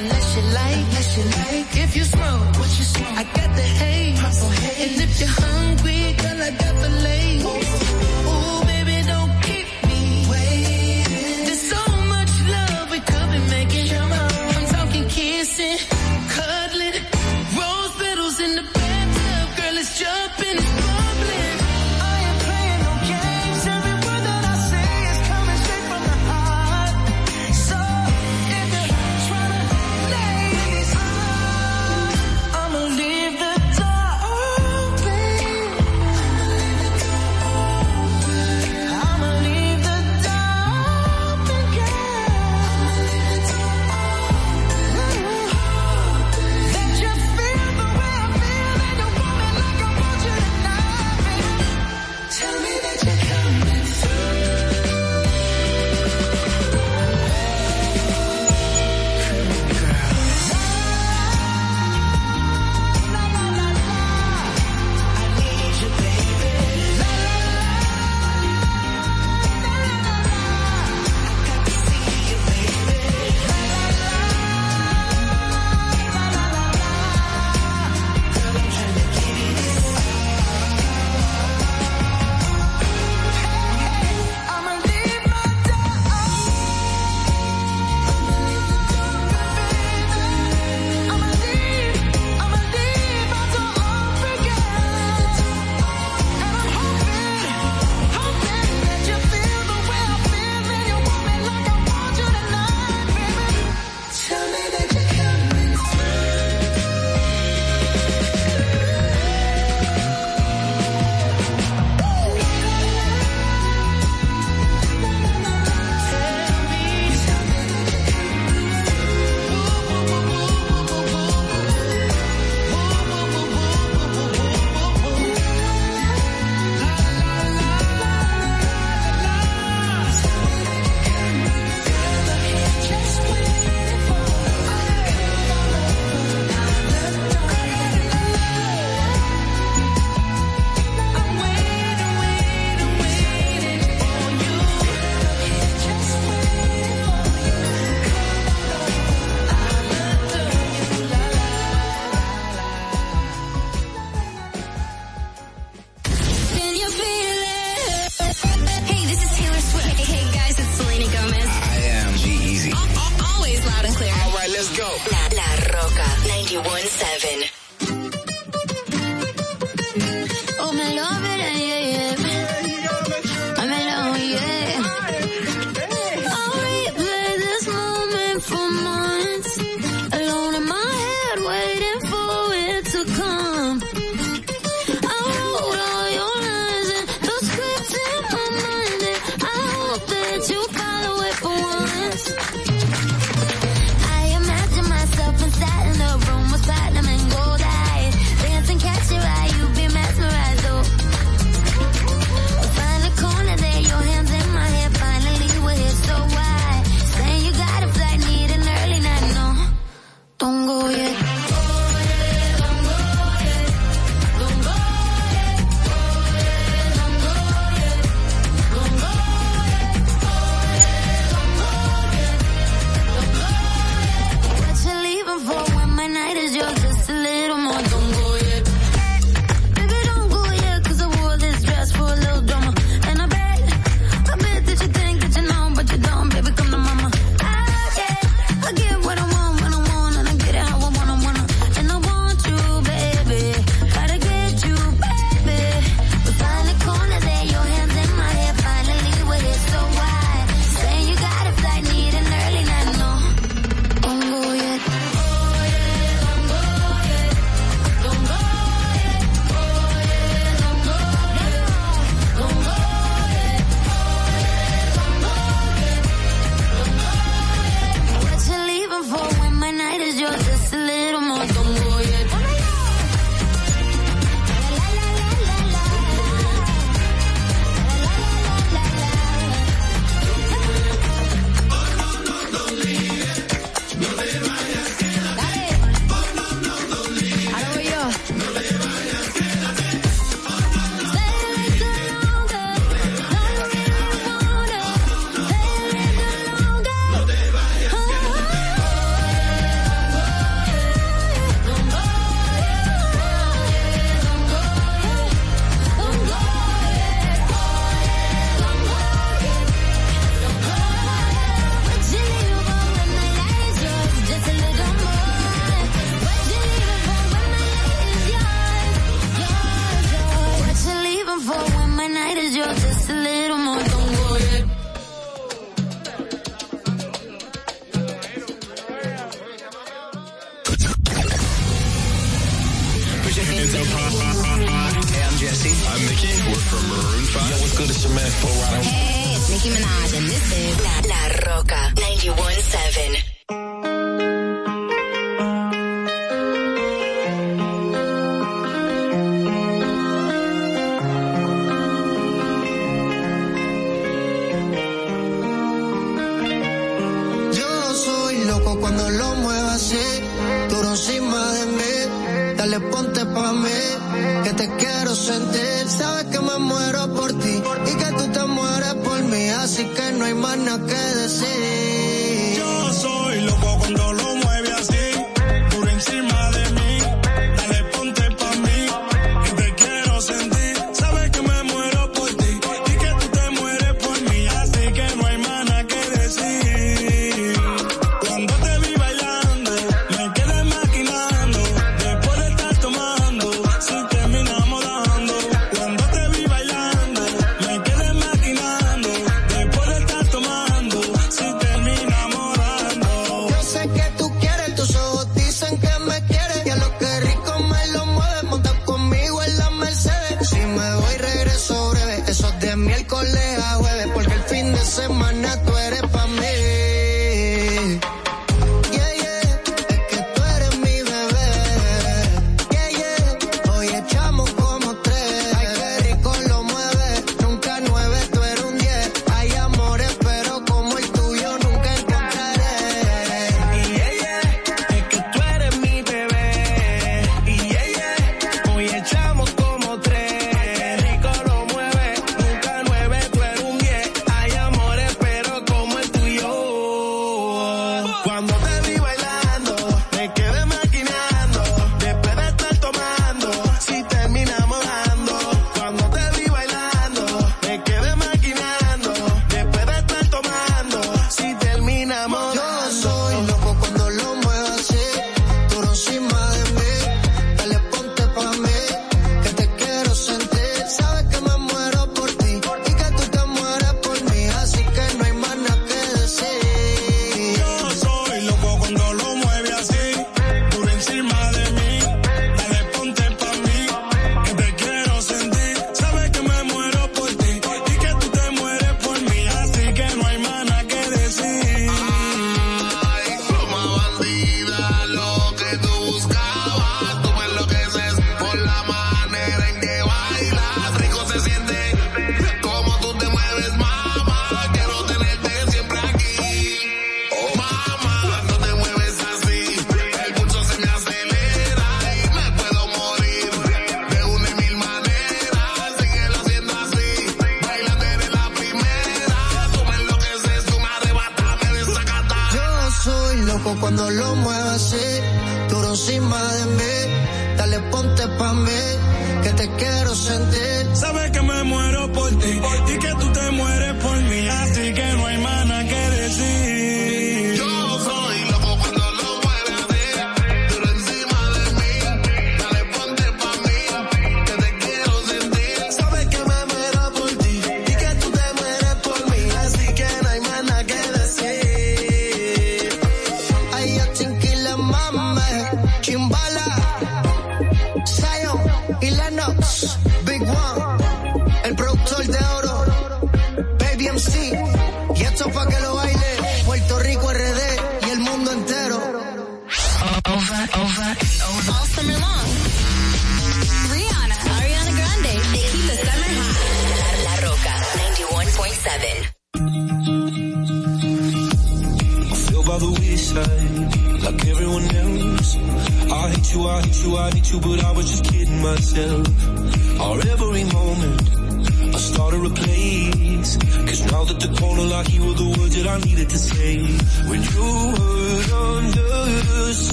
unless you like, unless you like. If you smoke, what you smoke, I got the haze. Purple haze. And if you're hungry, girl, I got the lace.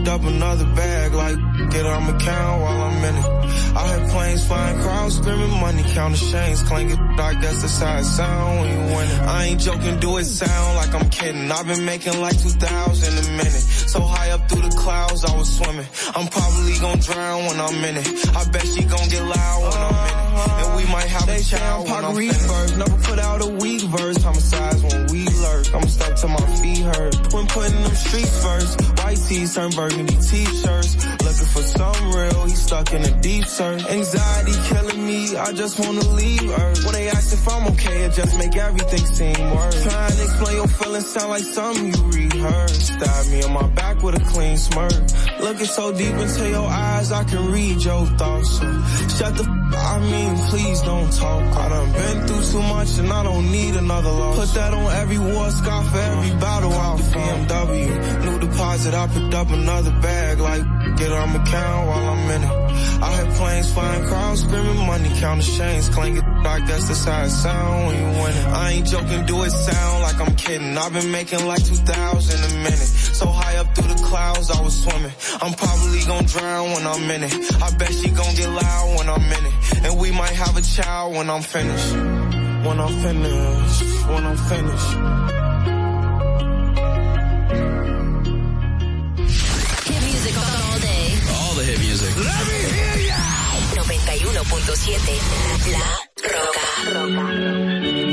Picked up another bag, like, get on my count while I'm in it. I had planes flying, crowds screaming, money counting chains clanking. I guess that's how it sound when you winning. I ain't joking, do it sound like I'm kidding. I've been making like 2,000 a minute. So high up through the clouds, I was swimming. I'm gonna drown when I'm in it. I bet she gon' get loud when I'm in it. And we might have a child when I'm finished. Never put out a weak verse. Homicides when we lurk. I'm stuck to my feet hurt. When putting them streets first. White tees turn burgundy t-shirts. Looking for some real, he stuck in a deep search. Anxiety killing me, I just wanna leave Earth. When they ask if I'm okay, it just make everything seem worse. Trying to explain your feelings sound like something you rehearsed. Stab me on my back with a clean smirk. Looking so deep into your eyes, I can read your thoughts. Shut the I mean, please don't talk. I done been through too much and I don't need another loss. Put that on every war scar for every battle out the BMW. New deposit, I picked up another bag, like, get on my count while I'm in it. I heard planes flying, crowds screaming, money counting chains clanking. I guess that's how it sound when you winning. I ain't joking, do it sound like I'm kidding. I've been making like 2,000 a minute. So high up through the clouds, I was swimming. I'm probably gonna drown when I'm in it. I bet she gonna get loud when I'm in it. And we might have a child when I'm finished. When I'm finished, when I'm finished. 91.7 La Roca. I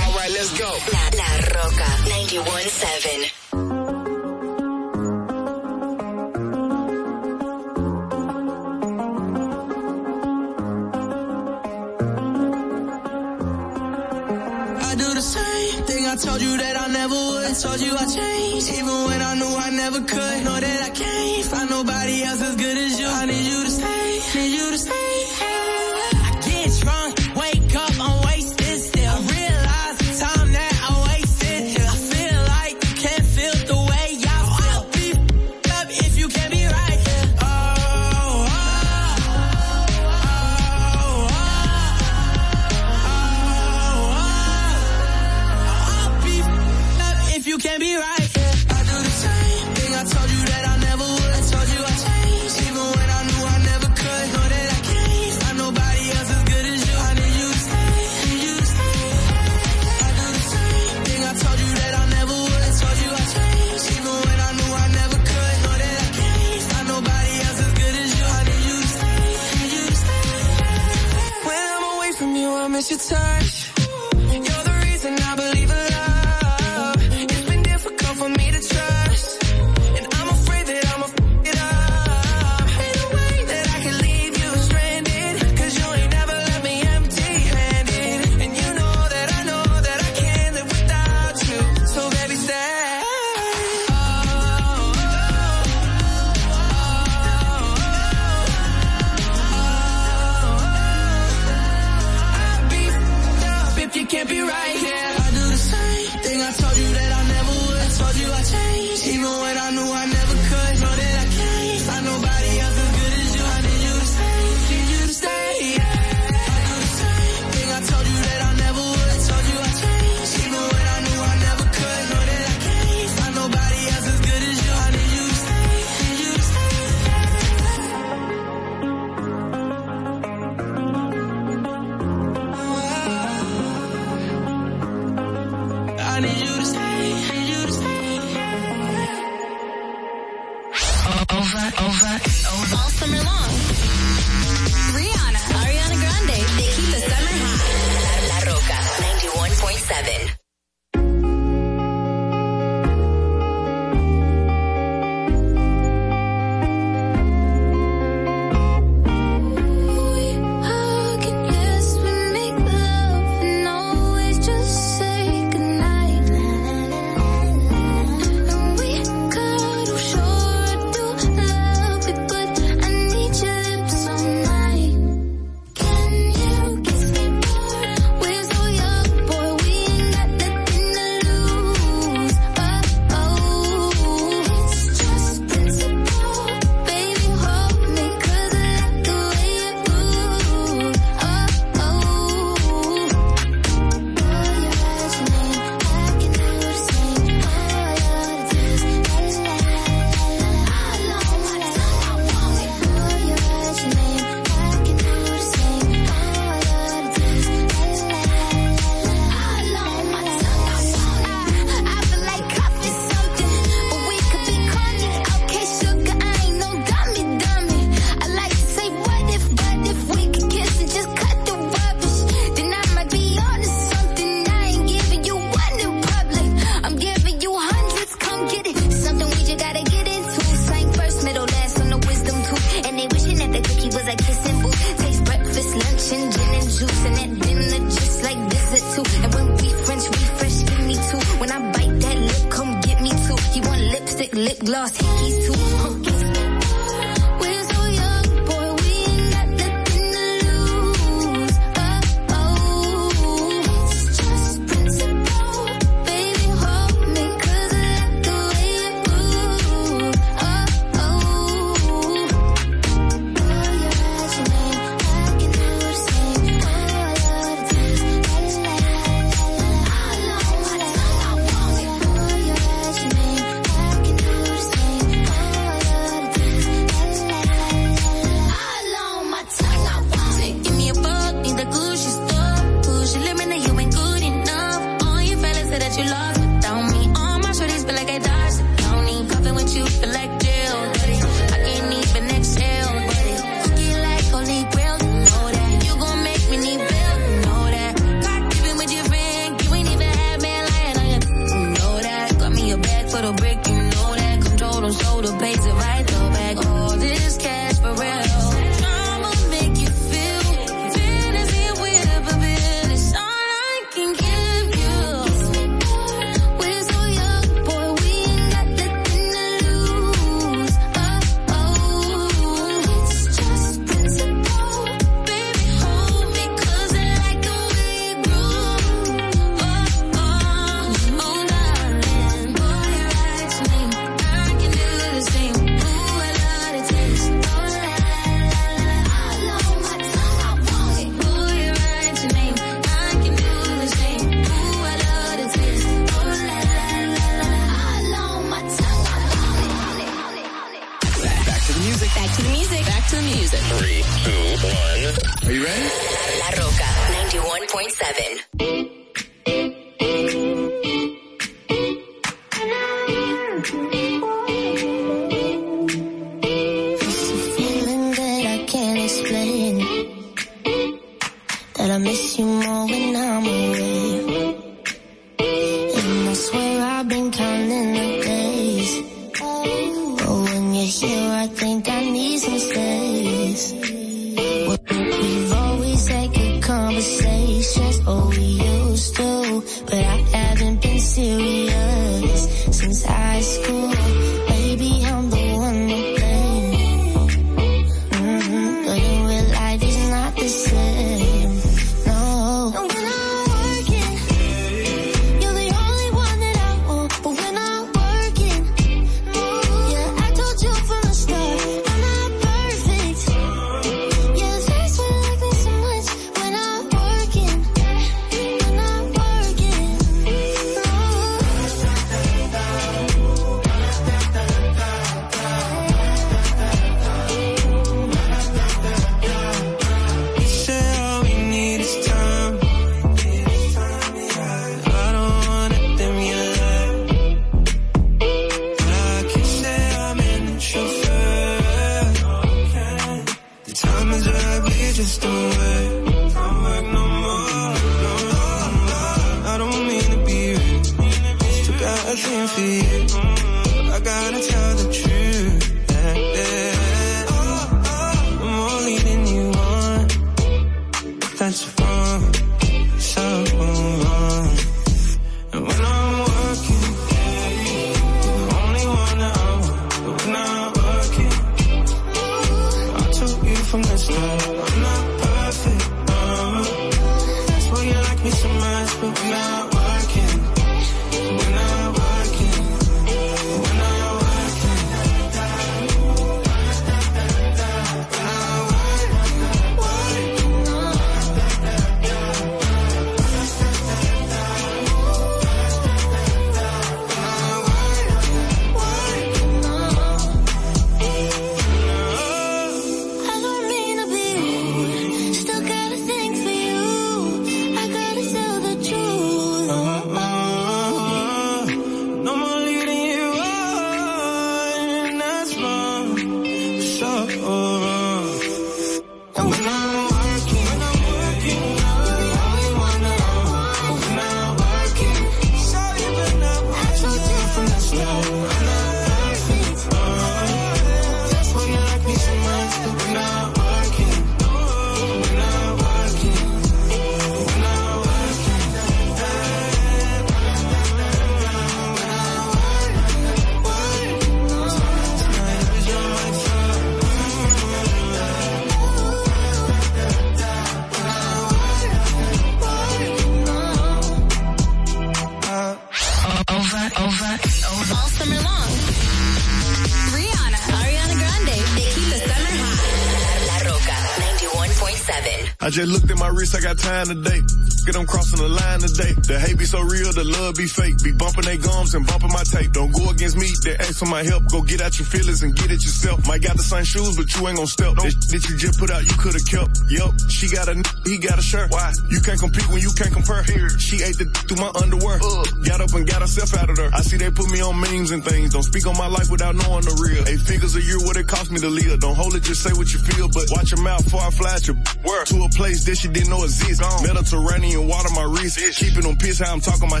I got time today. Get them crossing the line today. The hate be so real, the love be fake. Be bumping they gums and bumping my tape. Don't go against me, they ask for my help. Go get out your feelings and get it yourself. Might got the same shoes, but you ain't gon' step. That, that you just put out, you could've kept. Yup, she got a he got a shirt. Why? You can't compete when you can't compare. Here, she ate the d- through my underwear. Uh, got up and got herself out of there. I see they put me on memes and things. Don't speak on my life without knowing the real. Eight figures a year, what it cost me to live. Don't hold it, just say what you feel, but watch your mouth before I fly at your word. To a place that you didn't know exists. Mediterranean water, my wrist. Keeping on piss, how I'm talking my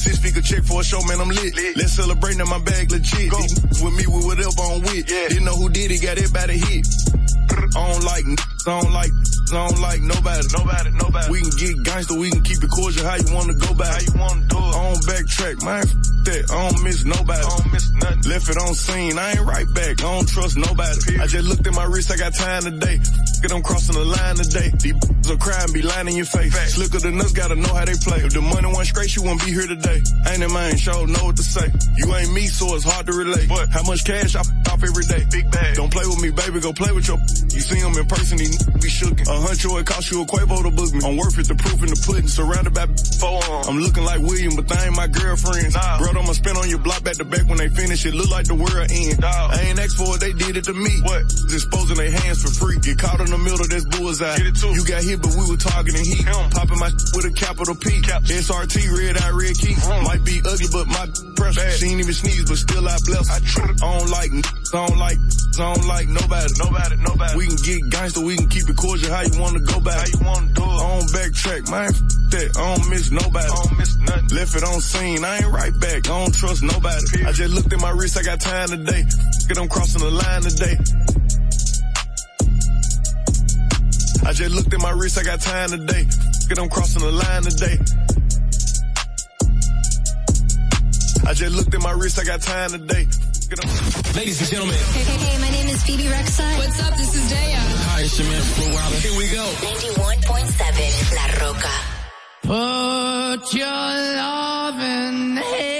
Six figure check for a show, man, I'm lit. Let's celebrate now, my bag legit. Go. With me, with whatever I'm with. Didn't know who did it, got everybody hit. I don't like, n- I don't like, I don't like nobody. Nobody, nobody. We can get gangster, we can keep it cordial. How you wanna go back? How you wanna do it? I don't backtrack, man. That. I don't miss nobody. I don't miss nothing. Left it on scene. I ain't right back. I don't trust nobody. I just looked at my wrist. I got time today. Get them crossing the line today. These b****s will cry and be lying in your face. Slicker than us, gotta know how they play. If the money went straight, you wouldn't be here today. Ain't that man, show know what to say. You ain't me, so it's hard to relate. But how much cash I off every day? Big bag. Don't play with me, baby. Go play with your. You see him in person, he be shookin'. A huncho, it cost you a Quavo to book me. I'm worth it, the proof in the pudding. Surrounded by forearms. I'm looking like William, but they ain't my girlfriends. Nah. Bro, I'ma spin on your block back to back when they finish. It look like the world end. I ain't asked for it, they did it to me. What? Disposing their hands for free. Get caught in the middle, of that's bullseye. Get it too. You got hit, but we were targeting heat. Popping my with a capital P. Cap. SRT, red eye, red key. Might be ugly, but my pressure. She ain't even sneeze, but still I bless. I, I don't like, I don't like, I don't like nobody. Nobody, nobody. We can get gangster, we can keep it cordial. How you wanna go back? How you wanna do it? I don't backtrack, man. F- that. I don't miss nobody. I don't miss nothing. Left it on scene. I ain't right back. I don't trust nobody. I just looked at my wrist. I got time today. Get I'm crossing the line today. I just looked at my wrist, I got time today. Get I'm crossing the line today. I just looked at my wrist, I got time today. Get 'em- Ladies and gentlemen. Hey, hey, hey, my name is Phoebe Rexha. What's up? This is Daya. Hi, it's your man Flo Rida. Here we go. 91.7 La Roca. Put your loving hand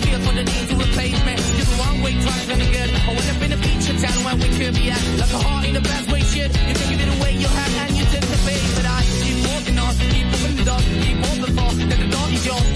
The for the need to replace me? You're the wrong way, trying to good. I went up in a feature town where we could be at. Like a heart in the best way, shit. You can give it away, you have, and you take the bait. But I keep walking on, keep moving the door, keep open for. That the door is yours,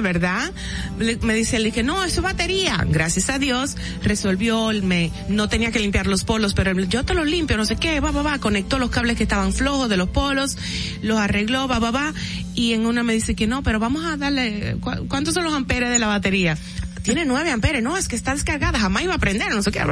de verdad le- me dice, le dije, no, eso es batería. Gracias a Dios resolvió, me, no tenía que limpiar los polos, pero yo te los limpio, no sé qué, va, va, va, conectó los cables que estaban flojos de los polos, los arregló, va, va, va, y en una me dice que no, pero vamos a darle, ¿cu- ¿cuántos son los amperes de la batería? Tiene nueve amperes, no, es que está descargada, jamás iba a prender, no sé qué.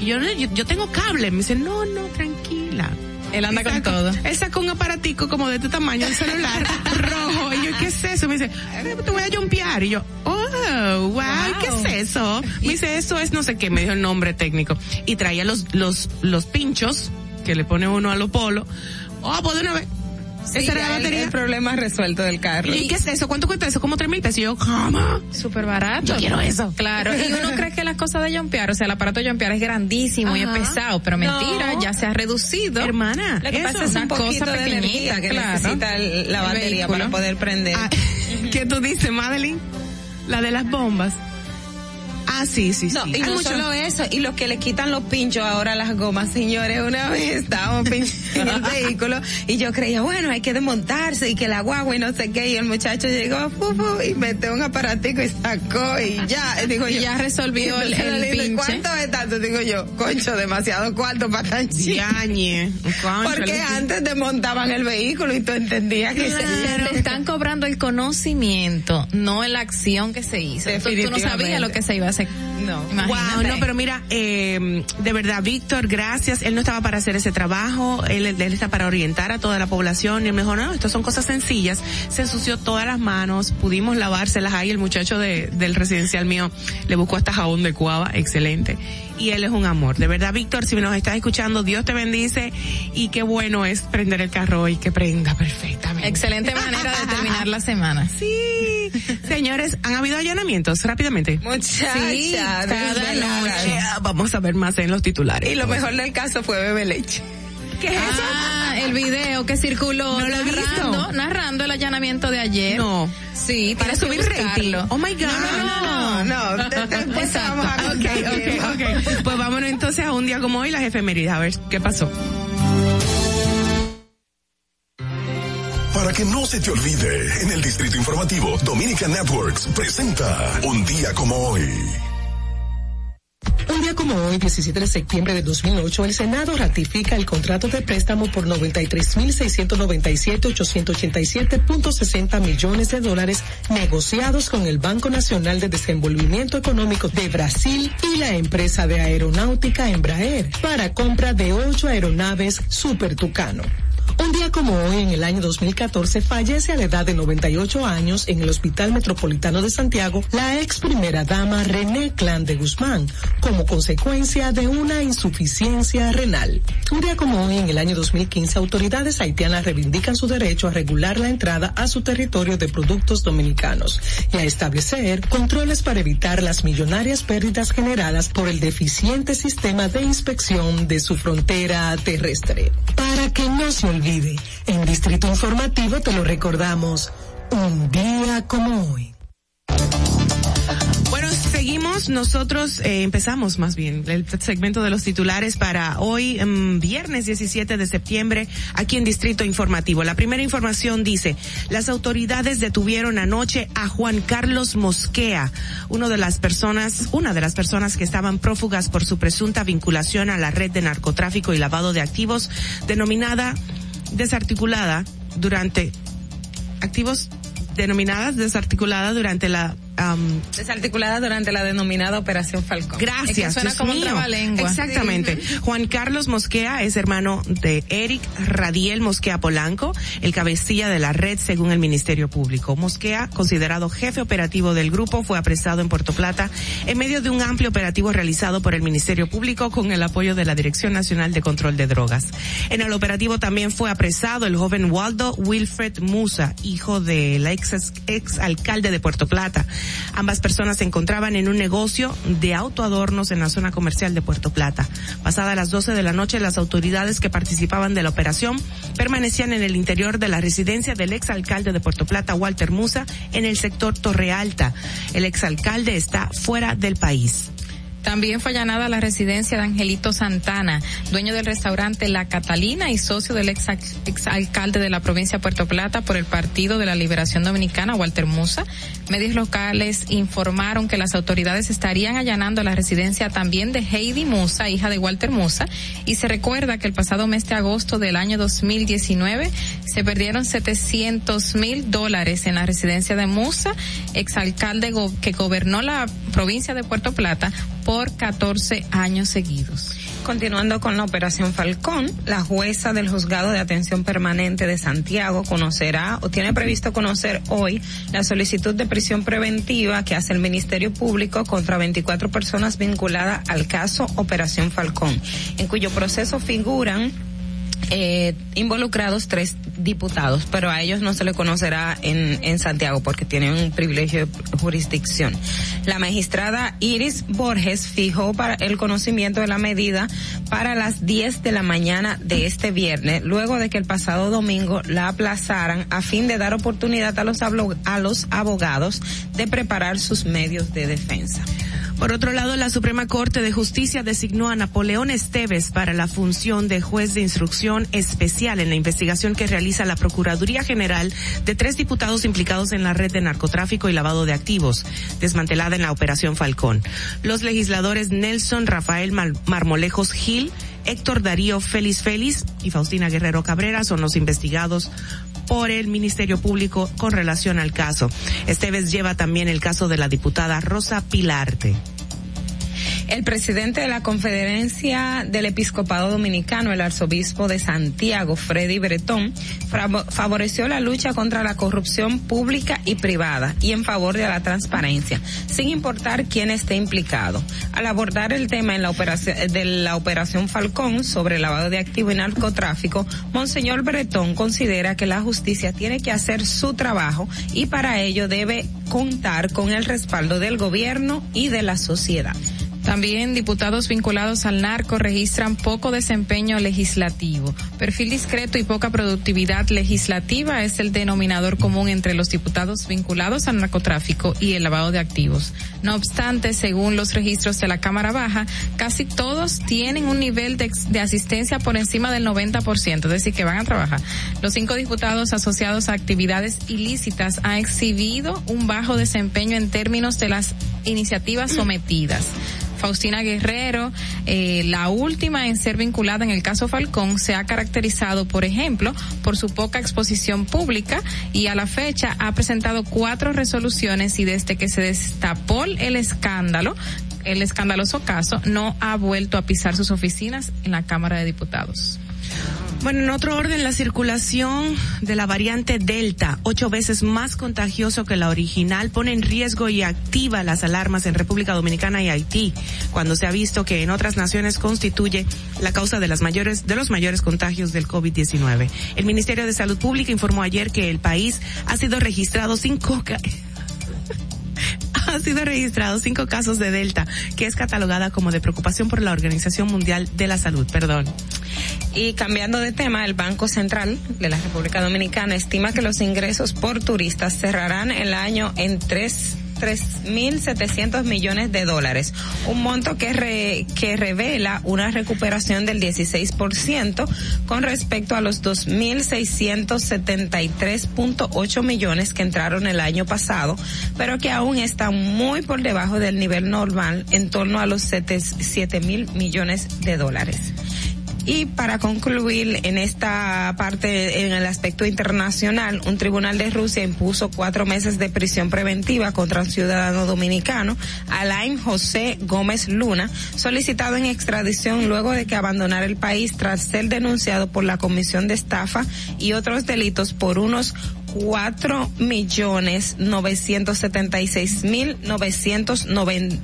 Y yo, yo, yo tengo cable, me dice, no, no, tranquila. Él anda con todo. Él sacó un aparatico como de este tamaño, el celular, rojo. Y yo, ¿qué es eso? Me dice, "Eh, te voy a jumpear. Y yo, oh, wow, ¿qué es eso? Me dice, eso es no sé qué, me dijo el nombre técnico. Y traía los, los, los pinchos que le pone uno a los polos. Oh, pues de una vez. Sí, Esa era la batería. El, problema resuelto del carro. ¿Y qué es eso? ¿Cuánto cuesta eso? Como tres mil pesos. Y yo, ¿cómo? Súper barato. Yo quiero eso. Claro, y uno cree que la cosa de jumpear, o sea, el aparato de jumpear es grandísimo y es pesado, pero mentira, No. ya se ha reducido. Hermana, Lo que eso, pasa es una un cosa pequeñita, que claro. necesita la batería para poder prender. Ah, ¿Qué tú dices, Madeline? La de las bombas. Ah, sí, sí, sí. No, y Hay no mucho- solo eso, y los que le quitan los pinchos ahora a las gomas, señores, una vez estábamos pinchando en el vehículo y yo creía, bueno, hay que desmontarse y que la guagua y no sé qué, y el muchacho llegó fu, fu, y metió un aparatico y sacó y ya, digo Y yo. ya resolvió el- Entonces el pinche. ¿Cuánto es tanto? Digo yo, concho, demasiado cuarto para tan. Yañe. Porque antes desmontaban el vehículo y tú entendías que Claro. se, te están cobrando el conocimiento, no la acción que se hizo. Tú, tú no sabías lo que se iba a No. Imagínate. Wow, no, pero mira, eh, de verdad, Víctor, gracias. Él no estaba para hacer ese trabajo, él, él está para orientar a toda la población y él me dijo, no, esto son cosas sencillas. Se ensució todas las manos, pudimos lavárselas ahí. El muchacho de, del residencial mío le buscó hasta jabón de cuava, excelente. Y él es un amor. De verdad, Víctor, si nos estás escuchando, Dios te bendice y qué bueno es prender el carro y que prenda perfectamente. Excelente manera de terminar la semana. Sí. Señores, ¿han habido allanamientos? Rápidamente. Muchacha, Sí, cada desvelada. noche. Vamos a ver más en los titulares. Y lo mejor del caso fue Bebe Leche. ¿Qué es eso? Ah, el video que circuló No lo he narrando, visto. narrando el allanamiento de ayer. No. Sí, Para subir rating. Oh my God. No, no, no. no. de- después vamos a Ok, contar ok, bien. ok. Pues vámonos entonces a un día como hoy, las efemérides. A ver, ¿qué pasó? Para que no se te olvide, en el Distrito Informativo, Dominica Networks presenta Un día como hoy. Un día como hoy, 17 de septiembre de 2008, el Senado ratifica el contrato de préstamo por 93.697.887.60 millones de dólares negociados con el Banco Nacional de Desenvolvimiento Económico de Brasil y la empresa de aeronáutica Embraer para compra de ocho aeronaves Super Tucano. Un día como hoy, en el año 2014, fallece a la edad de 98 años en el Hospital Metropolitano de Santiago la ex primera dama René Clan de Guzmán, como consecuencia de una insuficiencia renal. Un día como hoy, en el año 2015, autoridades haitianas reivindican su derecho a regular la entrada a su territorio de productos dominicanos y a establecer controles para evitar las millonarias pérdidas generadas por el deficiente sistema de inspección de su frontera terrestre. Para que no se olvide, en Distrito Informativo te lo recordamos, un día como hoy. Bueno, seguimos, nosotros eh, empezamos más bien el segmento de los titulares para hoy, mm, viernes 17 de septiembre, aquí en Distrito Informativo. La primera información dice, las autoridades detuvieron anoche a Juan Carlos Mosquea, uno de las personas, una de las personas que estaban prófugas por su presunta vinculación a la red de narcotráfico y lavado de activos, denominada desarticulada durante activos denominadas desarticulada durante la am, Desarticulada durante la denominada Operación Falcón. Gracias. Es que suena Dios como un. Exactamente. Sí. Juan Carlos Mosquea es hermano de Eric Radiel Mosquea Polanco, el cabecilla de la red según el Ministerio Público. Mosquea, considerado jefe operativo del grupo, fue apresado en Puerto Plata en medio de un amplio operativo realizado por el Ministerio Público con el apoyo de la Dirección Nacional de Control de Drogas. En el operativo también fue apresado el joven Waldo Wilfred Musa, hijo del ex, ex alcalde de Puerto Plata. Ambas personas se encontraban en un negocio de autoadornos en la zona comercial de Puerto Plata. Pasadas las 12 de la noche, las autoridades que participaban de la operación permanecían en el interior de la residencia del exalcalde de Puerto Plata, Walter Musa, en el sector Torre Alta. El exalcalde está fuera del país. También fue allanada la residencia de Angelito Santana, dueño del restaurante La Catalina y socio del ex, alcalde de la provincia de Puerto Plata por el Partido de la Liberación Dominicana, Walter Musa. Medios locales informaron que las autoridades estarían allanando la residencia también de Heidi Musa, hija de Walter Musa, y se recuerda que el pasado mes de agosto del año 2019 se perdieron 700 mil dólares en la residencia de Musa, exalcalde que gobernó la provincia de Puerto Plata por 14 años seguidos. Continuando con la operación Falcón, la jueza del juzgado de atención permanente de Santiago conocerá o tiene previsto conocer hoy la solicitud de prisión preventiva que hace el Ministerio Público contra 24 personas vinculadas al caso Operación Falcón, en cuyo proceso figuran eh, involucrados tres diputados, pero a ellos no se le conocerá en, en Santiago porque tienen un privilegio de jurisdicción. La magistrada Iris Borges fijó para el conocimiento de la medida para las 10 de la mañana de este viernes, luego de que el pasado domingo la aplazaran a fin de dar oportunidad a los, a los abogados de preparar sus medios de defensa. Por otro lado, la Suprema Corte de Justicia designó a Napoleón Esteves para la función de juez de instrucción especial en la investigación que realiza la Procuraduría General de tres diputados implicados en la red de narcotráfico y lavado de activos, desmantelada en la Operación Falcón. Los legisladores Nelson Rafael Marmolejos Gil, Héctor Darío Félix Félix y Faustina Guerrero Cabrera son los investigados por el Ministerio Público con relación al caso. Esteves lleva también el caso de la diputada Rosa Pilarte. El presidente de la Conferencia del Episcopado Dominicano, el arzobispo de Santiago, Freddy Bretón, favoreció la lucha contra la corrupción pública y privada y en favor de la transparencia, sin importar quién esté implicado. Al abordar el tema en la operación, de la operación Falcón sobre lavado de activos y narcotráfico, Monseñor Bretón considera que la justicia tiene que hacer su trabajo y para ello debe contar con el respaldo del gobierno y de la sociedad. También diputados vinculados al narco registran poco desempeño legislativo. Perfil discreto y poca productividad legislativa es el denominador común entre los diputados vinculados al narcotráfico y el lavado de activos. No obstante, según los registros de la Cámara Baja, casi todos tienen un nivel de, asistencia por encima del 90%, es decir, que van a trabajar. Los cinco diputados asociados a actividades ilícitas han exhibido un bajo desempeño en términos de las iniciativas sometidas. Faustina Guerrero, eh, la última en ser vinculada en el caso Falcón, se ha caracterizado, por ejemplo, por su poca exposición pública y a la fecha ha presentado cuatro resoluciones y desde que se destapó el escándalo, el escandaloso caso, no ha vuelto a pisar sus oficinas en la Cámara de Diputados. Bueno, en otro orden, la circulación de la variante Delta, ocho veces más contagioso que la original, pone en riesgo y activa las alarmas en República Dominicana y Haití, cuando se ha visto que en otras naciones constituye la causa de las mayores, de los mayores contagios del COVID-19. El Ministerio de Salud Pública informó ayer que el país ha sido registrado cinco ca- ha sido registrado cinco casos de Delta, que es catalogada como de preocupación por la Organización Mundial de la Salud. Perdón. Y cambiando de tema, el Banco Central de la República Dominicana estima que los ingresos por turistas cerrarán el año en tres 3.700 millones de dólares, un monto que, re- que revela una recuperación del 16% con respecto a los 2.673.8 millones que entraron el año pasado, pero que aún están muy por debajo del nivel normal, en torno a los 7.000 millones de dólares. Y para concluir en esta parte, en el aspecto internacional, un tribunal de Rusia impuso cuatro meses de prisión preventiva contra un ciudadano dominicano, Alain José Gómez Luna, solicitado en extradición luego de que abandonara el país tras ser denunciado por la Comisión de Estafa y otros delitos por unos cuatro millones novecientos setenta y seis mil novecientos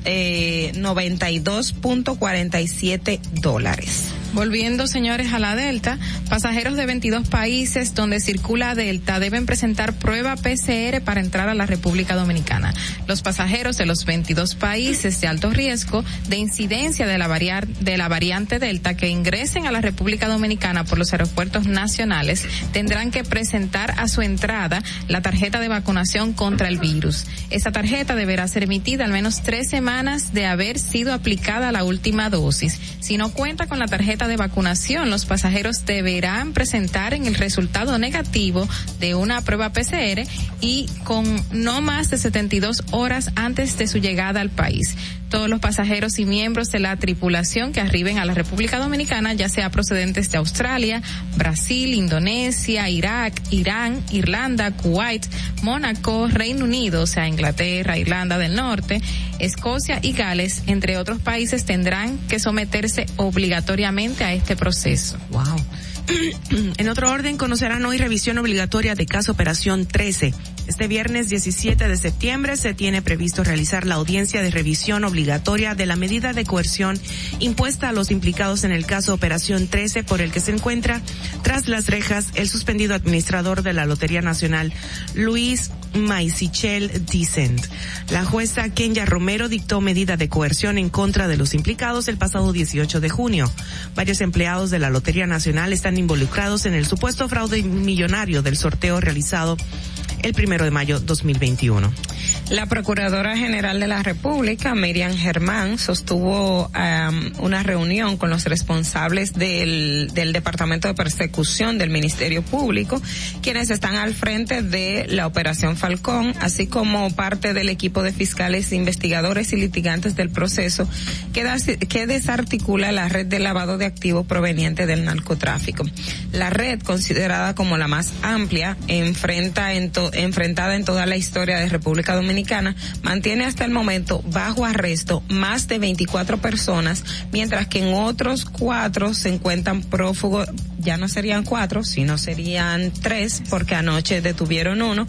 eh, noventa y dos punto cuarenta y siete dólares. Volviendo, señores, a la Delta, pasajeros de 22 países donde circula Delta deben presentar prueba PCR para entrar a la República Dominicana. Los pasajeros de los 22 países de alto riesgo de incidencia de la, variar, de la variante Delta que ingresen a la República Dominicana por los aeropuertos nacionales tendrán que presentar a su entrada la tarjeta de vacunación contra el virus. Esa tarjeta deberá ser emitida al menos tres semanas de haber sido aplicada la última dosis. Si no cuenta con la de vacunación, los pasajeros deberán presentar en el resultado negativo de una prueba PCR y con no más de 72 horas antes de su llegada al país. Todos los pasajeros y miembros de la tripulación que arriben a la República Dominicana, ya sea procedentes de Australia, Brasil, Indonesia, Irak, Irán, Irlanda, Kuwait, Mónaco, Reino Unido, o sea, Inglaterra, Irlanda del Norte, Escocia y Gales, entre otros países, tendrán que someterse obligatoriamente a este proceso. Wow. En otro orden, conocerán hoy revisión obligatoria de caso Operación 13. Este viernes 17 de septiembre se tiene previsto realizar la audiencia de revisión obligatoria de la medida de coerción impuesta a los implicados en el caso Operación 13 por el que se encuentra tras las rejas el suspendido administrador de la Lotería Nacional, Luis Maisichel Dicent. La jueza Kenya Romero dictó medida de coerción en contra de los implicados el pasado 18 de junio. Varios empleados de la Lotería Nacional están involucrados en el supuesto fraude millonario del sorteo realizado el primero de mayo 2021. La Procuradora General de la República, Miriam Germán, sostuvo una reunión con los responsables del, del Departamento de Persecución del Ministerio Público, quienes están al frente de la Operación Falcón, así como parte del equipo de fiscales, investigadores y litigantes del proceso que desarticula la red de lavado de activos proveniente del narcotráfico. La red, considerada como la más amplia, enfrenta en to, enfrentada en toda la historia de República Dominicana, mantiene hasta el momento bajo arresto más de 24 personas, mientras que en otros cuatro se encuentran prófugos, ya no serían cuatro, sino serían tres, porque anoche detuvieron uno.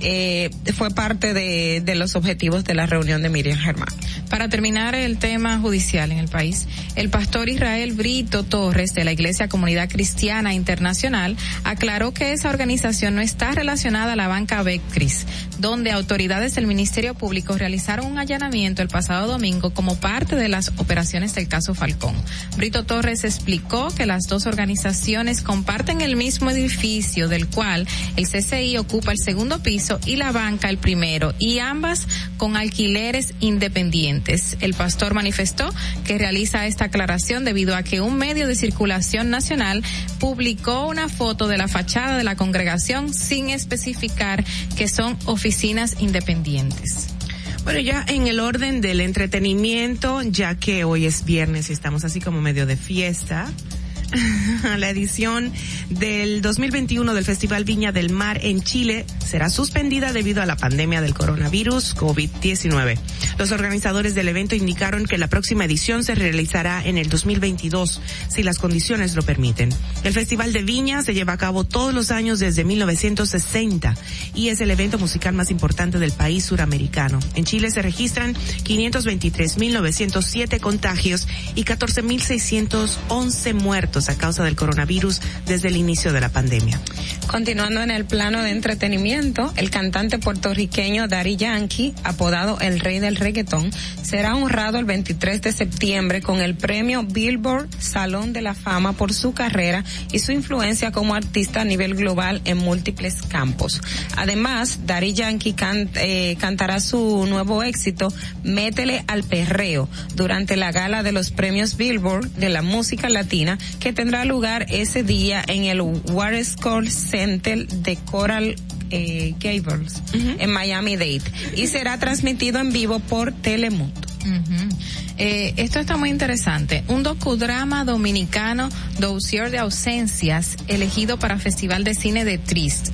Eh, fue parte de, de los objetivos de la reunión de Miriam Germán. Para terminar el tema judicial en el país, el pastor Israel Brito Torres de la Iglesia Comunidad Cristiana Internacional aclaró que esa organización no está relacionada a la banca Becris, donde autoridades del Ministerio Público realizaron un allanamiento el pasado domingo como parte de las operaciones del caso Falcón. Brito Torres explicó que las dos organizaciones comparten el mismo edificio del cual el CCI ocupa el segundo piso y la banca el primero y ambas con alquileres independientes. El pastor manifestó que realiza esta aclaración debido a que un medio de circulación nacional publicó una foto de la fachada de la congregación sin especificar que son oficinas independientes. Bueno, ya en el orden del entretenimiento, ya que hoy es viernes y estamos así como medio de fiesta, la edición del 2021 del Festival Viña del Mar en Chile será suspendida debido a la pandemia del coronavirus COVID-19. Los organizadores del evento indicaron que la próxima edición se realizará en el 2022, si las condiciones lo permiten. El Festival de Viña se lleva a cabo todos los años desde 1960 y es el evento musical más importante del país suramericano. En Chile se registran 523.907 contagios y 14.611 muertos a causa del coronavirus desde el inicio de la pandemia. Continuando en el plano de entretenimiento, el cantante puertorriqueño Daddy Yankee, apodado el rey del reggaetón, será honrado el 23 de septiembre con el premio Billboard Salón de la Fama por su carrera y su influencia como artista a nivel global en múltiples campos. Además, Daddy Yankee eh, cantará su nuevo éxito Métele al perreo durante la gala de los premios Billboard de la música latina que tendrá lugar ese día en el Waterscore Center de Coral eh, Gables en Miami Dade y será transmitido en vivo por Telemundo. Eh, esto está muy interesante. Un docudrama dominicano, Dossier de ausencias, elegido para Festival de Cine de Trist.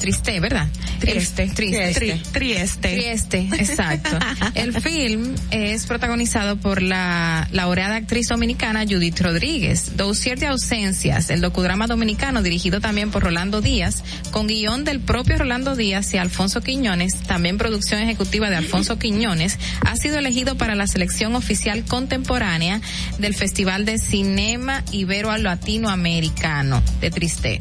Triste, ¿verdad? Trieste. El- triste. Tri- Trieste. Trieste, exacto. El film es protagonizado por la laureada actriz dominicana Judith Rodríguez. Dossier de ausencias, el docudrama dominicano dirigido también por Rolando Díaz, con guion del propio Rolando Díaz y Alfonso Quiñones, también producción ejecutiva de Alfonso Quiñones, ha sido elegido para la selección oficial contemporánea del Festival de Cinema Ibero Latinoamericano de Triste.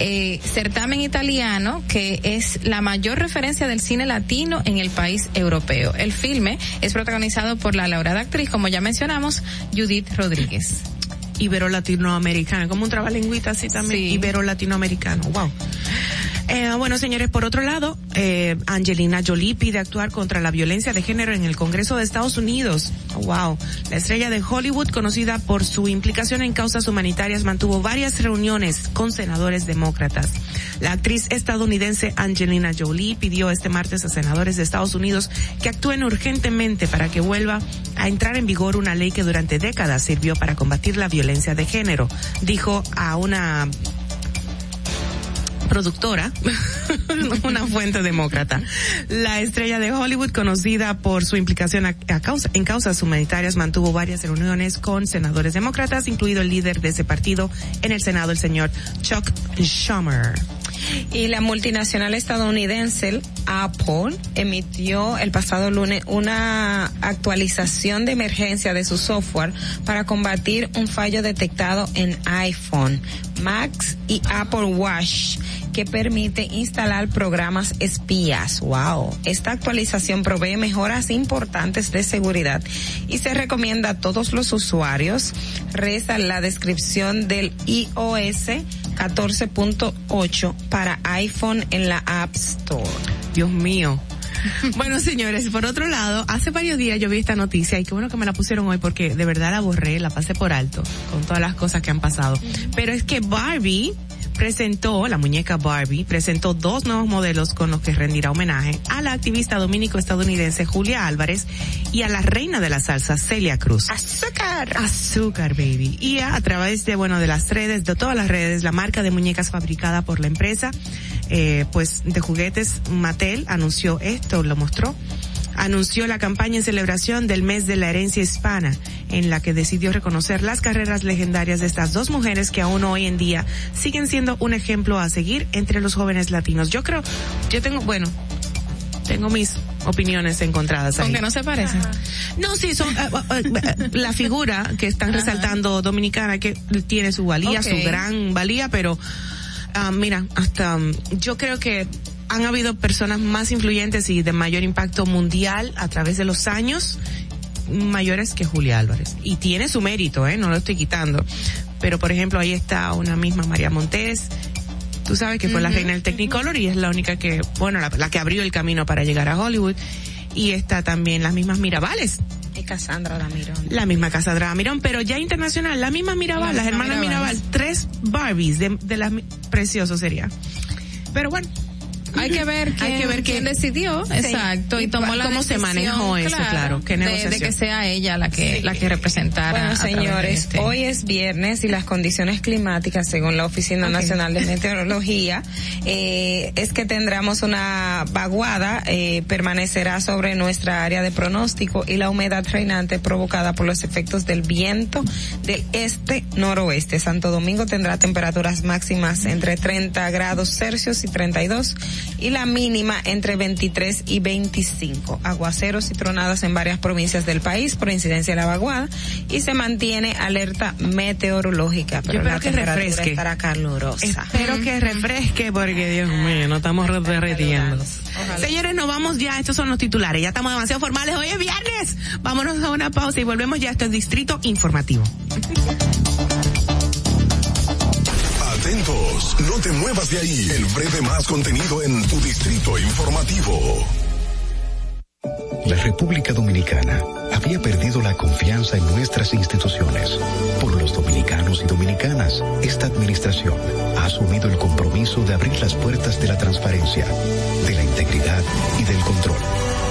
Eh, certamen italiano que es la mayor referencia del cine latino en el país europeo. El filme es protagonizado por la laureada actriz, como ya mencionamos, Judith Rodríguez. Ibero latinoamericano, como un trabalingüita así también, Sí. ibero latinoamericano, wow. Eh, bueno, señores, por otro lado, eh, Angelina Jolie pide actuar contra la violencia de género en el Congreso de Estados Unidos. Oh, wow. La estrella de Hollywood, conocida por su implicación en causas humanitarias, mantuvo varias reuniones con senadores demócratas. La actriz estadounidense Angelina Jolie pidió este martes a senadores de Estados Unidos que actúen urgentemente para que vuelva a entrar en vigor una ley que durante décadas sirvió para combatir la violencia de género. Dijo a una productora, una fuente demócrata. La estrella de Hollywood, conocida por su implicación a- causa- en causas humanitarias, mantuvo varias reuniones con senadores demócratas, incluido el líder de ese partido en el Senado, el señor Chuck Schumer. Y la multinacional estadounidense Apple emitió el pasado lunes una actualización de emergencia de su software para combatir un fallo detectado en iPhone, Macs y Apple Watch que permite instalar programas espías. Wow. Esta actualización provee mejoras importantes de seguridad y se recomienda a todos los usuarios. Reza la descripción del iOS 14.8 para iPhone en la App Store. Dios mío. Bueno, señores, por otro lado, hace varios días yo vi esta noticia y qué bueno que me la pusieron hoy porque de verdad la borré, la pasé por alto con todas las cosas que han pasado. Pero es que Barbie presentó, la muñeca Barbie, presentó dos nuevos modelos con los que rendirá homenaje a la activista dominico-estadounidense Julia Álvarez y a la reina de la salsa Celia Cruz. Azúcar. Azúcar, baby. Y a, a través de, bueno, de las redes, de todas las redes, la marca de muñecas fabricada por la empresa, eh, pues, de juguetes Mattel anunció esto, lo mostró. Anunció la campaña en celebración del mes de la herencia hispana, en la que decidió reconocer las carreras legendarias de estas dos mujeres que aún hoy en día siguen siendo un ejemplo a seguir entre los jóvenes latinos. Yo creo, yo tengo, bueno, tengo mis opiniones encontradas ahí. Aunque no se parecen. No, sí, son eh, la figura que están resaltando dominicana que tiene su valía, su gran valía, pero mira, hasta um, yo creo que han habido personas más influyentes y de mayor impacto mundial a través de los años mayores que Julia Álvarez. Y tiene su mérito, eh, no lo estoy quitando. Pero por ejemplo, ahí está una misma María Montes, tú sabes que fue la reina del Technicolor y es la única que, bueno, la, la que abrió el camino para llegar a Hollywood. Y está también las mismas Mirabales, Y Cassandra Damirón. la misma casa de Mirón, pero ya internacional, la misma Mirabal, La las hermanas Mirabal. Mirabal, tres Barbies de, de las precioso sería. Pero bueno, Hay que ver quién, Hay que ver quién decidió, Sí. exacto, y, Y tomó la cómo se manejó eso, claro, qué de- de, que sea ella la que la que representara. Bueno, señores, este. hoy es viernes y las condiciones climáticas, según la Oficina. Nacional de Meteorología, eh, es que tendremos una vaguada, eh, permanecerá sobre nuestra área de pronóstico y la humedad reinante provocada por los efectos del viento del este-noroeste. Santo Domingo tendrá temperaturas máximas entre 30 grados Celsius y 32 y la mínima entre 23 y 25. Aguaceros y tronadas en varias provincias del país por incidencia de la vaguada y se mantiene alerta meteorológica. Pero Yo espero la que refresque. estará calurosa. Espero que refresque porque Dios mío, no estamos derretiendo. Señores, nos vamos ya. Estos son los titulares. Ya estamos demasiado formales. Hoy es viernes. Vámonos a una pausa y volvemos ya. Esto es Distrito Informativo. No te muevas de ahí. El breve más contenido en tu distrito informativo. La República Dominicana había perdido la confianza en nuestras instituciones. Por los dominicanos y dominicanas, esta administración ha asumido el compromiso de abrir las puertas de la transparencia, de la integridad y del control.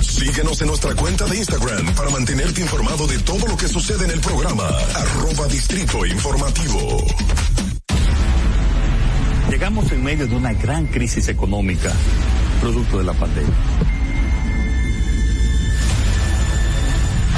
Síguenos en nuestra cuenta de Instagram para mantenerte informado de todo lo que sucede en el programa. Arroba Distrito Informativo. Llegamos en medio de una gran crisis económica, producto de la pandemia.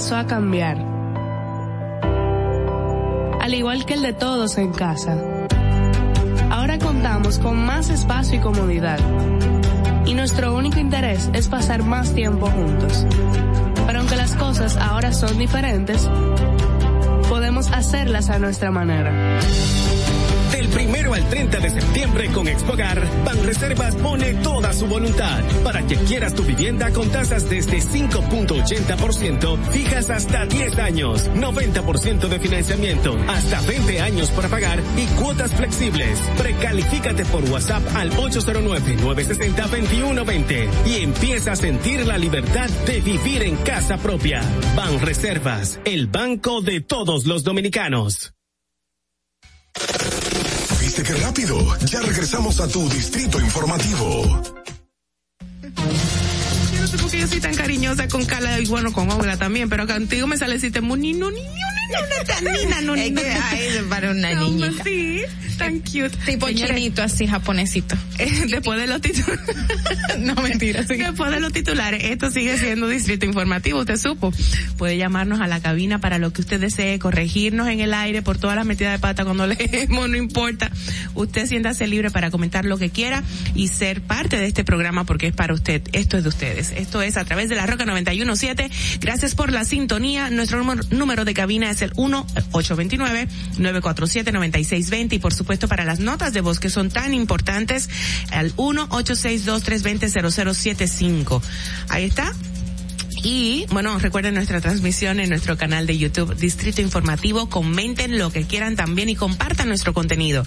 Empezó a cambiar. Al igual que el de todos en casa. Ahora contamos con más espacio y comodidad. Y nuestro único interés es pasar más tiempo juntos. Pero aunque las cosas ahora son diferentes, podemos hacerlas a nuestra manera. Del primero al 30 de septiembre con Expogar, Banreservas pone toda su voluntad para que quieras tu vivienda con tasas desde 5.80%, fijas hasta 10 años, 90% de financiamiento, hasta 20 años para pagar y cuotas flexibles. Precalifícate por WhatsApp al 809-960-2120 y empieza a sentir la libertad de vivir en casa propia. Banreservas, el banco de todos los dominicanos. ¿Viste qué rápido? Ya regresamos a tu distrito informativo. Sé por qué yo soy tan cariñosa con Carla y bueno, con Olga también, pero contigo me sale te ni no, ni una no, ay, para una niñita. Sí, tan cute. Tipo chinito así japonesito. Después de los titulares. no, mentira. sí. Después de los titulares, esto sigue siendo distrito informativo, usted supo. Puede llamarnos a la cabina para lo que usted desee, corregirnos en el aire por todas las metidas de pata cuando leemos, no importa. Usted siéntase libre para comentar lo que quiera y ser parte de este programa porque es para usted. Esto es de ustedes. Esto es a través de la Roca 917. Gracias por la sintonía. Nuestro número, de cabina es el 1-829-947-9620 y por supuesto para las notas de voz que son tan importantes, al 1-862-320-0075. Ahí está. Y bueno, recuerden nuestra transmisión en nuestro canal de YouTube Distrito Informativo. Comenten lo que quieran también y compartan nuestro contenido.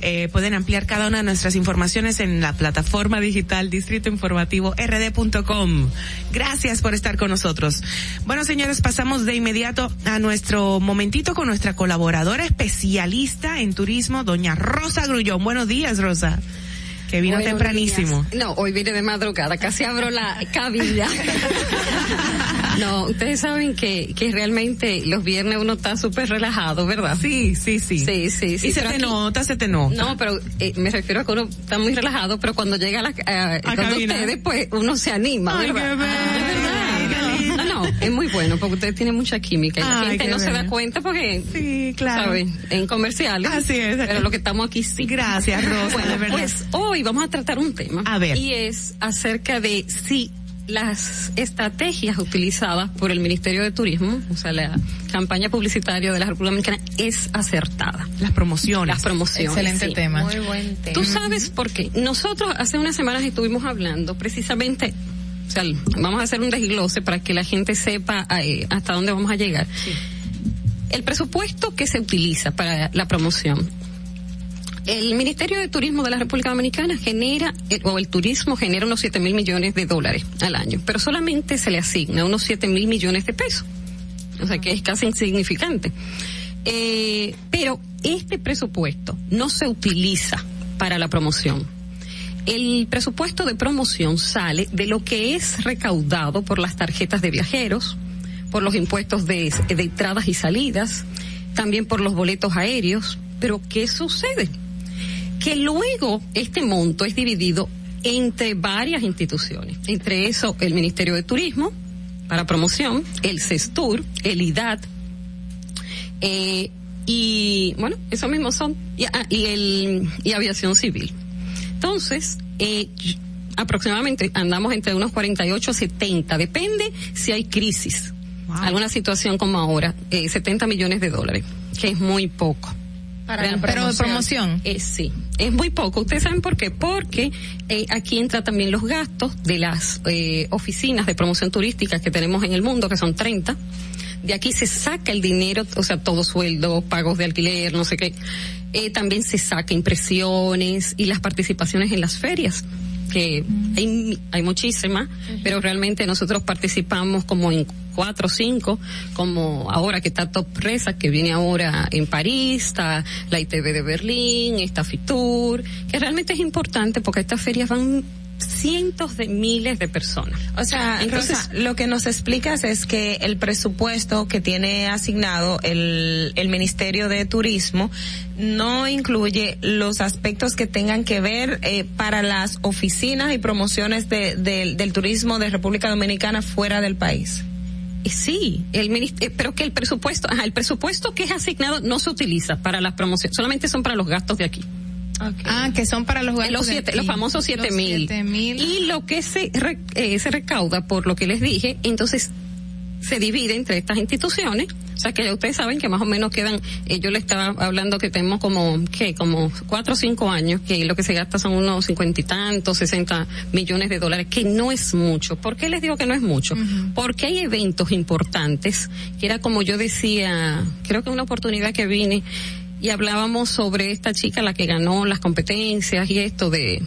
Eh, pueden ampliar cada una de nuestras informaciones en la plataforma digital Distrito Informativo rd.com. Gracias por estar con nosotros. Bueno, señores, pasamos de inmediato a nuestro momentito con nuestra colaboradora especialista en turismo, doña Rosa Grullón. Buenos días, Rosa. Que vino tempranísimo. días. No, hoy vine de madrugada, casi abro la cabina. no, ustedes saben que, que realmente los viernes uno está súper relajado, ¿verdad? Sí, sí, sí. Sí, sí, sí. y se te aquí- nota, se te nota. No, pero eh, me refiero a que uno está muy relajado, pero cuando llega a la, a- cuando ustedes, pues uno se anima, Ay, ¿verdad? qué verdad. No, no, es muy bueno porque ustedes tienen mucha química y la gente no se da cuenta porque, Sí, claro. ¿saben? En comerciales. Así es. Pero lo que estamos aquí sí. Gracias, Rosa, Bueno, de verdad. pues hoy vamos a tratar un tema. A ver. Y es acerca de si las estrategias utilizadas por el Ministerio de Turismo, o sea, la campaña publicitaria de la República Dominicana es acertada. Las promociones. Las promociones. Excelente sí. tema. Muy buen tema. Tú sabes por qué. Nosotros hace unas semanas estuvimos hablando precisamente, o sea, vamos a hacer un desglose para que la gente sepa eh, hasta dónde vamos a llegar. El presupuesto que se utiliza para la promoción. El Ministerio de Turismo de la República Dominicana genera, eh, o el turismo genera unos 7 mil millones de dólares al año, pero solamente se le asigna unos 7 mil millones de pesos. O sea que es casi insignificante. Eh, pero este presupuesto no se utiliza para la promoción. El presupuesto de promoción sale de lo que es recaudado por las tarjetas de viajeros, por los impuestos de, de entradas y salidas, también por los boletos aéreos. Pero ¿qué sucede? Que luego este monto es dividido entre varias instituciones, entre eso el Ministerio de Turismo para promoción, el CESTUR, el IDAT, eh, y bueno, eso mismo son, y, ah, y el, y aviación civil. Entonces, eh, aproximadamente andamos entre unos 48 a 70, depende si hay crisis, alguna situación como ahora, eh, 70 millones de dólares, que es muy poco. Para Pero de promoción. Eh, sí, es muy poco. Ustedes saben por qué. Porque eh, aquí entra también los gastos de las eh, oficinas de promoción turística que tenemos en el mundo, que son 30. De aquí se saca el dinero, o sea, todo sueldo, pagos de alquiler, no sé qué. Eh, también se saca impresiones y las participaciones en las ferias que hay, hay muchísimas, pero realmente nosotros participamos como en cuatro o cinco, como ahora que está Top Resa, que viene ahora en París, está la ITV de Berlín, está Fitur, que realmente es importante porque estas ferias van cientos de miles de personas. O sea, Entonces- Rosa, lo que nos explicas es que el presupuesto que tiene asignado el, el Ministerio de Turismo no incluye los aspectos que tengan que ver eh, para las oficinas y promociones de- del- del turismo de República Dominicana fuera del país. Sí, el eh, pero que el presupuesto, ajá, el presupuesto que es asignado no se utiliza para las promociones, solamente son para los gastos de aquí. Ah, que son para los gastos los, siete, los famosos siete Los mil. siete mil. Y lo que se, re- eh, se recauda por lo que les dije, entonces se divide entre estas instituciones. O sea que ya ustedes saben que más o menos quedan, eh, yo le estaba hablando que tenemos como, que como cuatro o cinco años, que lo que se gasta son unos cincuenta y tantos, sesenta millones de dólares, que no es mucho. ¿Por qué les digo que no es mucho? Porque hay eventos importantes, que era como yo decía, creo que una oportunidad que vine y hablábamos sobre esta chica, la que ganó las competencias y esto de,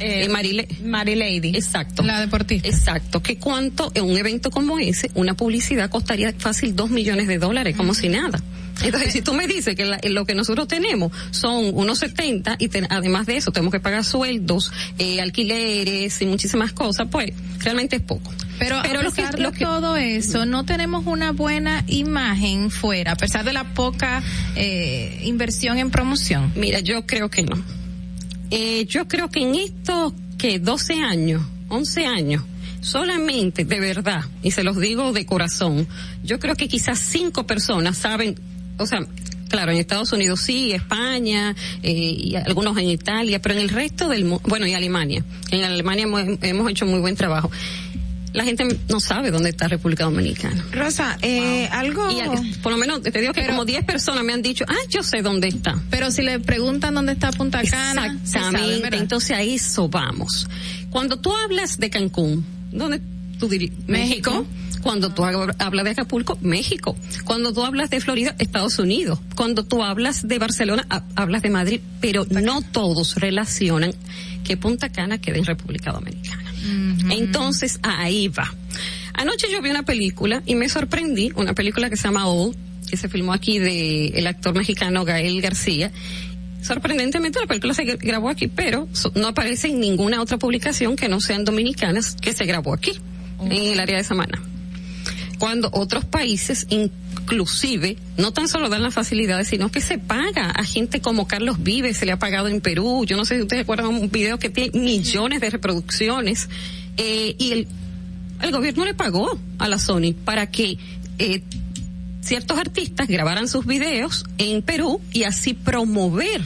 eh, Marile, Marilady. Exacto. La deportista. Exacto. Que cuánto en un evento como ese, una publicidad costaría fácil dos millones de dólares, como si nada. Entonces, si tú me dices que la- lo que nosotros tenemos son unos 70 y te- además de eso tenemos que pagar sueldos, eh, alquileres y muchísimas cosas, pues realmente es poco. Pero, Pero a lo que- pesar lo de que- todo eso, no tenemos una buena imagen fuera, a pesar de la poca eh, inversión en promoción. Mira, yo creo que no. Eh, yo creo que en estos que 12 años, 11 años, solamente de verdad, y se los digo de corazón, yo creo que quizás cinco personas saben, o sea, claro, en Estados Unidos sí, España, eh, y algunos en Italia, pero en el resto del mundo, bueno, y Alemania. En Alemania hemos, hemos hecho muy buen trabajo. La gente no sabe dónde está República Dominicana. Rosa, eh, algo... Y por lo menos te digo que como 10 personas me han dicho, ah, yo sé dónde está. Pero si le preguntan dónde está Punta Cana, Exactamente. Entonces a eso vamos. Cuando tú hablas de Cancún, ¿dónde tú dirías? México. Cuando tú hab- hablas de Acapulco, México. Cuando tú hablas de Florida, Estados Unidos. Cuando tú hablas de Barcelona, ha- hablas de Madrid. Pero no todos relacionan que Punta Cana queda en República Dominicana. Entonces ahí va. Anoche yo vi una película y me sorprendí, una película que se llama Old, que se filmó aquí de el actor mexicano Gael García. Sorprendentemente la película se gra- grabó aquí, pero no aparece en ninguna otra publicación que no sean dominicanas que se grabó aquí, en el área de Samana. Cuando otros países inclusive no tan solo dan las facilidades, sino que se paga a gente como Carlos Vives, se le ha pagado en Perú, yo no sé si ustedes recuerdan un video que tiene millones de reproducciones, eh, y el, el gobierno le pagó a la Sony para que eh, ciertos artistas grabaran sus videos en Perú y así promover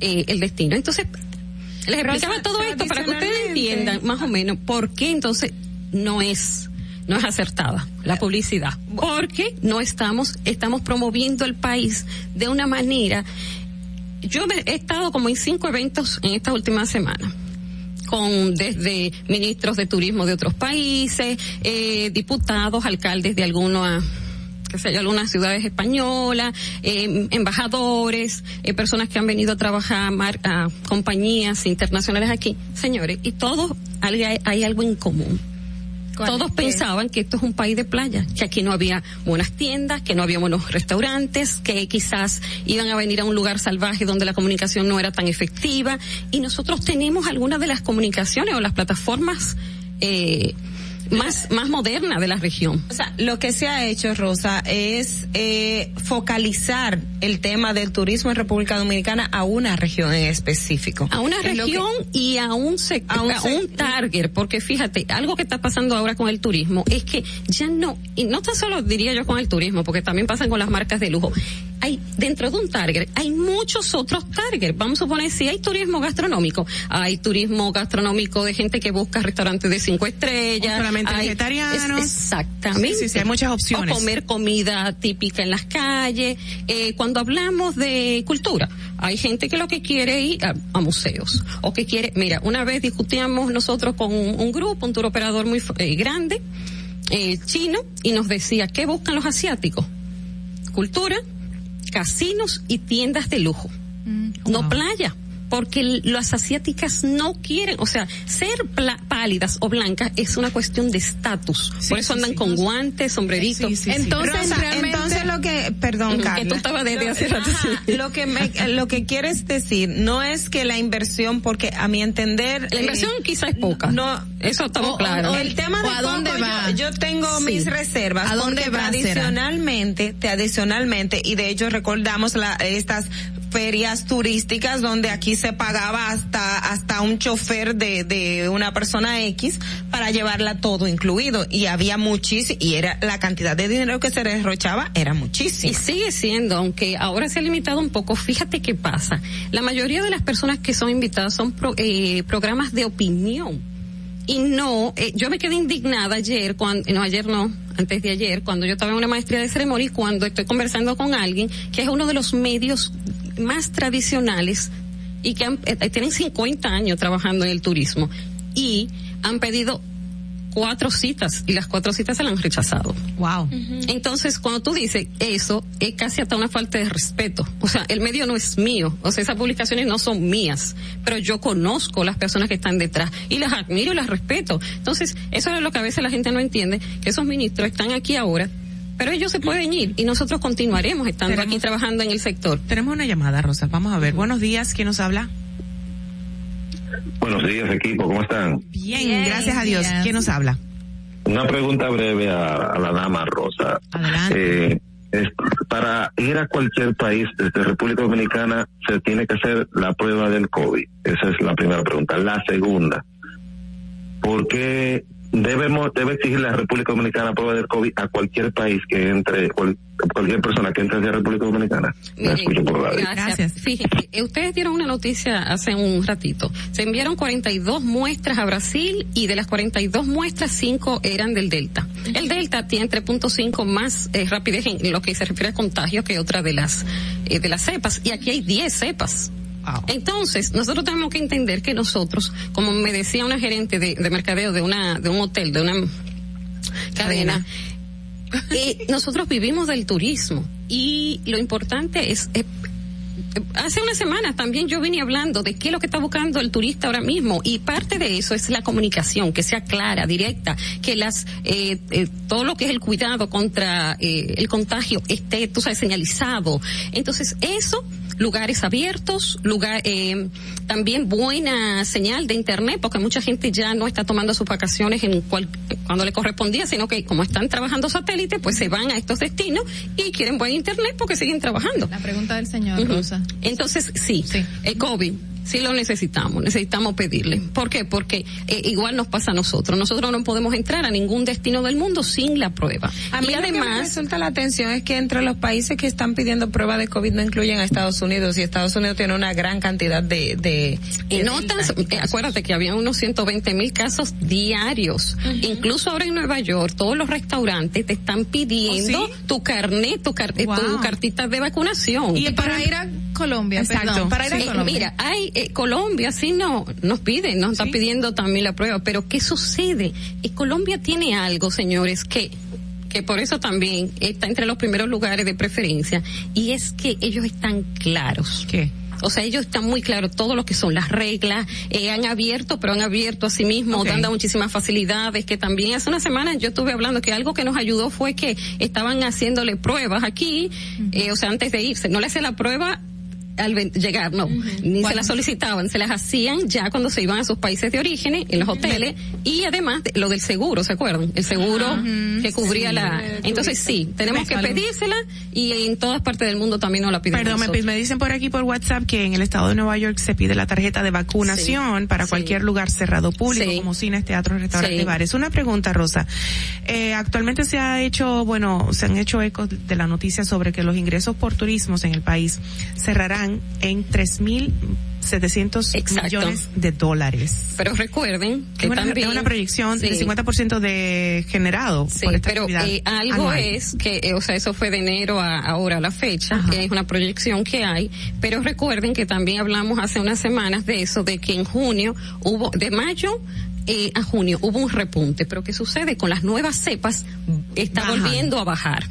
eh, el destino. Entonces, les explicaba todo esto para que ustedes entiendan más o menos por qué entonces no es no es acertada la publicidad porque no estamos estamos promoviendo el país de una manera yo he estado como en cinco eventos en estas últimas semanas con desde ministros de turismo de otros países, eh, diputados, alcaldes de alguna que yo, algunas ciudades españolas, eh, embajadores, eh, personas que han venido a trabajar mar- a compañías internacionales aquí, señores, y todos hay, hay algo en común. Todos pensaban que esto es un país de playa, que aquí no había buenas tiendas, que no había buenos restaurantes, que quizás iban a venir a un lugar salvaje donde la comunicación no era tan efectiva. Y nosotros tenemos algunas de las comunicaciones o las plataformas eh, más, más modernas de la región. O sea, lo que se ha hecho, Rosa, es eh, focalizar el tema del turismo en República Dominicana a una región en específico. a una Es lo que- región y a un sector, A un a un, target, porque fíjate, algo que está pasando ahora con el turismo es que ya no, y no tan solo diría yo con el turismo, porque también pasan con las marcas de lujo. Hay, dentro de un target, hay muchos otros targets. Vamos a suponer, si hay turismo gastronómico, hay turismo gastronómico de gente que busca restaurantes de cinco estrellas. O solamente hay- vegetarianos. es- exactamente. Sí, sí, hay muchas opciones. O comer comida típica en las calles. Eh, cuando hablamos de cultura, hay gente que lo que quiere ir a, a museos o que quiere, mira, una vez discutíamos nosotros con un, un grupo, un tour operador muy eh, grande, eh, chino, y nos decía, ¿qué buscan los asiáticos? Cultura, casinos y tiendas de lujo. No playa. Porque las asiáticas no quieren, o sea, ser pla- pálidas o blancas es una cuestión de estatus. Por eso andan con guantes, sombreritos. entonces, entonces lo que, perdón, Ujú, que Carla. tú estabas desde Lo- hace rato, ajá, sí. Lo que me, lo que quieres decir no es que la inversión, porque a mi entender. La inversión quizá es poca. No. Eso estamos o- claros. o el tema de ¿O a dónde poco, va? Yo, yo tengo Sí. mis reservas. ¿A dónde va, será? Tradicionalmente, tradicionalmente, y de hecho recordamos la, estas ferias turísticas donde aquí se pagaba hasta hasta un chofer de, de una persona X para llevarla todo incluido y había muchísimo y era la cantidad de dinero que se derrochaba era muchísimo. Y sigue siendo, aunque ahora se ha limitado un poco, fíjate qué pasa. La mayoría de las personas que son invitadas son pro- eh, programas de opinión. Y no, eh, yo me quedé indignada ayer, cuando, no ayer no, antes de ayer, cuando yo estaba en una maestría de ceremonia y cuando estoy conversando con alguien que es uno de los medios más tradicionales y que han- eh, tienen 50 años trabajando en el turismo y han pedido cuatro citas y las cuatro citas se las han rechazado. Wow. Entonces, cuando tú dices eso, es casi hasta una falta de respeto. O sea, el medio no es mío. O sea, esas publicaciones no son mías. Pero yo conozco las personas que están detrás y las admiro y las respeto. Entonces, eso es lo que a veces la gente no entiende, que esos ministros están aquí ahora, pero ellos se pueden ir y nosotros continuaremos estando aquí trabajando en el sector. Tenemos una llamada, Rosa. Vamos a ver. Buenos días. ¿Quién nos habla? Buenos días, equipo, ¿cómo están? Bien, gracias a Dios. ¿Quién nos habla? Una pregunta breve a, a la dama Rosa. Eh, es- para ir a cualquier país desde República Dominicana se tiene que hacer la prueba del COVID. Esa es la primera pregunta. La segunda, ¿por qué debemos debe exigir la República Dominicana prueba del COVID a cualquier país que entre, cual- cualquier persona que entre hacia República Dominicana? La escucho por radio. Gracias. Fíjense, eh, ustedes dieron una noticia hace un ratito. Se enviaron 42 muestras a Brasil y de las 42 muestras, 5 eran del Delta. El Delta tiene 3.5 más eh, rapidez en lo que se refiere a contagio que otra de las eh, de las cepas y aquí hay 10 cepas. Entonces, nosotros tenemos que entender que nosotros, como me decía una gerente de, de mercadeo de una de un hotel, de una cadena, eh, nosotros vivimos del turismo. Y lo importante es, eh, eh, hace unas semanas también yo vine hablando de qué es lo que está buscando el turista ahora mismo. Y parte de eso es la comunicación, que sea clara, directa, que las eh, eh, todo lo que es el cuidado contra eh, el contagio esté, tú sabes, señalizado. Entonces eso lugares abiertos, lugar, eh, también buena señal de internet, porque mucha gente ya no está tomando sus vacaciones en cual, cuando le correspondía, sino que como están trabajando satélites, pues se van a estos destinos y quieren buen internet porque siguen trabajando. La pregunta del señor. Rosa. Entonces, sí, el COVID. Sí lo necesitamos, necesitamos pedirle. ¿Por qué? Porque eh, igual nos pasa a nosotros. Nosotros no podemos entrar a ningún destino del mundo sin la prueba. A mí y lo que me además, resulta la atención es que entre los países que están pidiendo prueba de COVID no incluyen a Estados Unidos y Estados Unidos tiene una gran cantidad de... de, Y no tan, eh, acuérdate que había unos 120 mil casos diarios. Incluso ahora en Nueva York, todos los restaurantes te están pidiendo ¿Oh, tu carnet, tu, car- eh, tu cartita de vacunación. Y para ir a Colombia, Exacto. perdón, para ir a Sí, Colombia. Mira, hay eh, Colombia sí no nos pide, nos está pidiendo también la prueba, pero ¿qué sucede? Eh, Colombia tiene algo, señores, que que por eso también está entre los primeros lugares de preferencia y es que ellos están claros. ¿Qué? O sea, ellos están muy claros todo lo que son las reglas, eh, han abierto, pero han abierto a sí mismos, dando muchísimas facilidades, que también hace una semana yo estuve hablando que algo que nos ayudó fue que estaban haciéndole pruebas aquí, eh, o sea, antes de irse, no le hacía la prueba al llegar, no, ni se las solicitaban, se las hacían ya cuando se iban a sus países de origen, en los hoteles, y además de- lo del seguro, ¿se acuerdan? El seguro que cubría sí. la... Entonces sí, tenemos que pedírsela y en todas partes del mundo también nos la piden. Perdón, me, me dicen por aquí por WhatsApp que en el estado de Nueva York se pide la tarjeta de vacunación Sí, para sí. cualquier lugar cerrado público como cines, teatros, restaurantes, bares. Una pregunta, Rosa. Eh, actualmente se ha hecho, bueno, se han hecho ecos de la noticia sobre que los ingresos por turismos en el país cerrarán en 3.700 Exacto. millones de dólares. Pero recuerden que Es una, también... es una proyección Sí. del 50% de generado Sí, por esta pero eh, algo anual. es que, eh, o sea, eso fue de enero a ahora a la fecha, que es una proyección que hay, pero recuerden que también hablamos hace unas semanas de eso, de que en junio hubo, de mayo eh, a junio hubo un repunte, pero ¿qué sucede? Con las nuevas cepas está volviendo a bajar.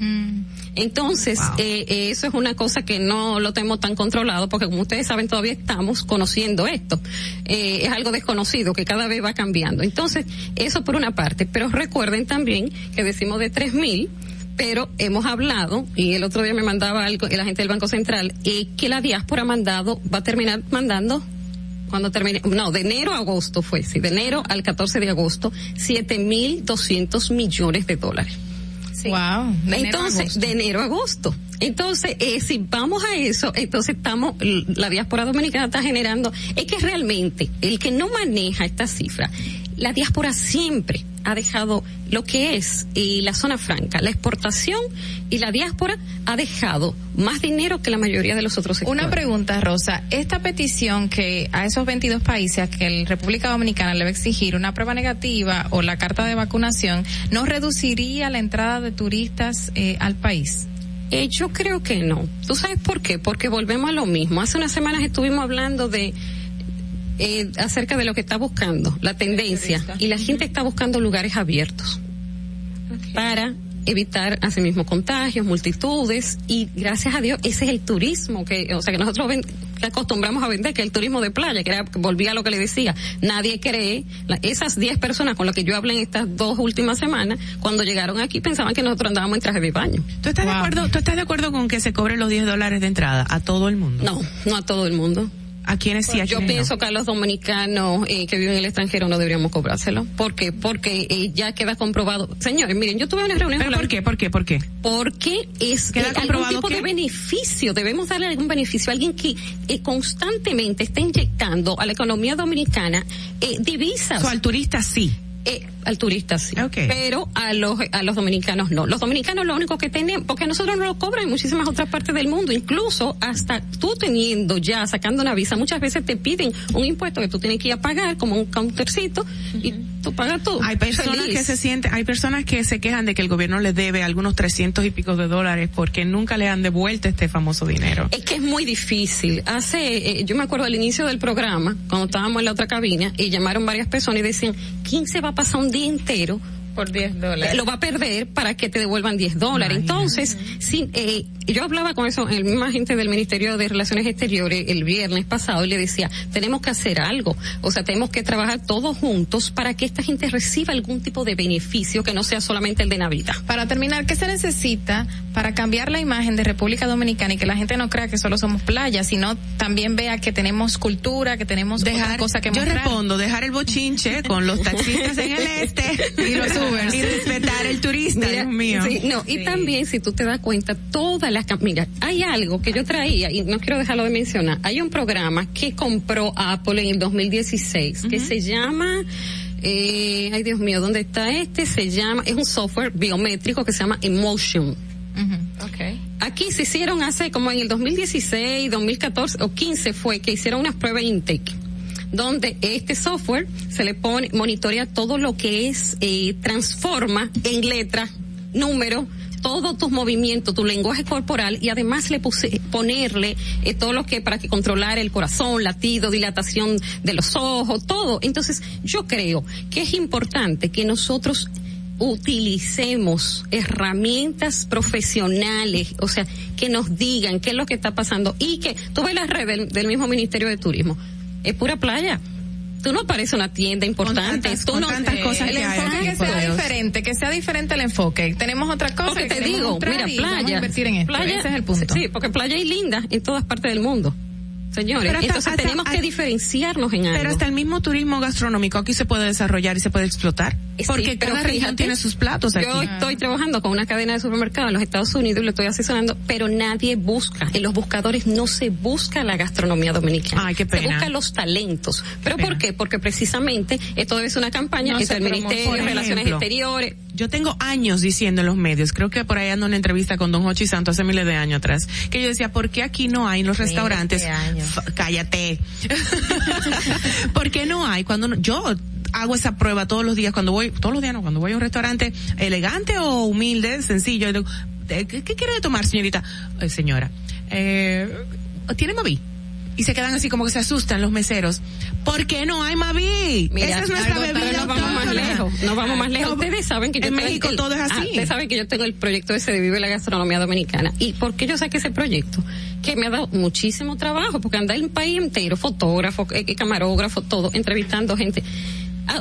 Entonces, eh, eh, eso es una cosa que no lo tenemos tan controlado porque como ustedes saben todavía estamos conociendo esto. Eh, es algo desconocido que cada vez va cambiando. Entonces, eso por una parte. Pero recuerden también que decimos de 3.000 pero hemos hablado, y el otro día me mandaba algo, la gente del Banco Central, eh, que la diáspora ha mandado, va a terminar mandando cuando termine, no, de enero a agosto fue, sí, de enero al 14 de agosto, 7.200 millones de dólares. Wow. de Entonces, de enero a agosto. Entonces, eh, si vamos a eso, entonces estamos, la diáspora dominicana está generando, es que realmente el que no maneja esta cifra la diáspora siempre ha dejado lo que es y la zona franca, la exportación y la diáspora ha dejado más dinero que la mayoría de los otros sectores. Una pregunta, Rosa. Esta petición que a esos 22 países a que la República Dominicana le va a exigir una prueba negativa o la carta de vacunación, ¿no reduciría la entrada de turistas eh, al país? Eh, yo creo que no. ¿Tú sabes por qué? Porque volvemos a lo mismo. Hace unas semanas estuvimos hablando de eh, acerca de lo que está buscando, la tendencia, y la gente está buscando lugares abiertos para evitar asimismo contagios, multitudes y gracias a Dios ese es el turismo que, o sea que nosotros ven, que acostumbramos a vender, que es el turismo de playa, que era, volvía a lo que le decía, nadie cree, la- esas 10 personas con las que yo hablé en estas dos últimas semanas, cuando llegaron aquí pensaban que nosotros andábamos en traje de baño. ¿Tú estás, de acuerdo, ¿Tú estás de acuerdo con que se cobren los 10 dólares de entrada a todo el mundo? No, no a todo el mundo. ¿A quiénes sí? A Yo quiénes no? pienso que a los dominicanos eh, que viven en el extranjero no deberíamos cobrárselo. ¿Por qué? Porque eh, ya queda comprobado. Señores, miren, yo tuve una reunión ¿Pero por qué? ¿Por qué? ¿Por qué? Porque es ¿Queda eh, algún tipo qué? de beneficio. Debemos darle algún beneficio a alguien que eh, constantemente está inyectando a la economía dominicana eh, divisas. So, al turista sí. Eh, al turista sí, pero a los a los dominicanos no. Los dominicanos lo único que tenemos, porque nosotros no lo cobran en muchísimas otras partes del mundo, incluso hasta tú teniendo ya sacando una visa, muchas veces te piden un impuesto que tú tienes que ir a pagar como un countercito y tú pagas tú. Hay personas Feliz. que se sienten, hay personas que se quejan de que el gobierno les debe algunos 300 y pico de dólares porque nunca le han devuelto este famoso dinero. Es que es muy difícil. Hace, eh, yo me acuerdo al inicio del programa, cuando estábamos en la otra cabina, y llamaron varias personas y decían, ¿quién se va a pasar un día entero? Por 10 dólares. Lo va a perder para que te devuelvan 10 dólares. Entonces, sí, eh, yo hablaba con eso, el mismo agente del Ministerio de Relaciones Exteriores el viernes pasado y le decía, tenemos que hacer algo. O sea, tenemos que trabajar todos juntos para que esta gente reciba algún tipo de beneficio que no sea solamente el de Navidad. Para terminar, ¿qué se necesita para cambiar la imagen de República Dominicana y que la gente no crea que solo somos playa, sino también vea que tenemos cultura, que tenemos otra cosa que yo mostrar? respondo, dejar el bochinche con los taxistas en el este Y los Ubers. y respetar el turista, Mira, Dios mío. sí, no, y también si tú te das cuenta, todas las mira, hay algo que yo traía y no quiero dejarlo de mencionar. Hay un programa que compró Apple en el 2016 que se llama eh, ay Dios mío, ¿dónde está este? Se llama, es un software biométrico que se llama Emotion. Okay. Aquí se hicieron hace como en el 2016, 2014 o 15 fue que hicieron unas pruebas intake donde este software se le pone, monitorea todo lo que es, eh, transforma en letra, número, todos tus movimientos, tu lenguaje corporal y además le puse, ponerle eh, todo lo que para que controlar el corazón, latido, dilatación de los ojos, todo. Entonces, yo creo que es importante que nosotros utilicemos herramientas profesionales, o sea, que nos digan qué es lo que está pasando y que tú ves las redes del, del mismo Ministerio de Turismo, es pura playa. Tú no parece una tienda importante, tantas- tú no tantas cosas el que enfoque que sea Dios. diferente, que sea diferente el enfoque. Tenemos otra cosa Porque que te digo, mira, playa, invertir en esto. playa, Ese es el punto. Sí, porque playa hay linda en todas partes del mundo. Señores, Pero hasta- entonces hasta- tenemos que diferenciarnos en algo. Pero hasta el mismo turismo gastronómico aquí se puede desarrollar y se puede explotar. Sí, Porque pero cada región fíjate, tiene sus platos aquí. Yo estoy trabajando con una cadena de supermercados en los Estados Unidos y lo estoy asesorando, pero nadie busca, en los buscadores no se busca la gastronomía dominicana. Ay, qué Se pena. buscan los talentos. ¿Pero por qué? Porque precisamente esto debe ser una campaña No entre se el. Ministerio de Relaciones Exteriores. Yo tengo años diciendo en los medios, creo que por ahí ando en una entrevista con Don Hochi Santo hace miles de años atrás, que yo decía, ¿por qué aquí no hay en los restaurantes? Cállate. ¿Por qué no hay? Cuando no- yo hago esa prueba todos los días cuando voy, todos los días no, cuando voy a un restaurante elegante o humilde, sencillo, yo digo, ¿qué, qué quiere tomar, señorita? "Eh, señora, eh, ¿tiene Mavi? Y se quedan así como que se asustan los meseros. ¿Por qué no hay Mavi? Mira, Esa es nuestra algo- bebida. no vamos más lejos, no vamos más lejos. Ustedes saben que yo en tengo México el- todo es así. Ah, ustedes saben que yo tengo el proyecto ese de Vive la Gastronomía Dominicana. ¿Y por qué yo saqué ese proyecto? Que me ha dado muchísimo trabajo, porque anda el país entero, fotógrafo, eh, camarógrafo, todo, entrevistando gente.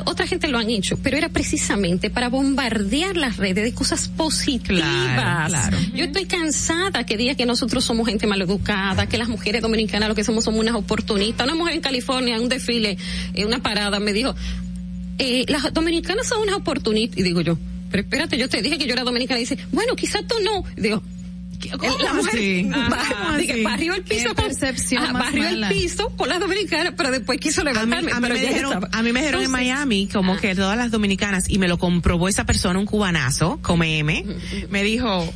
Otra gente lo han hecho, pero era precisamente para bombardear las redes de cosas positivas. Claro, claro. Yo estoy cansada que diga que nosotros somos gente maleducada, que las mujeres dominicanas lo que somos somos unas oportunistas. Una mujer en California, en un desfile, en una parada, me dijo, eh, las dominicanas son unas oportunistas. Y digo yo, pero espérate, yo te dije que yo era dominicana. Y dice, bueno, quizás tú no. Y digo, El- la mujer. ba- dije, barrió el piso con, ajá, barrió el piso con las dominicanas, pero después quiso levantarme. a mí, pero me ya dijeron, a mí me dijeron en Entonces, Miami como que todas las dominicanas y me lo comprobó esa persona, un cubanazo, come M, me dijo,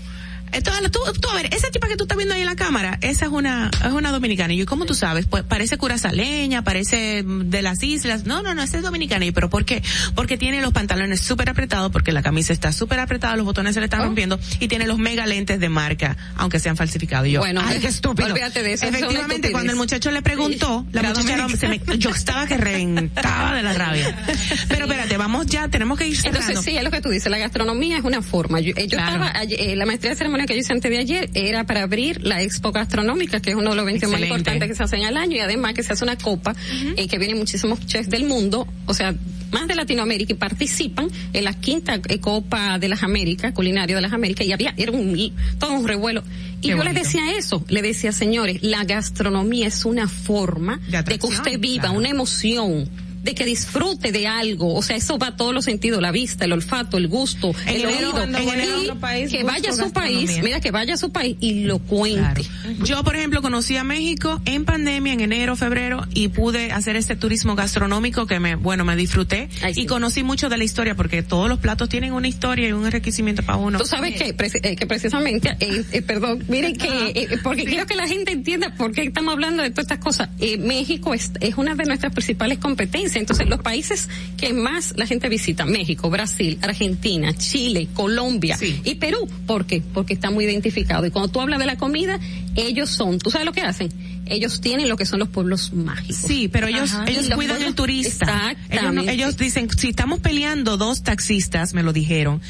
tú, tú, a ver, esa tipa que tú estás viendo ahí en la cámara, esa es una, es una dominicana. Y yo, ¿cómo tú sabes? Pues parece curazaleña, parece de las islas. No, no, no, esa es dominicana. Y, pero ¿por qué? Porque tiene los pantalones súper apretados, porque la camisa está súper apretada, los botones se le Oh. están rompiendo, y tiene los mega lentes de marca, aunque sean falsificados. Y yo, Bueno, ay, qué estúpido. olvídate de eso, Efectivamente, cuando el muchacho le preguntó, la muchacha se me- yo estaba que reventaba de la rabia. Pero espérate, vamos ya, tenemos que ir cerrando. Entonces sí, es lo que tú dices, la gastronomía es una forma. Yo, eh, yo Claro. estaba, eh, la maestría de que yo hice antes de ayer era para abrir la expo gastronómica, que es uno de los eventos más importantes que se hacen al año y además que se hace una copa, eh, que vienen muchísimos chefs del mundo, o sea, más de Latinoamérica y participan en la quinta eh, Copa de las Américas, culinario de las Américas, y había, era un, todo un revuelo. Y Qué yo les bonito. decía eso, le decía, señores, la gastronomía es una forma de, que usted viva claro. una emoción, de que disfrute de algo, o sea, eso va a todos los sentidos, la vista, el olfato, el gusto, En el enero, oído, y otro país, que vaya a su país, mira, que vaya a su país y lo cuente. Yo, por ejemplo, conocí a México en pandemia, en enero, febrero, y pude hacer este turismo gastronómico que me, bueno, me disfruté. Y conocí mucho de la historia, porque todos los platos tienen una historia y un enriquecimiento para uno. Tú sabes que, eh, que precisamente, eh, eh, perdón, miren que, eh, porque quiero que la gente entienda por qué estamos hablando de todas estas cosas. Eh, México es, es una de nuestras principales competencias. Entonces, los países que más la gente visita, México, Brasil, Argentina, Chile, Colombia y Perú. ¿Por qué? Porque está muy identificado. Y cuando tú hablas de la comida, ellos son, ¿tú sabes lo que hacen? Ellos tienen lo que son los pueblos mágicos. Sí, pero ellos, Ajá. ellos cuidan pueblos- el turista. Ellos, no- Exactamente. ellos dicen, si estamos peleando dos taxistas, me lo dijeron,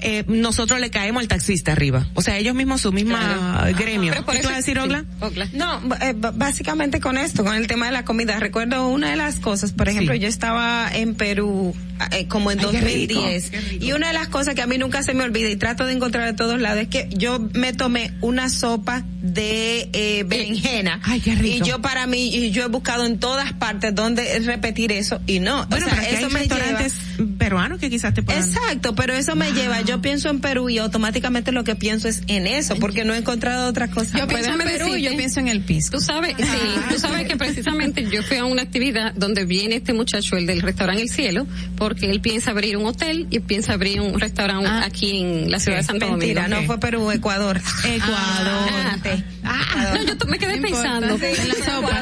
eh, nosotros le caemos al taxista arriba. O sea, ellos mismos, su misma gremio. Pero por ¿Qué tú eso- vas a decir, Ogla? No, b- eh, básicamente con esto, con el tema de la comida. Recuerdo una de las cosas, por ejemplo, Sí. yo estaba en Perú eh, como en Ay, qué rico, 2010 qué rico. y una de las cosas que a mí nunca se me olvida y trato de encontrar de todos lados es que yo me tomé una sopa de eh, berenjena. Ay, qué rico. Y yo para mí, y yo he buscado en todas partes donde repetir eso y no. Bueno, o sea, pero eso hay me lleva- restaurantes peruanos que quizás te puedan... Exacto, pero eso me lleva, yo pienso en Perú y automáticamente lo que pienso es en eso, porque no he encontrado otra cosa. Yo pienso en Perú y yo decirte- pienso en el piso. Tú sabes, sí, tú sabes que precisamente yo fui a una actividad donde viene este muchacho, el del restaurante El Cielo, porque él piensa abrir un hotel y piensa abrir un restaurante aquí en la ciudad de Santo Domingo. Mentira, no fue Perú, Ecuador. Ecuador. Ah, no, yo me quedé pensando. En la sopa.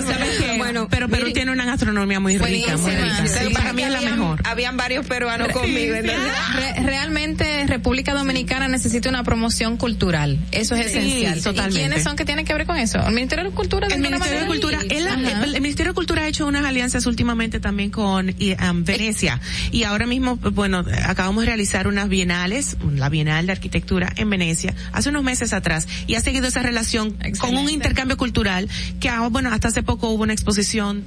¿Sabes qué? Bueno, pero Perú miren, tiene una gastronomía muy rica, muy rica. sí. Para mí es la Habían- mejor. Habían varios peruanos conmigo. Re- realmente República Dominicana necesita una promoción cultural. Eso es esencial. totalmente. ¿Y quiénes son que tienen que ver con eso? El Ministerio de Cultura. de El Ministerio de? Cultura, el, el Ministerio de Cultura ha hecho unas alianzas últimamente también con um, Venecia y ahora mismo, bueno, acabamos de realizar unas bienales, la Bienal de Arquitectura en Venecia, hace unos meses atrás y ha seguido esa relación con un intercambio cultural que, ah, bueno, hasta hace poco hubo una exposición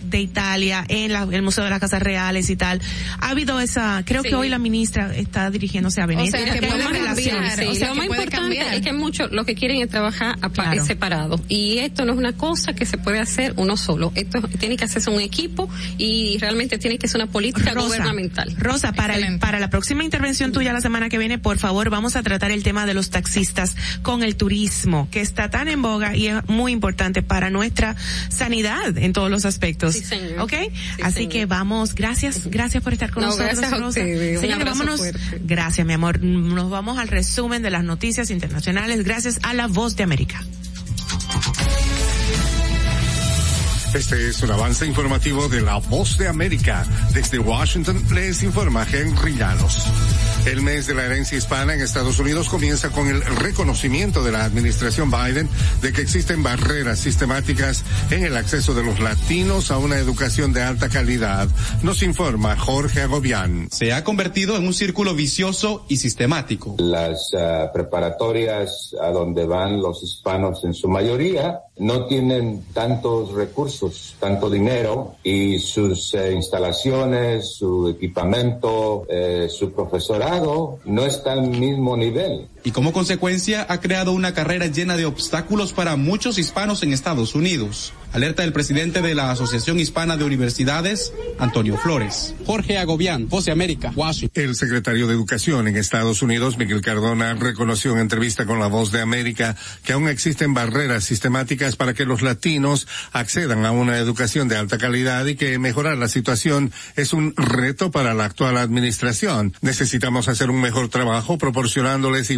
de Italia en la- el Museo de las Casas Reales y tal. Ha habido esa, creo Sí. que hoy la ministra está dirigiéndose a Venecia. Mira, que que a relación. cambiar, sí. o sea, lo que más puede importante cambiar. es que muchos lo que quieren es trabajar apa- Claro. separado y esto no es una cosa que se puede hacer uno solo esto tiene que hacerse un equipo y realmente tiene que ser una política gubernamental Rosa, para, el- para la próxima intervención tuya la semana que viene, por favor, vamos a tratar el tema de los taxistas con el turismo, que está tan en boga y es muy importante para nuestra sanidad en todos los aspectos. Sí, señor. ¿Ok? Sí, Así señor. que vamos, gracias, gracias por estar con No, nosotros, gracias Rosa. vámonos. fuerte. Gracias, mi amor. Nos vamos al resumen de las noticias internacionales gracias a La Voz de América. Este es un avance informativo de La Voz de América. Desde Washington les informa Henry Llanos. El mes de la herencia hispana en Estados Unidos comienza con el reconocimiento de la administración Biden de que existen barreras sistemáticas en el acceso de los latinos a una educación de alta calidad. Nos informa Jorge Agobián. Se ha convertido en un círculo vicioso y sistemático. Las ah, preparatorias a donde van los hispanos en su mayoría no tienen tantos recursos, tanto dinero y sus eh, instalaciones, su equipamiento, eh, su profesorado no está al mismo nivel y como consecuencia ha creado una carrera llena de obstáculos para muchos hispanos en Estados Unidos. Alerta el presidente de la Asociación Hispana de Universidades, Antonio Flores. Jorge Agobián, Voz de América, Washington. El secretario de Educación en Estados Unidos, Miguel Cardona, reconoció en entrevista con la Voz de América que aún existen barreras sistemáticas para que los latinos accedan a una educación de alta calidad y que mejorar la situación es un reto para la actual administración. Necesitamos hacer un mejor trabajo proporcionándoles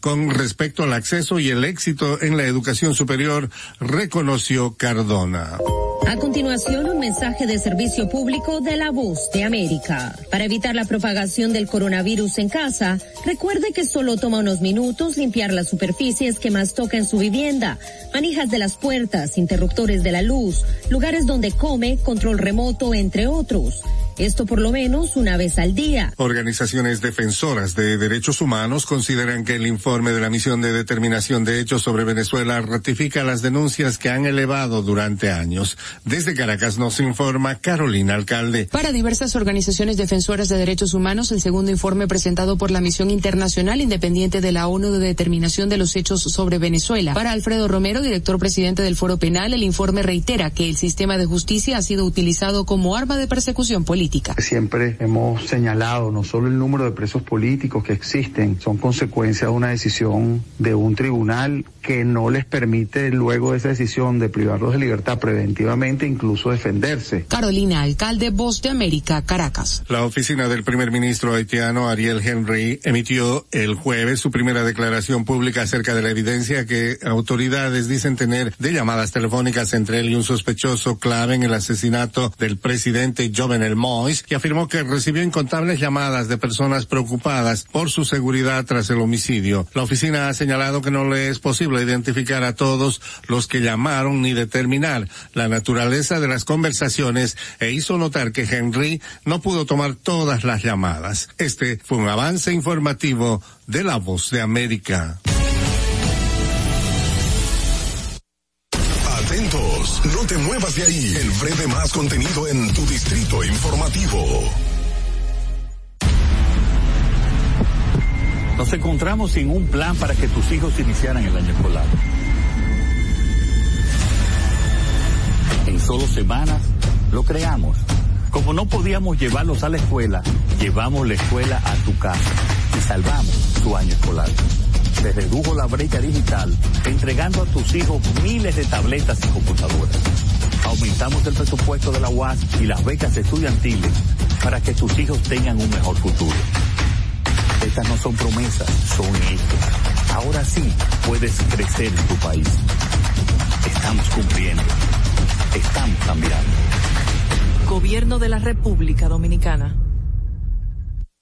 con respecto al acceso y el éxito en la educación superior, reconoció Cardona. A continuación, un mensaje de servicio público de la voz de América. Para evitar la propagación del coronavirus en casa, recuerde que solo toma unos minutos limpiar las superficies que más toca en su vivienda, manijas de las puertas, interruptores de la luz, lugares donde come, control remoto, entre otros. Esto por lo menos una vez al día. Organizaciones defensoras de derechos humanos consideran que el informe de la misión de determinación de hechos sobre Venezuela ratifica las denuncias que han elevado durante años. Desde Caracas nos informa Carolina Alcalde. Para diversas organizaciones defensoras de derechos humanos, el segundo informe presentado por la Misión Internacional Independiente de la ONU de Determinación de los Hechos sobre Venezuela. Para Alfredo Romero, director presidente del Foro Penal, el informe reitera que el sistema de justicia ha sido utilizado como arma de persecución política. Siempre hemos señalado no solo el número de presos políticos que existen, son consecuencia de una decisión de un tribunal que no les permite luego de esa decisión de privarlos de libertad preventivamente incluso defenderse. Carolina, alcalde Voz de América, Caracas. La oficina del primer ministro haitiano Ariel Henry emitió el jueves su primera declaración pública acerca de la evidencia que autoridades dicen tener de llamadas telefónicas entre él y un sospechoso clave en el asesinato del presidente Jovenel Moïse que afirmó que recibió incontables llamadas de personas preocupadas por su seguridad tras el homicidio. La oficina ha señalado que no le es posible identificar a todos los que llamaron ni determinar la naturaleza de las conversaciones e hizo notar que Henry no pudo tomar todas las llamadas. Este fue un avance informativo de La Voz de América. No te muevas de ahí. El breve más contenido en tu distrito informativo. Nos encontramos sin un plan para que tus hijos iniciaran el año escolar. En solo semanas lo creamos. Como no podíamos llevarlos a la escuela, llevamos la escuela a tu casa y salvamos tu año escolar. Se redujo la brecha digital entregando a tus hijos miles de tabletas y computadoras. Aumentamos el presupuesto de la UAS y las becas estudiantiles para que tus hijos tengan un mejor futuro. Estas no son promesas, son hechos. Ahora sí puedes crecer en tu país. Estamos cumpliendo. Estamos cambiando. Gobierno de la República Dominicana.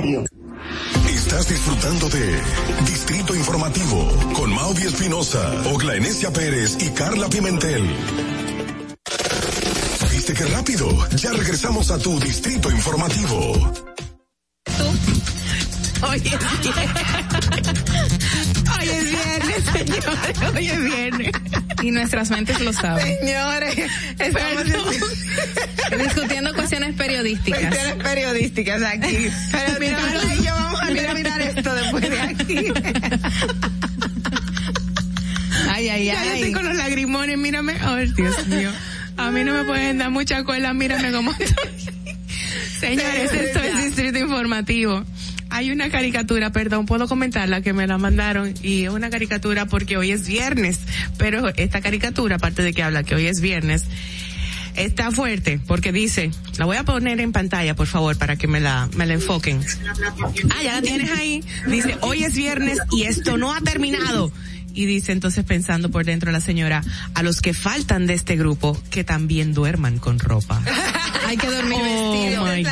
Estás disfrutando de Distrito Informativo con Mauvi Espinosa, Ogla Enesia Pérez y Carla Pimentel. ¿Viste qué rápido? Ya regresamos a tu Distrito Informativo. Viernes. Hoy es viernes, señores. Hoy es viernes. Y nuestras mentes lo saben. Señores, estamos discutiendo cuestiones periodísticas. Cuestiones periodísticas aquí. Pero mira, y yo vamos a mirar, esto después de aquí. Ay, ay, ya ay. Yo estoy con los lagrimones, mírame. Oh, Dios mío. A mí no me pueden dar mucha cola, mírame cómo estoy. Señores, esto es Distrito Informativo hay una caricatura, perdón, puedo comentarla que me la mandaron y es una caricatura porque hoy es viernes, pero esta caricatura, aparte de que habla que hoy es viernes, está fuerte porque dice, la voy a poner en pantalla, por favor, para que me la, me la enfoquen. Ah, ya la tienes ahí. Dice, hoy es viernes y esto no ha terminado. Y dice entonces pensando por dentro la señora, a los que faltan de este grupo, que también duerman con ropa. Hay que dormir oh vestido. My God.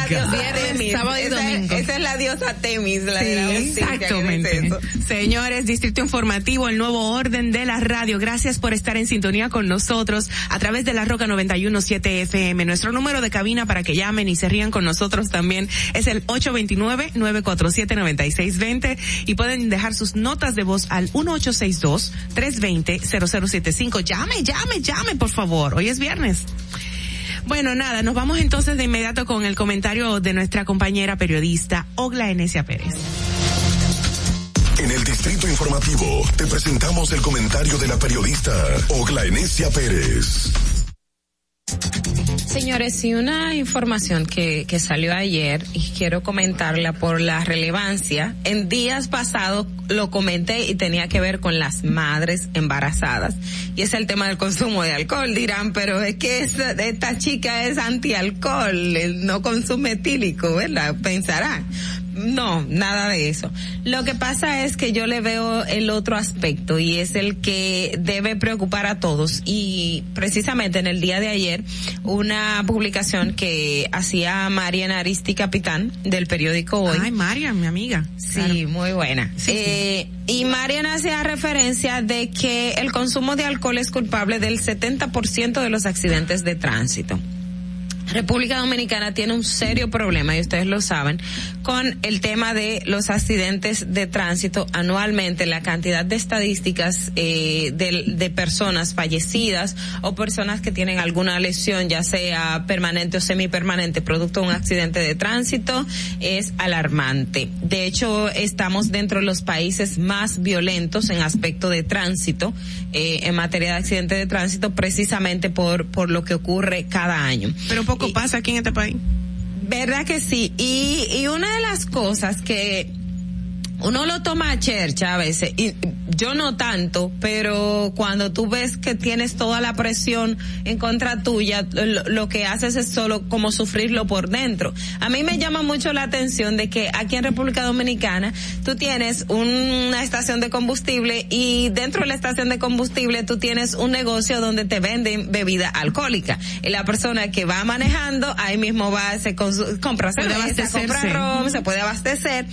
sábado y domingo. Esa, es la diosa Temis, la de la Exactamente. Señores, Distrito Informativo, el nuevo orden de la radio. Gracias por estar en sintonía con nosotros a través de la Roca 917 FM. Nuestro número de cabina para que llamen y se rían con nosotros también es el 829-947-9620 y pueden dejar sus notas de voz al 1862 320 0075. Llame, llame, llame, por favor. Hoy es viernes. Bueno, nada, nos vamos entonces de inmediato con el comentario de nuestra compañera periodista Ogla Enesia Pérez. En el Distrito Informativo te presentamos el comentario de la periodista Ogla Enesia Pérez. Señores, y una información que, que salió ayer y quiero comentarla por la relevancia. En días pasados lo comenté y tenía que ver con las madres embarazadas. Y es el tema del consumo de alcohol. Dirán, pero es que esta chica es antialcohol, no consume etílico, ¿verdad? Pensarán. No, nada de eso. Lo que pasa es que yo le veo el otro aspecto y es el que debe preocupar a todos. Y precisamente en el día de ayer, una publicación que hacía Mariana Aristi Capitán del periódico Hoy. Ay, Marian, mi amiga. Sí, muy buena. eh, y Mariana hacía referencia de que el consumo de alcohol es culpable del 70% de los accidentes de tránsito. República Dominicana tiene un serio problema, y ustedes lo saben, con el tema de los accidentes de tránsito anualmente, la cantidad de estadísticas eh, de, de, personas fallecidas o personas que tienen alguna lesión, ya sea permanente o semipermanente, producto de un accidente de tránsito, es alarmante. De hecho, estamos dentro de los países más violentos en aspecto de tránsito, eh, en materia de accidente de tránsito, precisamente por, por lo que ocurre cada año. Pasa aquí en este país. ¿Verdad que sí? Y, y una de las cosas que uno lo toma a chercha a veces, y yo no tanto, pero cuando tú ves que tienes toda la presión en contra tuya, lo, que haces es solo como sufrirlo por dentro. A mí me llama mucho la atención de que aquí en República Dominicana tú tienes una estación de combustible y dentro de la estación de combustible tú tienes un negocio donde te venden bebida alcohólica. Y la persona que va manejando, ahí mismo va, se compra cerveza, compra rom, se puede abastecer.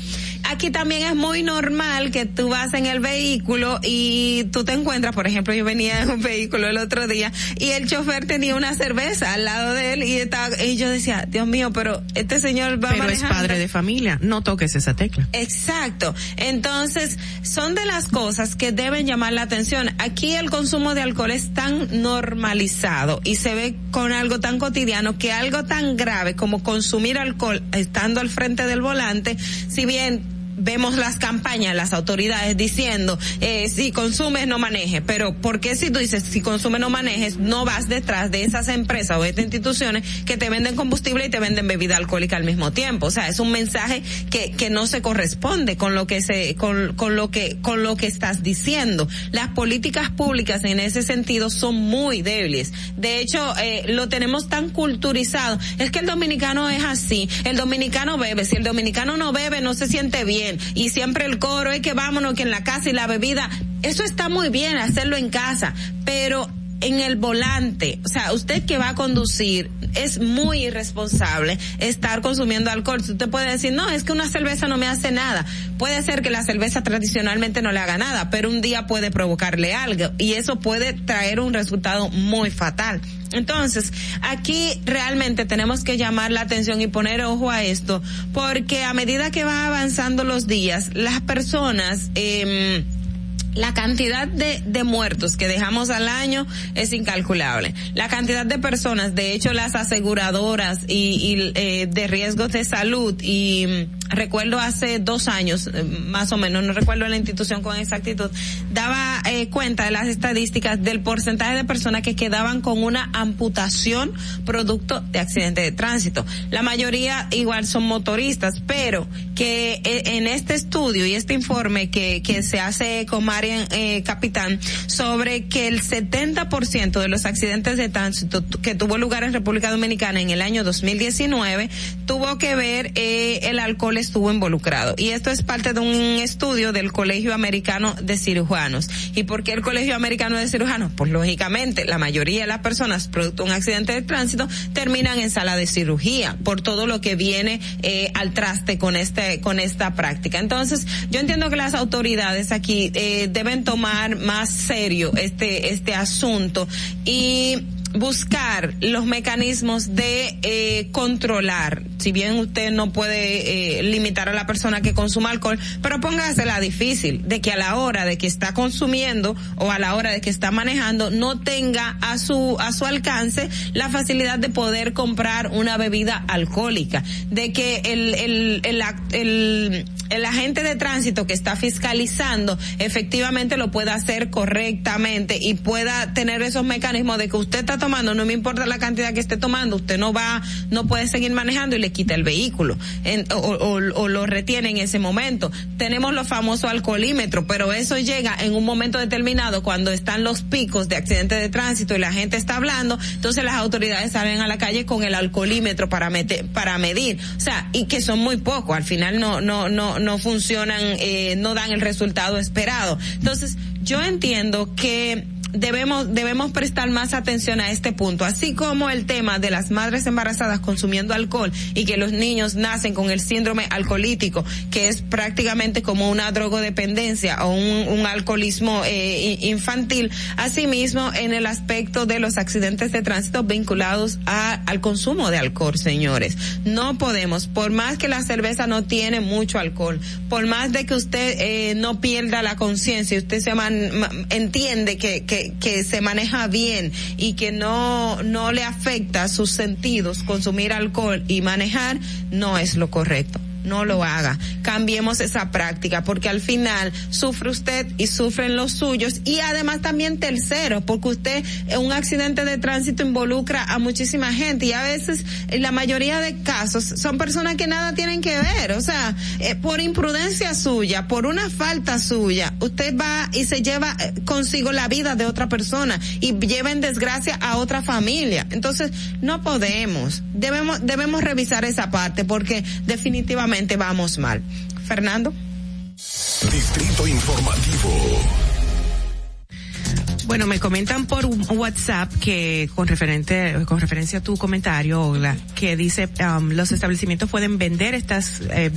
Aquí también es muy normal que tú vas en el vehículo y tú te encuentras, por ejemplo, yo venía en un vehículo el otro día y el chofer tenía una cerveza al lado de él y estaba, y yo decía, Dios mío, pero este señor va Pero es padre de familia, no toques esa tecla. Exacto. Entonces, son de las cosas que deben llamar la atención. Aquí el consumo de alcohol es tan normalizado y se ve con algo tan cotidiano que algo tan grave como consumir alcohol estando al frente del volante, si bien vemos las campañas, las autoridades diciendo, eh, si consumes no manejes, pero ¿por qué si tú dices si consumes no manejes, no vas detrás de esas empresas o de estas instituciones que te venden combustible y te venden bebida alcohólica al mismo tiempo? O sea, es un mensaje que, que no se corresponde con lo que se, con, con lo que, con lo que estás diciendo. Las políticas públicas en ese sentido son muy débiles. De hecho, eh, lo tenemos tan culturizado. Es que el dominicano es así. El dominicano bebe. Si el dominicano no bebe, no se siente bien. Y siempre el coro es que vámonos, que en la casa y la bebida. Eso está muy bien, hacerlo en casa. Pero en el volante, o sea, usted que va a conducir es muy irresponsable estar consumiendo alcohol. Usted puede decir, no, es que una cerveza no me hace nada. Puede ser que la cerveza tradicionalmente no le haga nada, pero un día puede provocarle algo y eso puede traer un resultado muy fatal. Entonces, aquí realmente tenemos que llamar la atención y poner ojo a esto, porque a medida que van avanzando los días, las personas, eh, la cantidad de, de muertos que dejamos al año es incalculable. La cantidad de personas, de hecho las aseguradoras y, y eh, de riesgos de salud y recuerdo hace dos años, eh, más o menos, no recuerdo la institución con exactitud, daba eh, cuenta de las estadísticas del porcentaje de personas que quedaban con una amputación producto de accidente de tránsito. La mayoría igual son motoristas, pero que eh, en este estudio y este informe que, que se hace con Marian eh, Capitán sobre que el 70% de los accidentes de tránsito que tuvo lugar en República Dominicana en el año 2019 tuvo que ver eh, el alcohol estuvo involucrado. Y esto es parte de un estudio del Colegio Americano de Cirujanos. ¿Y por qué el Colegio Americano de Cirujanos? Pues lógicamente la mayoría de las personas producto de un accidente de tránsito terminan en sala de cirugía por todo lo que viene eh, al traste con este con esta práctica. Entonces, yo entiendo que las autoridades aquí eh, deben tomar más serio este este asunto y buscar los mecanismos de eh, controlar. Si bien usted no puede eh, limitar a la persona que consuma alcohol, pero póngasela difícil de que a la hora de que está consumiendo o a la hora de que está manejando no tenga a su a su alcance la facilidad de poder comprar una bebida alcohólica, de que el el el, el, el agente de tránsito que está fiscalizando efectivamente lo pueda hacer correctamente y pueda tener esos mecanismos de que usted está tomando, no me importa la cantidad que esté tomando, usted no va, no puede seguir manejando y le quita el vehículo en, o, o, lo retiene en ese momento. Tenemos los famosos alcoholímetros, pero eso llega en un momento determinado cuando están los picos de accidentes de tránsito y la gente está hablando, entonces las autoridades salen a la calle con el alcoholímetro para meter, para medir, o sea, y que son muy pocos, al final no, no, no, no funcionan, eh, no dan el resultado esperado. Entonces, yo entiendo que debemos debemos prestar más atención a este punto, así como el tema de las madres embarazadas consumiendo alcohol y que los niños nacen con el síndrome alcoholítico, que es prácticamente como una drogodependencia o un, alcoholismo eh, infantil. Asimismo, en el aspecto de los accidentes de tránsito vinculados a, al consumo de alcohol, señores. No podemos, por más que la cerveza no tiene mucho alcohol, por más de que usted eh, no pierda la conciencia, usted se man, entiende que, que que, se maneja bien y que no, no le afecta sus sentidos consumir alcohol y manejar, no es lo correcto no lo haga. Cambiemos esa práctica porque al final sufre usted y sufren los suyos y además también tercero porque usted un accidente de tránsito involucra a muchísima gente y a veces en la mayoría de casos son personas que nada tienen que ver, o sea, eh, por imprudencia suya, por una falta suya, usted va y se lleva eh, consigo la vida de otra persona y lleva en desgracia a otra familia. Entonces, no podemos, debemos debemos revisar esa parte porque definitivamente vamos mal. Fernando. Distrito Informativo. Bueno, me comentan por WhatsApp que con referente con referencia a tu comentario, que dice um, los establecimientos pueden vender estas eh,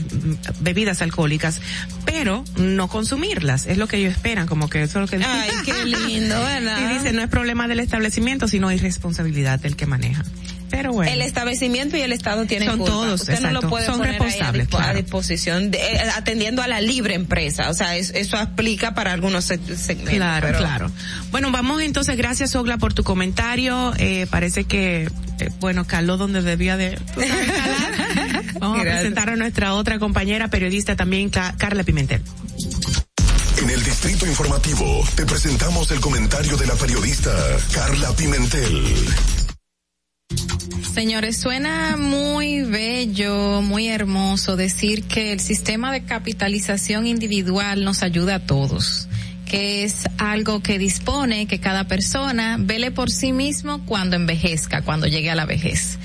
bebidas alcohólicas, pero no consumirlas. Es lo que ellos esperan, como que eso es lo que Ay, qué lindo, ¿verdad? Y dice, no es problema del establecimiento, sino irresponsabilidad del que maneja. Pero bueno. El establecimiento y el Estado tienen Son culpa. todos, Usted exacto. no lo puede Son poner ahí a, responsables, a disposición, de, eh, atendiendo a la libre empresa. O sea, es- eso aplica para algunos seg- segmentos. Claro, pero- claro. Bueno, vamos entonces, gracias Ogla por tu comentario. Eh, parece que, eh, bueno, caló donde debía de... Vamos a presentar a nuestra otra compañera periodista también, Carla Pimentel. En el Distrito Informativo te presentamos el comentario de la periodista Carla Pimentel. Señores, suena muy bello, muy hermoso decir que el sistema de capitalización individual nos ayuda a todos que es algo que dispone que cada persona vele por sí mismo cuando envejezca, cuando llegue a la vejez.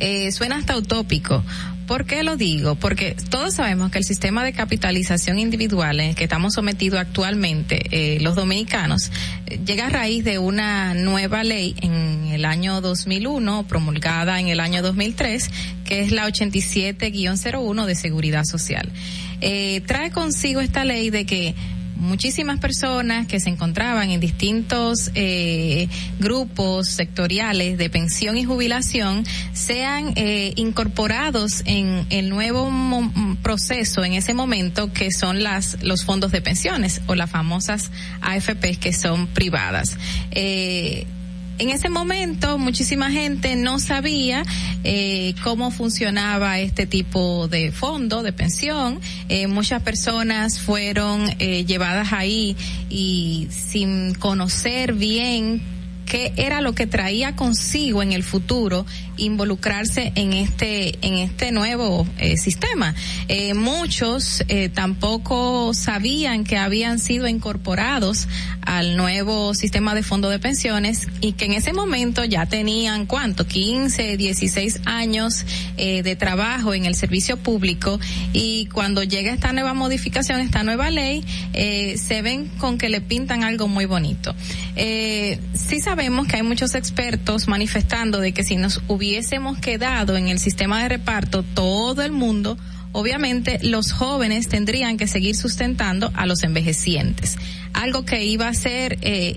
Eh, suena hasta utópico. ¿Por qué lo digo? Porque todos sabemos que el sistema de capitalización individual en el que estamos sometidos actualmente eh, los dominicanos eh, llega a raíz de una nueva ley en el año 2001, promulgada en el año 2003, que es la 87-01 de Seguridad Social. trae consigo esta ley de que muchísimas personas que se encontraban en distintos eh, grupos sectoriales de pensión y jubilación sean eh, incorporados en el nuevo proceso en ese momento que son las los fondos de pensiones o las famosas AFP que son privadas. Eh, en ese momento muchísima gente no sabía eh, cómo funcionaba este tipo de fondo de pensión. Eh, muchas personas fueron eh, llevadas ahí y sin conocer bien qué era lo que traía consigo en el futuro involucrarse en este en este nuevo eh, sistema. Eh, muchos eh, tampoco sabían que habían sido incorporados al nuevo sistema de fondo de pensiones y que en ese momento ya tenían cuánto 15, 16 años de trabajo en el servicio público y cuando llega esta nueva modificación, esta nueva ley, se ven con que le pintan algo muy bonito. sí sabemos que hay muchos expertos manifestando de que si nos hubiera hubiésemos quedado en el sistema de reparto todo el mundo, obviamente los jóvenes tendrían que seguir sustentando a los envejecientes. Algo que iba a ser eh,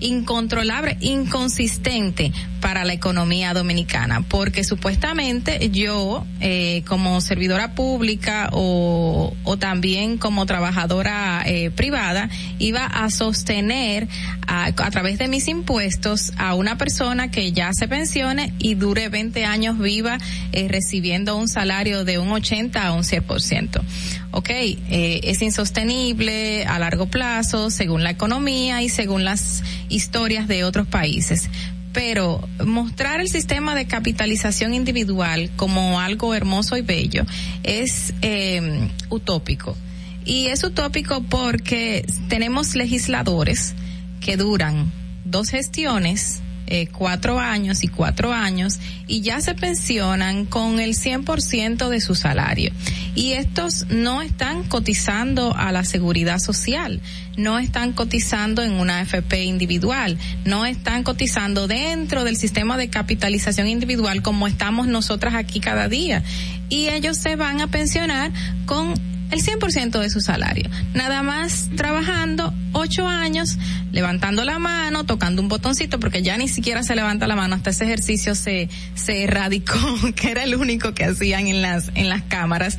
incontrolable, inconsistente para la economía dominicana, porque supuestamente yo, eh, como servidora pública o, o también como trabajadora eh, privada, iba a sostener a, a, través de mis impuestos a una persona que ya se pensione y dure 20 años viva eh, recibiendo un salario de un 80 a un 100% ok, eh, es insostenible a largo plazo según la economía y según las historias de otros países. Pero mostrar el sistema de capitalización individual como algo hermoso y bello es eh, utópico. Y es utópico porque tenemos legisladores que duran dos gestiones eh, cuatro años y cuatro años y ya se pensionan con el 100% de su salario. Y estos no están cotizando a la seguridad social, no están cotizando en una AFP individual, no están cotizando dentro del sistema de capitalización individual como estamos nosotras aquí cada día. Y ellos se van a pensionar con el 100% de su salario. Nada más trabajando ocho años, levantando la mano, tocando un botoncito, porque ya ni siquiera se levanta la mano, hasta ese ejercicio se, se erradicó, que era el único que hacían en las, en las cámaras.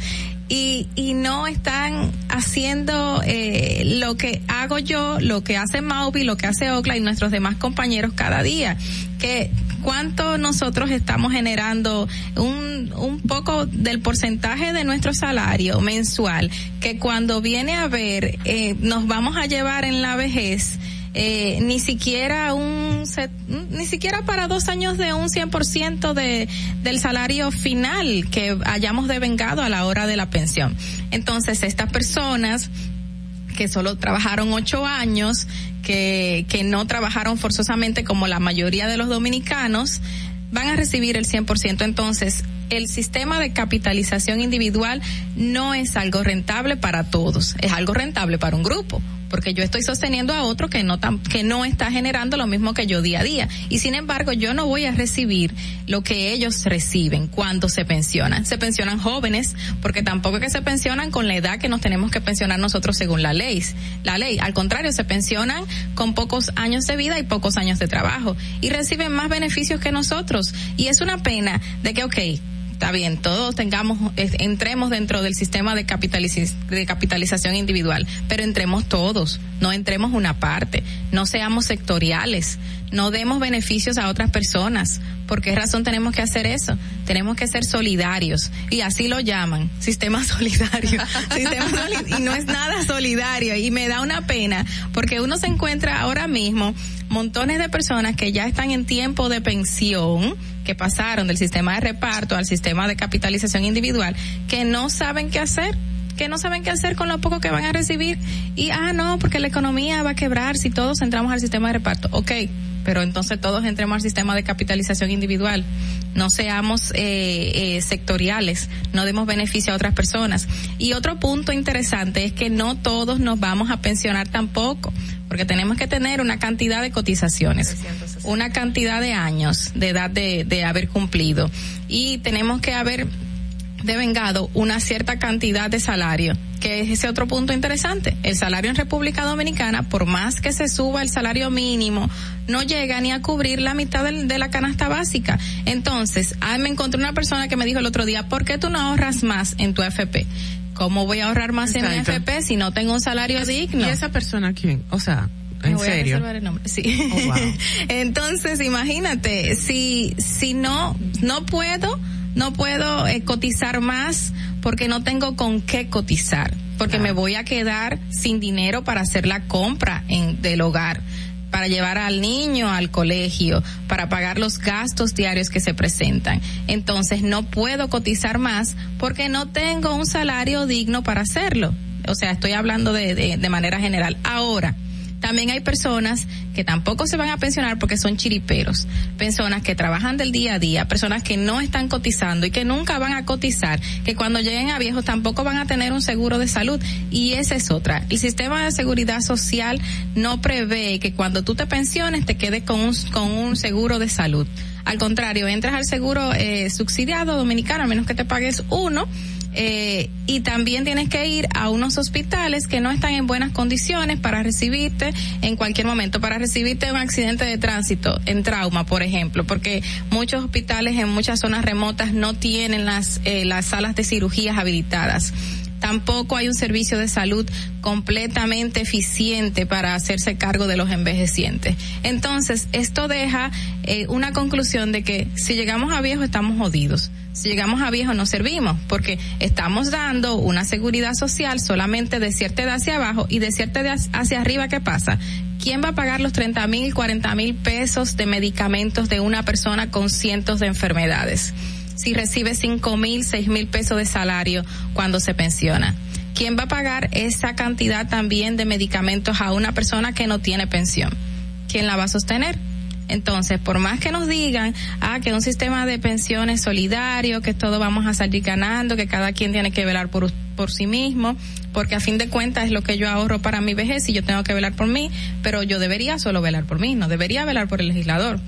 Y, y no están haciendo eh, lo que hago yo, lo que hace Mauvi, lo que hace Ocla y nuestros demás compañeros cada día, que cuánto nosotros estamos generando un, un poco del porcentaje de nuestro salario mensual, que cuando viene a ver, eh, nos vamos a llevar en la vejez, eh, ni siquiera un ni siquiera para dos años de un 100% de del salario final que hayamos devengado a la hora de la pensión. Entonces, estas personas que solo trabajaron ocho años, que, que no trabajaron forzosamente como la mayoría de los dominicanos, van a recibir el 100%. Entonces, el sistema de capitalización individual no es algo rentable para todos, es algo rentable para un grupo porque yo estoy sosteniendo a otro que no que no está generando lo mismo que yo día a día y sin embargo yo no voy a recibir lo que ellos reciben cuando se pensionan. Se pensionan jóvenes porque tampoco es que se pensionan con la edad que nos tenemos que pensionar nosotros según la ley. La ley, al contrario, se pensionan con pocos años de vida y pocos años de trabajo y reciben más beneficios que nosotros y es una pena de que okay está bien, todos tengamos, entremos dentro del sistema de, de capitalización individual, pero entremos todos, no entremos una parte, no seamos sectoriales, no demos beneficios a otras personas. ¿Por qué razón tenemos que hacer eso? Tenemos que ser solidarios y así lo llaman, sistema solidario. y no es nada solidario y me da una pena porque uno se encuentra ahora mismo montones de personas que ya están en tiempo de pensión, que pasaron del sistema de reparto al sistema de capitalización individual, que no saben qué hacer que no saben qué hacer con lo poco que van a recibir y ah no porque la economía va a quebrar si todos entramos al sistema de reparto ok pero entonces todos entremos al sistema de capitalización individual. No seamos eh, eh, sectoriales, no demos beneficio a otras personas. Y otro punto interesante es que no todos nos vamos a pensionar tampoco, porque tenemos que tener una cantidad de cotizaciones, una cantidad de años de edad de, de haber cumplido. Y tenemos que haber devengado una cierta cantidad de salario que es ese otro punto interesante. El salario en República Dominicana, por más que se suba el salario mínimo, no llega ni a cubrir la mitad de, la canasta básica. Entonces, ah, me encontré una persona que me dijo el otro día, ¿por qué tú no ahorras más en tu FP? ¿Cómo voy a ahorrar más en mi FP si no tengo un salario digno? ¿Y esa persona quién? O sea, ¿En serio? Sí. Oh, Entonces, imagínate, si, si no, no puedo, no puedo eh, cotizar más porque no tengo con qué cotizar, porque me voy a quedar sin dinero para hacer la compra en, del hogar para llevar al niño al colegio, para pagar los gastos diarios que se presentan. Entonces no puedo cotizar más porque no tengo un salario digno para hacerlo. O sea, estoy hablando de, de, de manera general. Ahora, también hay personas que tampoco se van a pensionar porque son chiriperos, personas que trabajan del día a día, personas que no están cotizando y que nunca van a cotizar, que cuando lleguen a viejos tampoco van a tener un seguro de salud y esa es otra. El sistema de seguridad social no prevé que cuando tú te pensiones te quedes con un, con un seguro de salud. Al contrario, entras al seguro eh, subsidiado dominicano, a menos que te pagues uno eh, y también tienes que ir a unos hospitales que no están en buenas condiciones para recibirte en cualquier momento, para recibirte un accidente de tránsito, en trauma, por ejemplo, porque muchos hospitales en muchas zonas remotas no tienen las, eh, las salas de cirugías habilitadas tampoco hay un servicio de salud completamente eficiente para hacerse cargo de los envejecientes. Entonces, esto deja eh, una conclusión de que si llegamos a viejo estamos jodidos si llegamos a viejo no servimos, porque estamos dando una seguridad social solamente de cierta edad hacia abajo y de cierta edad hacia arriba, ¿qué pasa? ¿Quién va a pagar los 30 mil, 40 mil pesos de medicamentos de una persona con cientos de enfermedades? Si recibe 5 mil, 6 mil pesos de salario cuando se pensiona. ¿Quién va a pagar esa cantidad también de medicamentos a una persona que no tiene pensión? ¿Quién la va a sostener? Entonces, por más que nos digan, ah, que un sistema de pensiones solidario, que todo vamos a salir ganando, que cada quien tiene que velar por, por sí mismo, porque a fin de cuentas es lo que yo ahorro para mi vejez y yo tengo que velar por mí, pero yo debería solo velar por mí, no debería velar por el legislador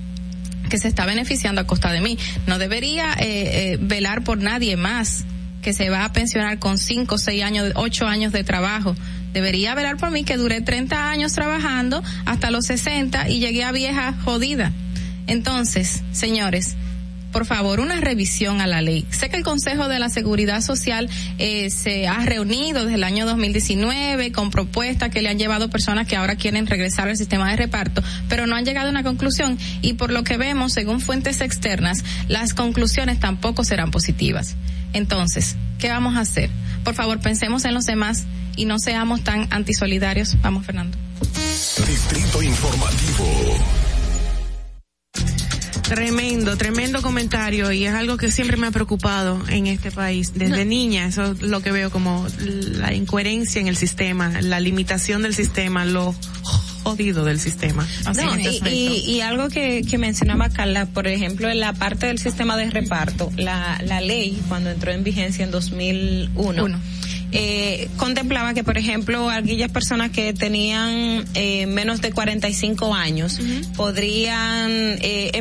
que se está beneficiando a costa de mí. No debería eh, eh, velar por nadie más que se va a pensionar con cinco, seis años, ocho años de trabajo debería velar por mí que duré 30 años trabajando hasta los 60 y llegué a vieja jodida. Entonces, señores, por favor, una revisión a la ley. Sé que el Consejo de la Seguridad Social eh, se ha reunido desde el año 2019 con propuestas que le han llevado personas que ahora quieren regresar al sistema de reparto, pero no han llegado a una conclusión y por lo que vemos, según fuentes externas, las conclusiones tampoco serán positivas. Entonces, ¿qué vamos a hacer? Por favor, pensemos en los demás y no seamos tan antisolidarios. Vamos, Fernando. Distrito Informativo. Tremendo, tremendo comentario y es algo que siempre me ha preocupado en este país. Desde niña, eso es lo que veo como la incoherencia en el sistema, la limitación del sistema, lo jodido del sistema. y, algo que, que mencionaba Carla, por ejemplo, en la parte del sistema de reparto, la, la ley cuando entró en vigencia en 2001. Uno eh, contemplaba que, por ejemplo, aquellas personas que tenían eh, menos de 45 años podrían eh,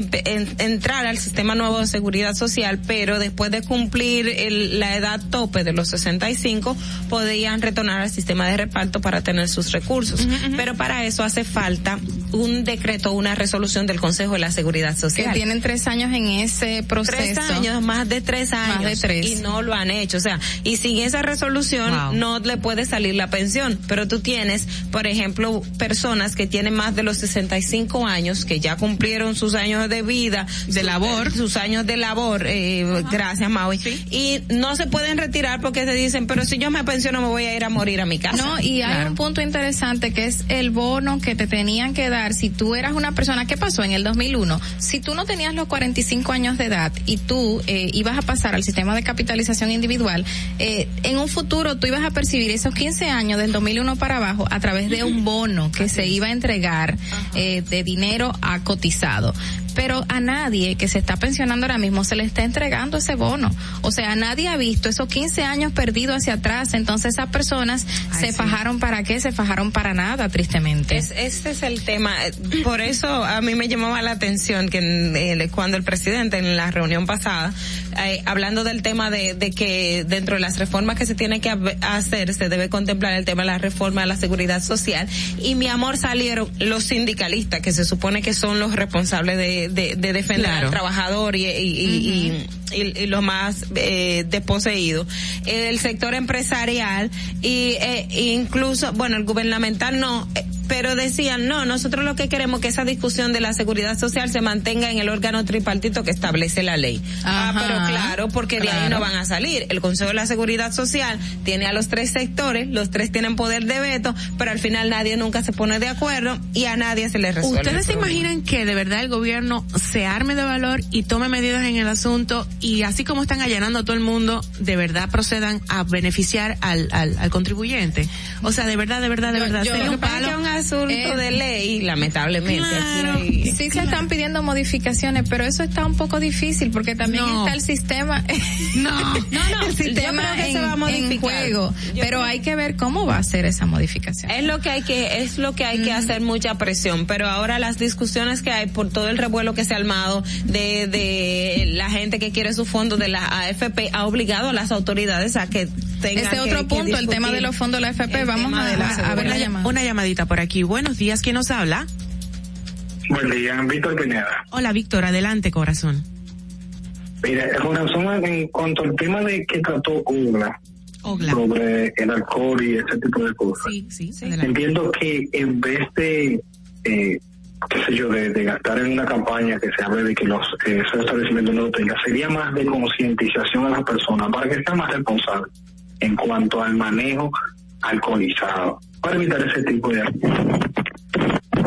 entrar al sistema nuevo de seguridad social, pero después de cumplir la edad tope de los 65, podían retornar al sistema de reparto para tener sus recursos. Pero para eso hace falta un decreto, una resolución del Consejo de la Seguridad Social. Que tienen tres años en ese proceso. Tres años, más de tres años. Más de tres. Y no lo han hecho. O sea, y sin esa resolución no le puede salir la pensión. Pero tú tienes, por ejemplo, personas que tienen más de los 65 años, que ya cumplieron sus años de vida. De labor. Sus años de labor, eh, gracias Maui. Y no se pueden retirar porque te dicen, pero si yo me pensiono me voy a ir a morir a mi casa. No, y hay un punto interesante que es el bono que te tenían que dar si tú eras una persona, ¿qué pasó en el 2001? Si tú no tenías los 45 años de edad y tú eh, ibas a pasar al sistema de capitalización individual, eh, en un futuro tú ibas a percibir esos 15 años del 2001 para abajo a través de un bono que se iba a entregar eh, de dinero a cotizado pero a nadie que se está pensionando ahora mismo se le está entregando ese bono. O sea, nadie ha visto esos 15 años perdidos hacia atrás. Entonces esas personas se fajaron para qué? Se fajaron para nada, tristemente. Es, este es el tema. Por eso a mí me llamaba la atención que eh, cuando el presidente en la reunión pasada, eh, hablando del tema de, de, que dentro de las reformas que se tiene que hacer, se debe contemplar el tema de la reforma de la seguridad social. Y mi amor salieron los sindicalistas, que se supone que son los responsables de de, defender al trabajador y, y, y, los más eh, desposeídos, el sector empresarial y eh, incluso, bueno, el gubernamental no, pero decían, no, nosotros lo que queremos es que esa discusión de la seguridad social se mantenga en el órgano tripartito que establece la ley. ah, pero claro, porque de ahí no van a salir. El Consejo de la Seguridad Social tiene a los tres sectores, los tres tienen poder de veto, pero al final nadie nunca se pone de acuerdo y a nadie se le resuelve. ¿Ustedes se imaginan que de verdad el gobierno se arme de valor y tome medidas en el asunto y así como están allanando a todo el mundo, de verdad procedan a beneficiar al, al, al contribuyente? O sea, de verdad, de verdad, de verdad, sería un palo asunto de ley, lamentablemente. Sí se están pidiendo modificaciones, pero eso está un poco difícil porque también está el sistema. no, no, no. El sistema en, se va a en, juego. pero hay que ver cómo va a ser esa modificación. Es lo que hay que, es lo que hay que hacer mucha presión. Pero ahora las discusiones que hay por todo el revuelo que se ha armado de, de la gente que quiere su fondo de la AFP ha obligado a las autoridades a que tengan Este otro punto, el tema de los fondos de la AFP, vamos a, ver la llamada. Una llamadita por aquí. Buenos días, ¿quién nos habla? Buen día, Víctor Pineda. Hola, Víctor, adelante, corazón. Mira, corazón, en cuanto al tema de que trató Ogla, sobre el alcohol y ese tipo de cosas, sí, sí, entiendo que en vez de, eh, qué sé yo, de, gastar en una campaña que se hable de que los eh, esos establecimientos no lo tengan, sería más de concientización a las personas para que sean más responsables en cuanto al manejo alcoholizado para evitar ese tipo de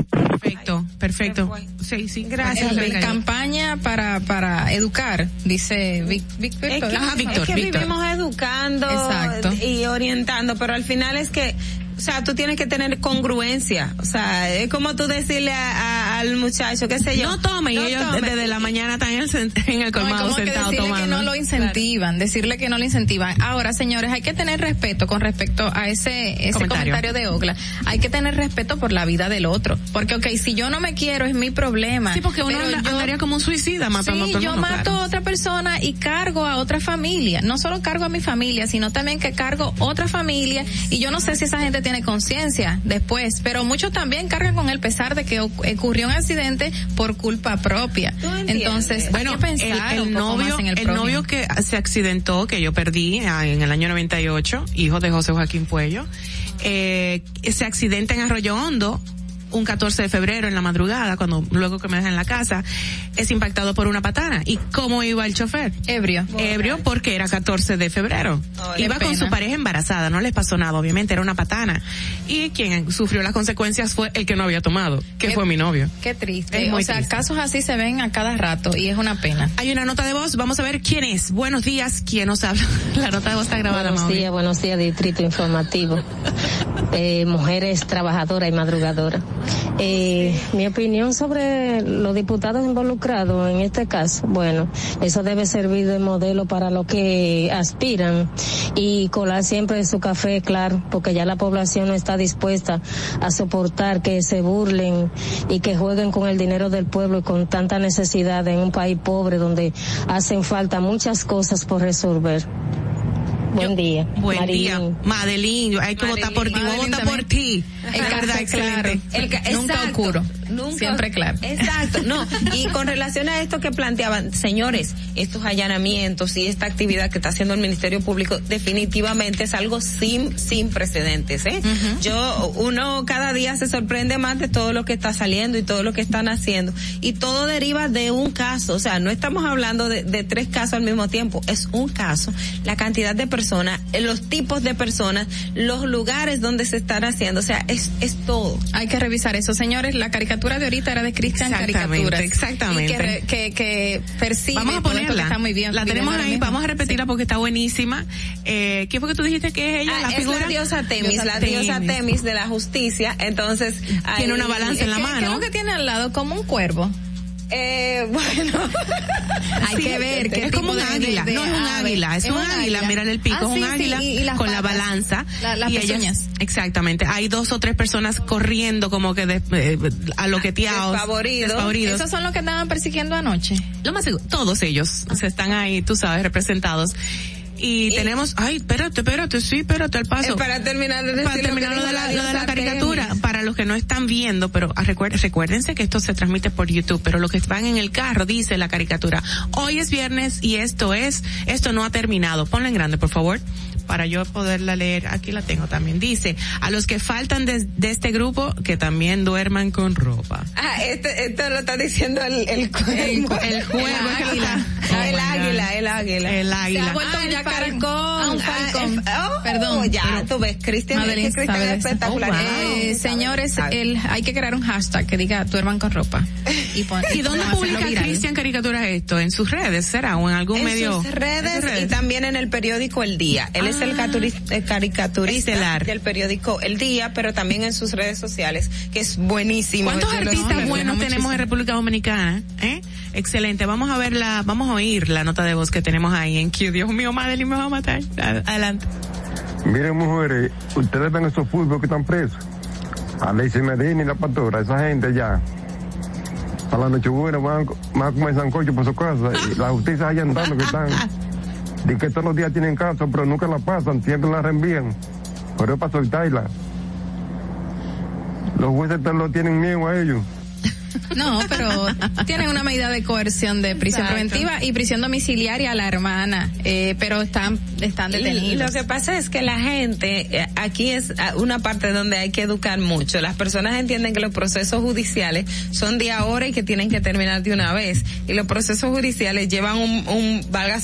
Perfecto, perfecto. Sí, sí, gracias. Campaña para para educar, dice Víctor. Es que, vivimos educando y orientando, pero al final es que o sea, tú tienes que tener congruencia. O sea, es como tú decirle al muchacho, qué sé yo. No tome, y ellos desde la mañana están en el, en el colmado no, sentado que tomando. que no lo incentivan, decirle que no lo incentivan. Ahora, señores, hay que tener respeto con respecto a ese, ese comentario. de Ogla. Hay que tener respeto por la vida del otro. Porque, ok, si yo no me quiero, es mi problema. Sí, porque uno andaría como un suicida matando sí, a todo yo mato a otra persona y cargo a otra familia. No solo cargo a mi familia, sino también que cargo otra familia. Y yo no sé si esa gente tiene conciencia después, pero muchos también cargan con el pesar de que ocurrió un accidente por culpa propia. Entonces, bueno, pensar el, novio, el, novio que se accidentó, que yo perdí ah, en el año 98, hijo de José Joaquín Puello, eh, se accidenta en Arroyo Hondo, un 14 de febrero en la madrugada, cuando luego que me dejan en la casa, es impactado por una patana. ¿Y cómo iba el chofer? Ebrio. Ebrio porque era 14 de febrero. iba con su pareja embarazada, no les pasó nada, obviamente, era una patana. Y quien sufrió las consecuencias fue el que no había tomado, que fue mi novio. Qué triste. o sea, casos así se ven a cada rato y es una pena. Hay una nota de voz, vamos a ver quién es. Buenos días, ¿quién nos habla? la nota de voz está grabada, Buenos días, buenos días, Distrito Informativo. eh, mujeres trabajadoras y madrugadoras. Eh, mi opinión sobre los diputados involucrados en este caso, bueno, eso debe servir de modelo para los que aspiran y colar siempre su café, claro, porque ya la población no está dispuesta a soportar que se burlen y que jueguen con el dinero del pueblo y con tanta necesidad en un país pobre donde hacen falta muchas cosas por resolver. Buen día. Buen día. Madeline, hay que votar por ti. Voy a votar por ti. Es verdad, claro. El, Nunca oscuro. Nunca. Siempre claro. Exacto, no. Y con relación a esto que planteaban, señores, estos allanamientos y esta actividad que está haciendo el Ministerio Público definitivamente es algo sin, sin precedentes, ¿eh? Yo, uno cada día se sorprende más de todo lo que está saliendo y todo lo que están haciendo. Y todo deriva de un caso, o sea, no estamos hablando de, de tres casos al mismo tiempo, es un caso, la cantidad de personas, los tipos de personas, los lugares donde se están haciendo, o sea, es, es todo. Hay que revisar eso, señores. La caricatura de ahorita era de Cristian Caricaturas. Exactamente. Y que, re- que, que percibe Vamos a ponerla. está muy bien. La tenemos ahí, vamos a repetirla porque está buenísima. Eh, ¿Qué fue que tú dijiste que es ella? Ah, la es la diosa Temis, la diosa Temis de la justicia, entonces... Tiene ahí- una balanza en la ¿Qué- mano. ¿Qué es lo que tiene al lado? Como un cuervo. Eh, bueno. Hay que ver qué es como un águila, de- no es un ave. águila, es, un águila, mírale el pico, Ah, es un sí, sí, águila y- y las con la balanza. la- las y ellas- exactamente, hay dos o tres personas corriendo como que de, eh, a lo que Desfavoridos. Esos son los que andaban persiguiendo anoche. Lo más seguro, todos ellos se están ahí, tú sabes, representados. Y, tenemos, ay, espérate, espérate, sí, espérate al paso. Eh, para terminar de para lo terminar lo de la, lo de la caricatura, para los que no están viendo, pero ah, recuer- recuérdense que esto se transmite por YouTube, pero los que van en el carro dice la caricatura, hoy es viernes y esto es, esto no ha terminado. Ponla en grande, por favor. Para yo poderla leer, aquí la tengo también. Dice, a los que faltan de, de este grupo, que también duerman con ropa. Ah, este, esto lo está diciendo el, el cuervo. El, el juego El águila. Ah, el Oh águila, el águila. El Se águila. ha vuelto Ah, un el yacaracón. falcón. Ah, un Ah, falcón. el- oh, Perdón. Ya, pero- tú ves, Cristian, es espectacular. Oh, wow. Eh, señores, el, hay que crear un hashtag que diga duerman con ropa. ¿Y, pon- ¿Y dónde publica. Cristian Caricaturas esto? ¿En sus redes será? ¿O en algún en medio? sus redes, ¿En sus y también en el periódico El Día. Él es el el caricaturista Estelar. del periódico El Día, pero también en sus redes sociales, que es buenísimo. ¿Cuántos artistas buenos tenemos en República Dominicana? ¿Eh? Excelente. Vamos a ver la, vamos a oír la nota de voz que tenemos ahí en Q. Dios mío, Madeline me va a matar. Ad- Adelante. Miren, mujeres, ustedes ven esos fútbol que están presos. Alexis Medina y la pastora, esa gente ya. A la noche buena van, van a comer sancocho por su casa. Y la justicia allá andando que están. De que todos los días tienen caso, pero nunca la pasan, siempre la reenvían. Pero es para soltarla. Los jueces lo tienen miedo a ellos. No, pero tienen una medida de coerción de prisión Exacto. preventiva y prisión domiciliaria a la hermana, eh, pero están están detenidos. Lo que pasa es que la gente, eh, aquí es ah, una parte donde hay que educar mucho. Las personas entienden que los procesos judiciales son de ahora y que tienen que terminar de una vez. Y los procesos judiciales llevan un, un valga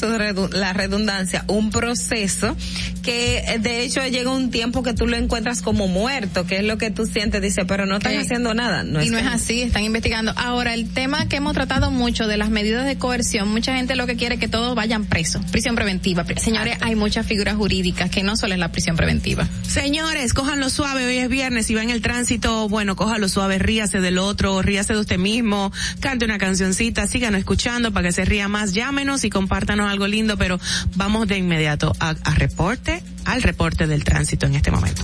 la redundancia, un proceso que eh, de hecho llega un tiempo que tú lo encuentras como muerto, que es lo que tú sientes, dice, pero no están haciendo nada. No y no es así, están investigando. Ahora, el tema que hemos tratado mucho de las medidas de coerción, mucha gente lo que quiere es que todos vayan presos, prisión preventiva. Señores, hay muchas figuras jurídicas que no solo es la prisión preventiva. Señores, cójanlo suave, hoy es viernes, si va en el tránsito, bueno, cójalo suave, ríase del otro, ríase de usted mismo, cante una cancioncita, síganos escuchando para que se ría más, llámenos y compártanos algo lindo, pero vamos de inmediato a, a reporte, al reporte del tránsito en este momento.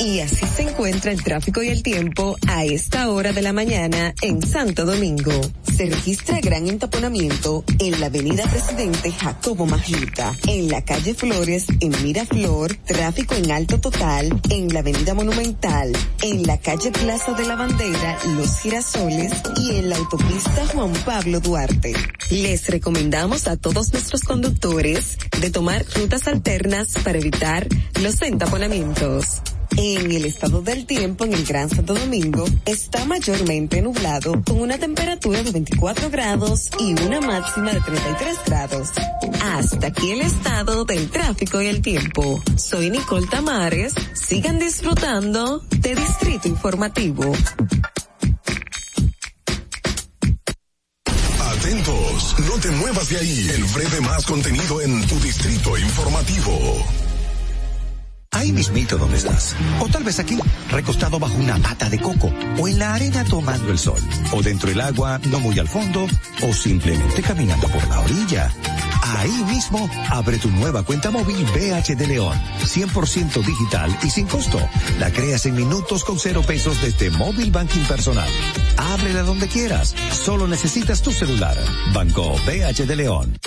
Y así se encuentra el tráfico y el tiempo a esta hora de la mañana en Santo Domingo. Se registra gran entaponamiento en la avenida Presidente Jacobo Magluta, en la calle Flores, en Miraflor, tráfico en alto total, en la avenida Monumental, en la calle Plaza de la Bandera, Los Girasoles y en la autopista Juan Pablo Duarte. Les recomendamos a todos nuestros conductores de tomar rutas alternas para evitar los entaponamientos. En el estado del tiempo en el Gran Santo Domingo está mayormente nublado con una temperatura de 24 grados y una máxima de 33 grados. Hasta aquí el estado del tráfico y el tiempo. Soy Nicole Tamares. Sigan disfrutando de Distrito Informativo. Atentos, no te muevas de ahí. El breve más contenido en tu distrito informativo. Ahí mismito donde estás. O tal vez aquí, recostado bajo una mata de coco. O en la arena tomando el sol. O dentro del agua, no muy al fondo. O simplemente caminando por la orilla. Ahí mismo, abre tu nueva cuenta móvil BH de León. 100% digital y sin costo. La creas en minutos con cero pesos desde Móvil Banking Personal. Ábrela donde quieras. Solo necesitas tu celular. Banco BH de León.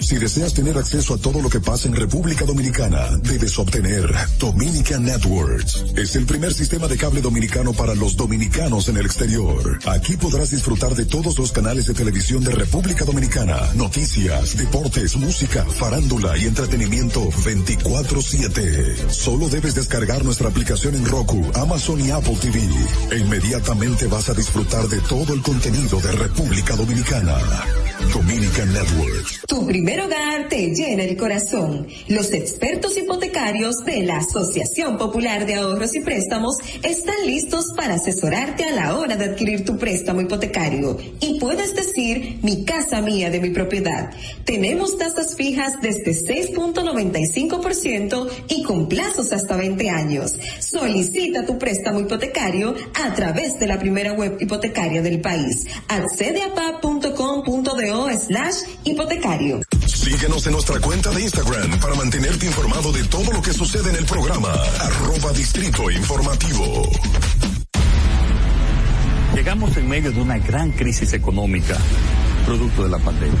Si deseas tener acceso a todo lo que pasa en República Dominicana, debes obtener Dominican Networks. Es el primer sistema de cable dominicano para los dominicanos en el exterior. Aquí podrás disfrutar de todos los canales de televisión de República Dominicana, noticias, deportes, música, farándula y entretenimiento 24/7. Solo debes descargar nuestra aplicación en Roku, Amazon y Apple TV. E inmediatamente vas a disfrutar de todo el contenido de República Dominicana. Dominican Networks. Tu primer hogar te llena el corazón. Los expertos hipotecarios de la Asociación Popular de Ahorros y Préstamos están listos para asesorarte a la hora de adquirir tu préstamo hipotecario. Y puedes decir, mi casa mía de mi propiedad. Tenemos tasas fijas desde 6.95% y con plazos hasta 20 años. Solicita tu préstamo hipotecario a través de la primera web hipotecaria del país. Accede a pa.com.do slash hipotecario. Síguenos en nuestra cuenta de Instagram para mantenerte informado de todo lo que sucede en el programa. Arroba Distrito Informativo. Llegamos en medio de una gran crisis económica, producto de la pandemia.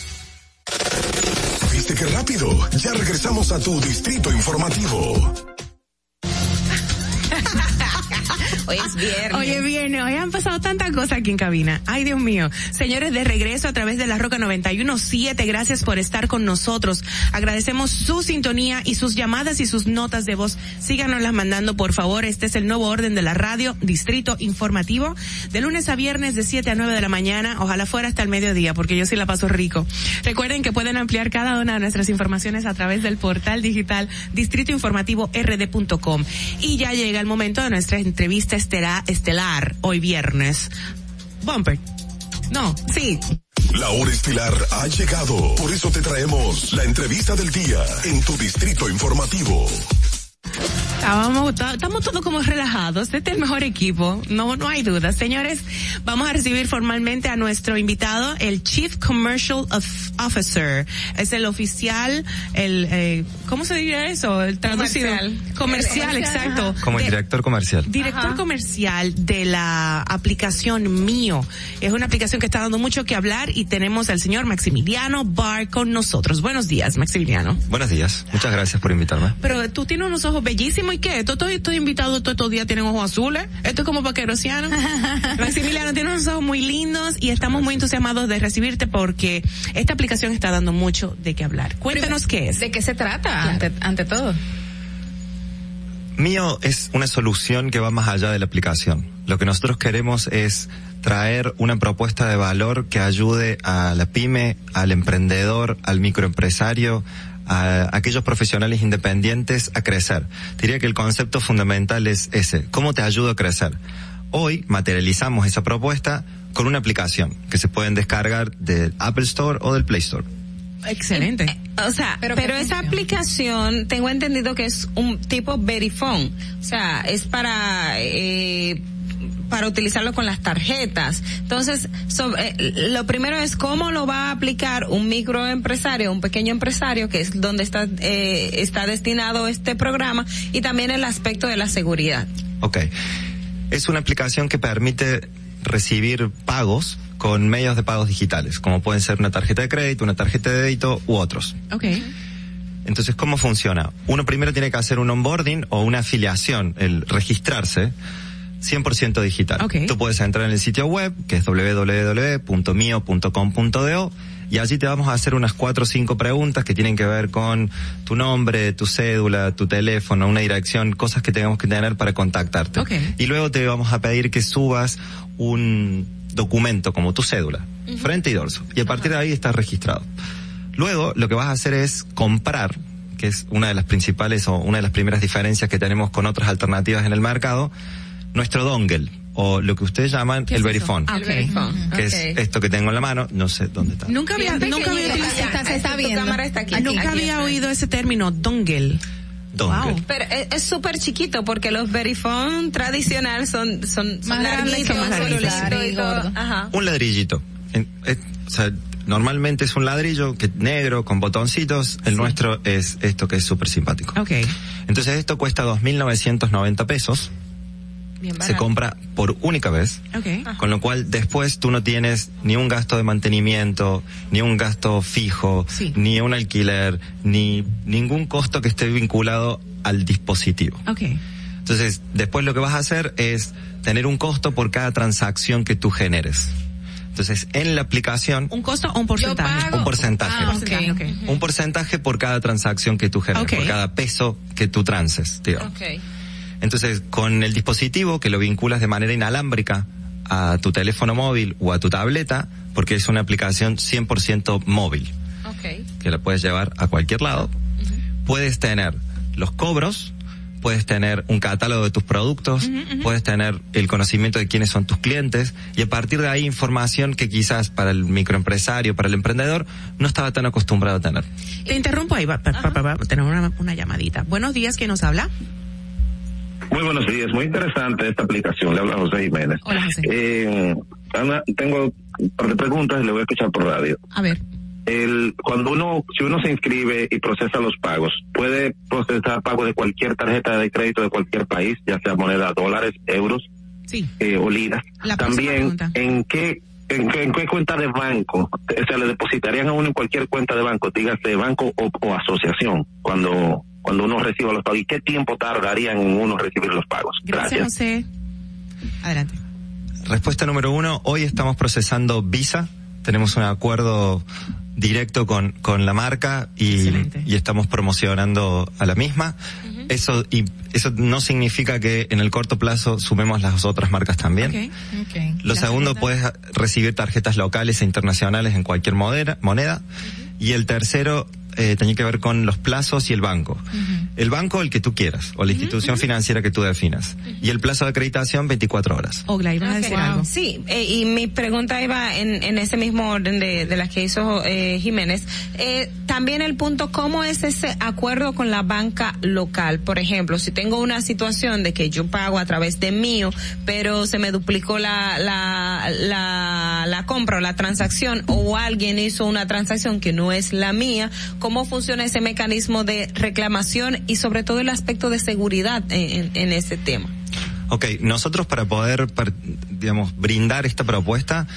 ¿Viste qué rápido? Ya regresamos a tu Distrito Informativo. Hoy es viernes. Hoy es viernes. Hoy han pasado tantas cosas aquí en cabina. Ay, Dios mío. Señores, de regreso a través de la Roca 917. Gracias por estar con nosotros. Agradecemos su sintonía y sus llamadas y sus notas de voz. Síganoslas mandando, por favor. Este es el nuevo orden de la radio, Distrito Informativo. De lunes a viernes de 7 a 9 de la mañana. Ojalá fuera hasta el mediodía, porque yo sí la paso rico. Recuerden que pueden ampliar cada una de nuestras informaciones a través del portal digital distritoinformativord.com. Y ya llega el momento de nuestra entrevista estelar, estelar hoy viernes. Bumper. No, sí. La hora estelar ha llegado. Por eso te traemos la entrevista del día en tu Distrito Informativo. Estábamos, estamos todos como relajados. Este es el mejor equipo. No, no hay duda. Señores, vamos a recibir formalmente a nuestro invitado, el Chief Commercial Officer. Es el oficial, el, eh, ¿cómo se diría eso? El traducido. Comercial. Comercial, exacto. Como el director comercial. Director Ajá. comercial de la aplicación Mío. Es una aplicación que está dando mucho que hablar y tenemos al señor Maximiliano Bar con nosotros. Buenos días, Maximiliano. Buenos días. Muchas gracias por invitarme. Pero tú tienes unos ojos bellísimos y qué? Todos estoy invitado todos estos días tienen ojos azules. Esto es como paquerosiano. Maximiliano tiene unos ojos muy lindos y estamos muy entusiasmados de recibirte porque esta aplicación está dando mucho de qué hablar. Cuéntanos qué es. ¿De qué se trata claro. ante, ante todo? Mío es una solución que va más allá de la aplicación. Lo que nosotros queremos es traer una propuesta de valor que ayude a la pyme, al emprendedor, al microempresario, a aquellos profesionales independientes a crecer. Diría que el concepto fundamental es ese. ¿Cómo te ayudo a crecer? Hoy materializamos esa propuesta con una aplicación que se pueden descargar del Apple Store o del Play Store. Excelente. O sea, pero, pero esa aplicación tengo entendido que es un tipo Verifone. O sea, es para eh, para utilizarlo con las tarjetas. Entonces, eh, lo primero es cómo lo va a aplicar un microempresario, un pequeño empresario, que es donde está, eh, está destinado este programa, y también el aspecto de la seguridad. Ok. Es una aplicación que permite recibir pagos con medios de pagos digitales, como pueden ser una tarjeta de crédito, una tarjeta de débito u otros. Ok. Entonces, ¿cómo funciona? Uno primero tiene que hacer un onboarding o una afiliación, el registrarse 100% digital. Tú puedes entrar en el sitio web, que es www.mio.com.do, y allí te vamos a hacer unas cuatro o cinco preguntas que tienen que ver con tu nombre, tu cédula, tu teléfono, una dirección, cosas que tengamos que tener para contactarte. Y luego te vamos a pedir que subas un documento como tu cédula, frente y dorso. Y a partir de ahí estás registrado. Luego, lo que vas a hacer es comprar, que es una de las principales o una de las primeras diferencias que tenemos con otras alternativas en el mercado, nuestro dongle o lo que ustedes llaman el verifone. Ah, Que es esto que tengo en la mano, no sé dónde está. Nunca había, nunca había utilizado, se está viendo. cámara está aquí. nunca había oído ese término, dongle. Dongle. Wow. Pero es súper chiquito porque los verifone tradicional son, son, son Más grandes, larguitos. Un ladrillito. En- o sea, normalmente es un ladrillo que negro con botoncitos. El nuestro es esto que es súper simpático. Ok. Entonces esto cuesta 2.990 pesos. Bien Se compra por única vez. Con lo cual después tú no tienes ni un gasto de mantenimiento, ni un gasto fijo, ni un alquiler, ni ningún costo que esté vinculado al dispositivo. Ok. Entonces, después lo que vas a hacer es tener un costo por cada transacción que tú generes. Entonces, en la aplicación, ¿Un costo o un porcentaje? un porcentaje. Ah. Un porcentaje por cada transacción que tú generes, por cada peso que tú transes, digamos. Entonces, con el dispositivo que lo vinculas de manera inalámbrica a tu teléfono móvil o a tu tableta, porque es una aplicación 100% móvil, que la puedes llevar a cualquier lado, puedes tener los cobros, puedes tener un catálogo de tus productos, puedes tener el conocimiento de quiénes son tus clientes y a partir de ahí información que quizás para el microempresario, para el emprendedor, no estaba tan acostumbrado a tener. Te interrumpo ahí, va, pa- pa- pa- pa- tenemos una, una llamadita. Buenos días, ¿quién nos habla? Muy buenos días, muy interesante esta aplicación. Le habla José Jiménez. Hola, José. Eh, Ana, tengo un par de preguntas y le voy a escuchar por radio. A ver. El, cuando uno, si uno se inscribe y procesa los pagos, puede procesar pagos de cualquier tarjeta de crédito de cualquier país, ya sea moneda dólares, euros Sí. eh, o liras. La También. ¿en qué, en qué, en qué cuenta de banco? O sea, le depositarían a uno en cualquier cuenta de banco, dígase banco o, o asociación, cuando, cuando uno reciba los pagos. ¿Y qué tiempo tardarían en uno recibir los pagos? Gracias, José. Adelante. Respuesta número uno, hoy estamos procesando Visa, tenemos un acuerdo directo con, con la marca y, y estamos promocionando a la misma. Eso, y eso no significa que en el corto plazo sumemos las otras marcas también. Lo segundo, puedes recibir tarjetas locales e internacionales en cualquier moneda. moneda. Y el tercero, eh, tenía que ver con los plazos y el banco. El banco, el que tú quieras, o la institución financiera que tú definas. Y el plazo de acreditación, 24 horas. Ogla, ibas a decir algo. Sí, eh, y mi pregunta iba en, en ese mismo orden de, de las que hizo eh, Jiménez. Eh, también el punto, ¿cómo es ese acuerdo con la banca local? Por ejemplo, si tengo una situación de que yo pago a través de mío, pero se me duplicó la, la, la, la compra o la transacción, o alguien hizo una transacción que no es la mía, ¿cómo funciona ese mecanismo de reclamación y sobre todo el aspecto de seguridad en, ese tema? Ok, nosotros para poder, digamos, brindar esta propuesta,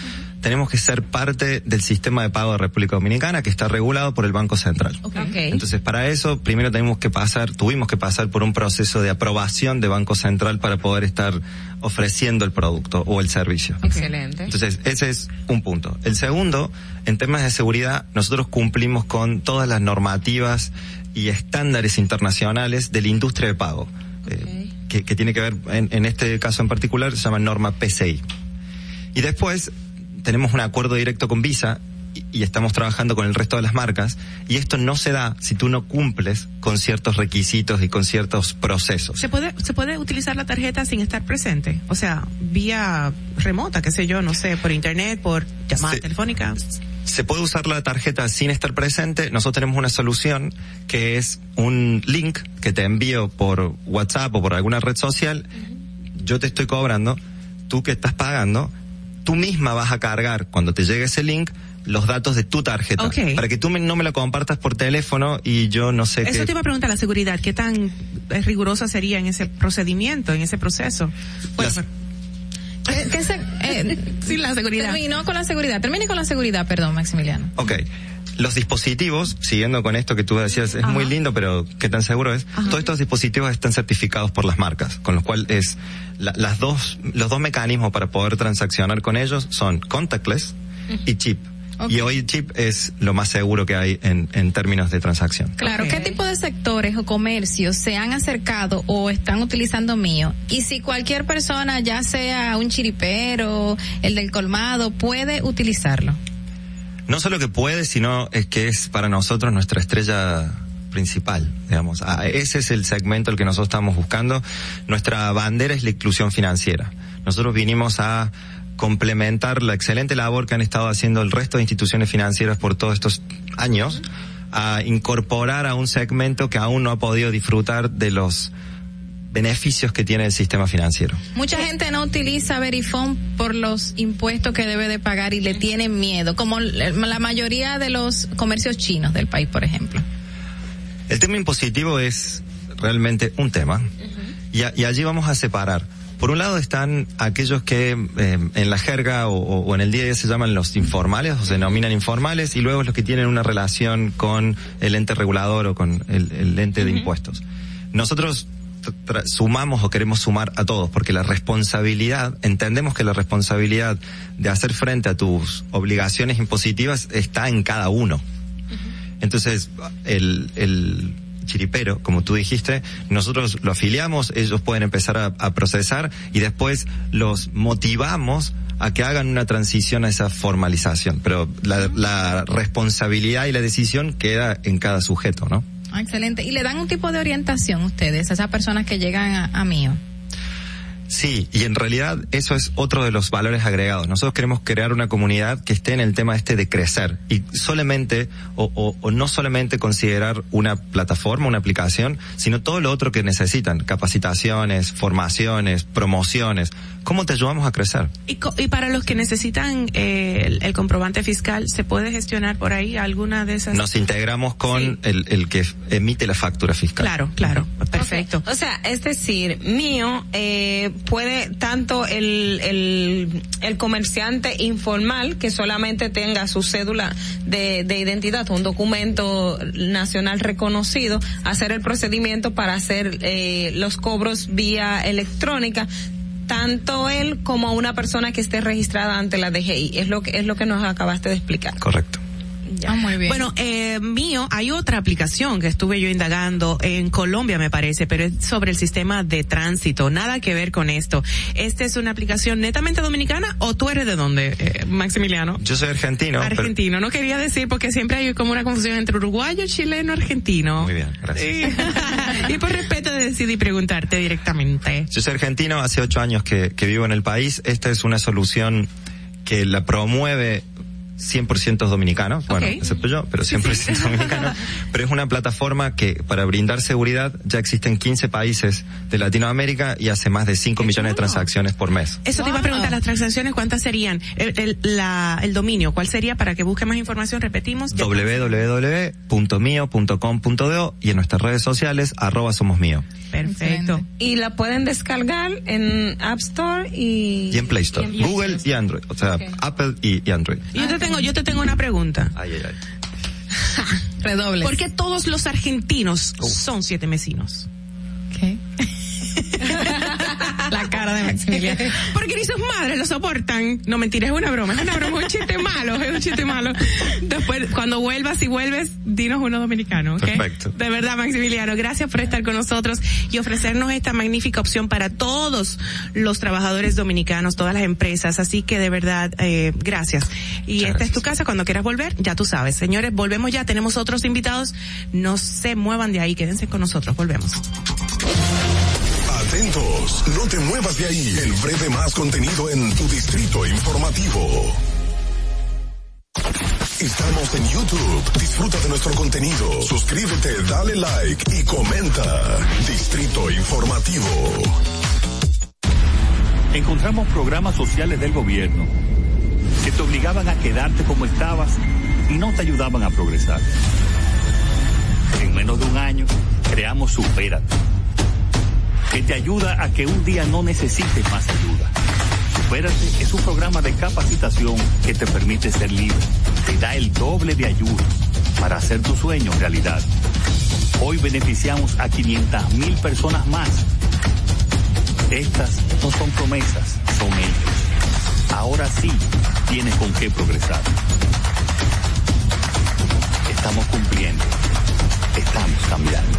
tenemos que ser parte del sistema de pago de República Dominicana que está regulado por el Banco Central. Entonces, para eso, primero tenemos que pasar, tuvimos que pasar por un proceso de aprobación de Banco Central para poder estar ofreciendo el producto o el servicio. Excelente. Entonces, ese es un punto. El segundo, en temas de seguridad, nosotros cumplimos con todas las normativas y estándares internacionales de la industria de pago. eh, que, que tiene que ver, en, en este caso en particular, se llama norma PCI. Y después, tenemos un acuerdo directo con Visa y, y estamos trabajando con el resto de las marcas y esto no se da si tú no cumples con ciertos requisitos y con ciertos procesos. ¿Se puede, ¿Se puede utilizar la tarjeta sin estar presente? O sea, vía remota, qué sé yo, no sé, por internet, por llamada telefónica. se puede usar la tarjeta sin estar presente. Nosotros tenemos una solución que es un link que te envío por WhatsApp o por alguna red social. Yo te estoy cobrando, tú que estás pagando, tú misma vas a cargar cuando te llegue ese link los datos de tu tarjeta Ok. para que tú me- no me la compartas por teléfono y yo no sé Eso qué te iba a preguntar, la seguridad, ¿qué tan eh, rigurosa sería en ese procedimiento, en ese proceso? Bueno, Las- ¿qué se, eh, Sin la seguridad. Terminó con la seguridad. Termine con la seguridad, perdón, Maximiliano. Ok. Los dispositivos, siguiendo con esto que tú decías, es Ajá. muy lindo, pero ¿qué tan seguro es? Todos estos dispositivos están certificados por las marcas, con lo cual es la- las dos, los dos mecanismos para poder transaccionar con ellos son contactless y chip. Y hoy chip es lo más seguro que hay en, en términos de transacción. Claro, ¿qué tipo de sectores o comercios se han acercado o están utilizando mío? Y si cualquier persona, ya sea un chiripero, el del colmado, puede utilizarlo. No solo que puede, sino es que es para nosotros nuestra estrella principal, digamos. Ah, ese es el segmento al que nosotros estamos buscando. Nuestra bandera es la inclusión financiera. Nosotros vinimos a complementar la excelente labor que han estado haciendo el resto de instituciones financieras por todos estos años, a incorporar a un segmento que aún no ha podido disfrutar de los beneficios que tiene el sistema financiero. Mucha gente no utiliza Verifone por los impuestos que debe de pagar y le tienen miedo, como la mayoría de los comercios chinos del país, por ejemplo. El tema impositivo es realmente un tema y, allí vamos a separar. Por un lado están aquellos que eh, en la jerga o, o- o en el día a día se llaman los informales o se denominan informales y luego los que tienen una relación con el ente regulador o con el, el ente de impuestos. Nosotros sumamos o queremos sumar a todos porque la responsabilidad, entendemos que la responsabilidad de hacer frente a tus obligaciones impositivas está en cada uno. Entonces, el, el chiripero, como tú dijiste, nosotros lo afiliamos, ellos pueden empezar a, a procesar y después los motivamos a que hagan una transición a esa formalización. Pero la, la responsabilidad y la decisión queda en cada sujeto, ¿no? Ah, excelente. ¿Y le dan un tipo de orientación ustedes a esas personas que llegan a, a mío? Sí, y en realidad eso es otro de los valores agregados. Nosotros queremos crear una comunidad que esté en el tema este de crecer y solamente o, o- o no solamente considerar una plataforma, una aplicación, sino todo lo otro que necesitan, capacitaciones, formaciones, promociones. ¿Cómo te ayudamos a crecer? Y, co- y para los que necesitan eh, el, el comprobante fiscal, ¿se puede gestionar por ahí alguna de esas? Nos integramos con el, el que emite la factura fiscal. Claro, claro, perfecto. O sea, es decir, mío eh, puede tanto el, el, el comerciante informal que solamente tenga su cédula de, de identidad, un documento nacional reconocido, hacer el procedimiento para hacer eh, los cobros vía electrónica tanto él como una persona que esté registrada ante la DGI es lo que es lo que nos acabaste de explicar. Correcto Ah, muy bien. Bueno, eh, mío, hay otra aplicación que estuve yo indagando en Colombia, me parece, pero es sobre el sistema de tránsito. Nada que ver con esto. ¿Esta es una aplicación netamente dominicana o tú eres de dónde, eh, Maximiliano? Yo soy argentino. pero- Argentino, no quería decir porque siempre hay como una confusión entre uruguayo, chileno, argentino. Muy bien, gracias. Y, y por respeto decidí preguntarte directamente. Yo soy argentino, hace ocho años que, que vivo en el país. Esta es una solución que la promueve 100% dominicanos, bueno, excepto yo, pero 100% dominicanos. Pero es una plataforma que para brindar seguridad ya existe en 15 países de Latinoamérica y hace más de 5 millones de transacciones por mes. Eso te iba a preguntar, las transacciones, ¿cuántas serían? El, el- la- el dominio, ¿cuál sería para que busque más información? Repetimos. Www.mio.com.do y en nuestras redes sociales, arroba somos mío. Perfecto. y la pueden descargar en App Store y Y en Play Store. y en- Google y Android. O sea, Apple y, y Android. Y tengo, yo te tengo una pregunta. Ay, ay, ay. Redobles. ¿Por qué todos los argentinos son siete vecinos? ¿Qué? La cara de Maximiliano. Porque ni sus madres lo soportan. No, mentira, es una broma, es una broma, es un chiste malo, es un chiste malo. Después, cuando vuelvas y vuelves, dinos uno dominicano, ¿ok? Perfecto. De verdad, Maximiliano, gracias por estar con nosotros y ofrecernos esta magnífica opción para todos los trabajadores dominicanos, todas las empresas. Así que de verdad, eh, gracias. Y esta es tu casa, cuando quieras volver, ya tú sabes. Señores, volvemos ya, tenemos otros invitados. No se muevan de ahí, quédense con nosotros, volvemos. Atentos, no te muevas de ahí. El breve más contenido en tu distrito informativo. Estamos en YouTube. Disfruta de nuestro contenido. Suscríbete, dale like y comenta. Distrito Informativo. Encontramos programas sociales del gobierno que te obligaban a quedarte como estabas y no te ayudaban a progresar. En menos de un año creamos Supérate, que te ayuda a que un día no necesites más ayuda. Supérate es un programa de capacitación que te permite ser libre. Te da el doble de ayuda para hacer tu sueño realidad. Hoy beneficiamos a 500 mil personas más. Estas no son promesas, son hechos. Ahora sí tienes con qué progresar. Estamos cumpliendo. Estamos cambiando.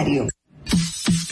Rosario.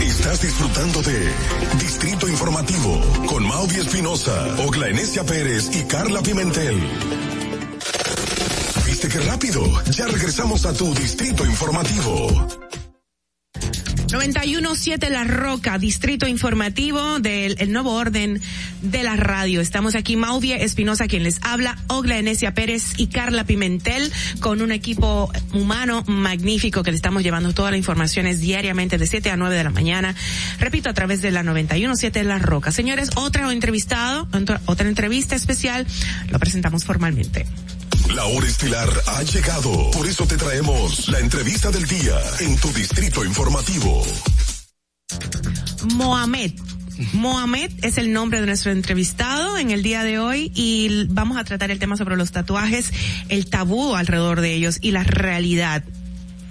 Estás disfrutando de Distrito Informativo con Maudi Espinosa, Ogla Enesia Pérez y Carla Pimentel. ¿Viste qué rápido? Ya regresamos a tu Distrito Informativo. 91.7 La Roca, Distrito Informativo del el Nuevo Orden de la Radio. Estamos aquí, Maudie Espinosa, quien les habla, Ogla Enesia Pérez y Carla Pimentel, con un equipo humano magnífico que le estamos llevando todas las informaciones diariamente de 7 a 9 de la mañana. Repito, a través de la 91.7 La Roca. Señores, otro entrevistado, otra entrevista especial, lo presentamos formalmente. La hora estilar ha llegado. Por eso te traemos la entrevista del día en tu distrito informativo. Mohamed. Mohamed es el nombre de nuestro entrevistado en el día de hoy y vamos a tratar el tema sobre los tatuajes, el tabú alrededor de ellos y la realidad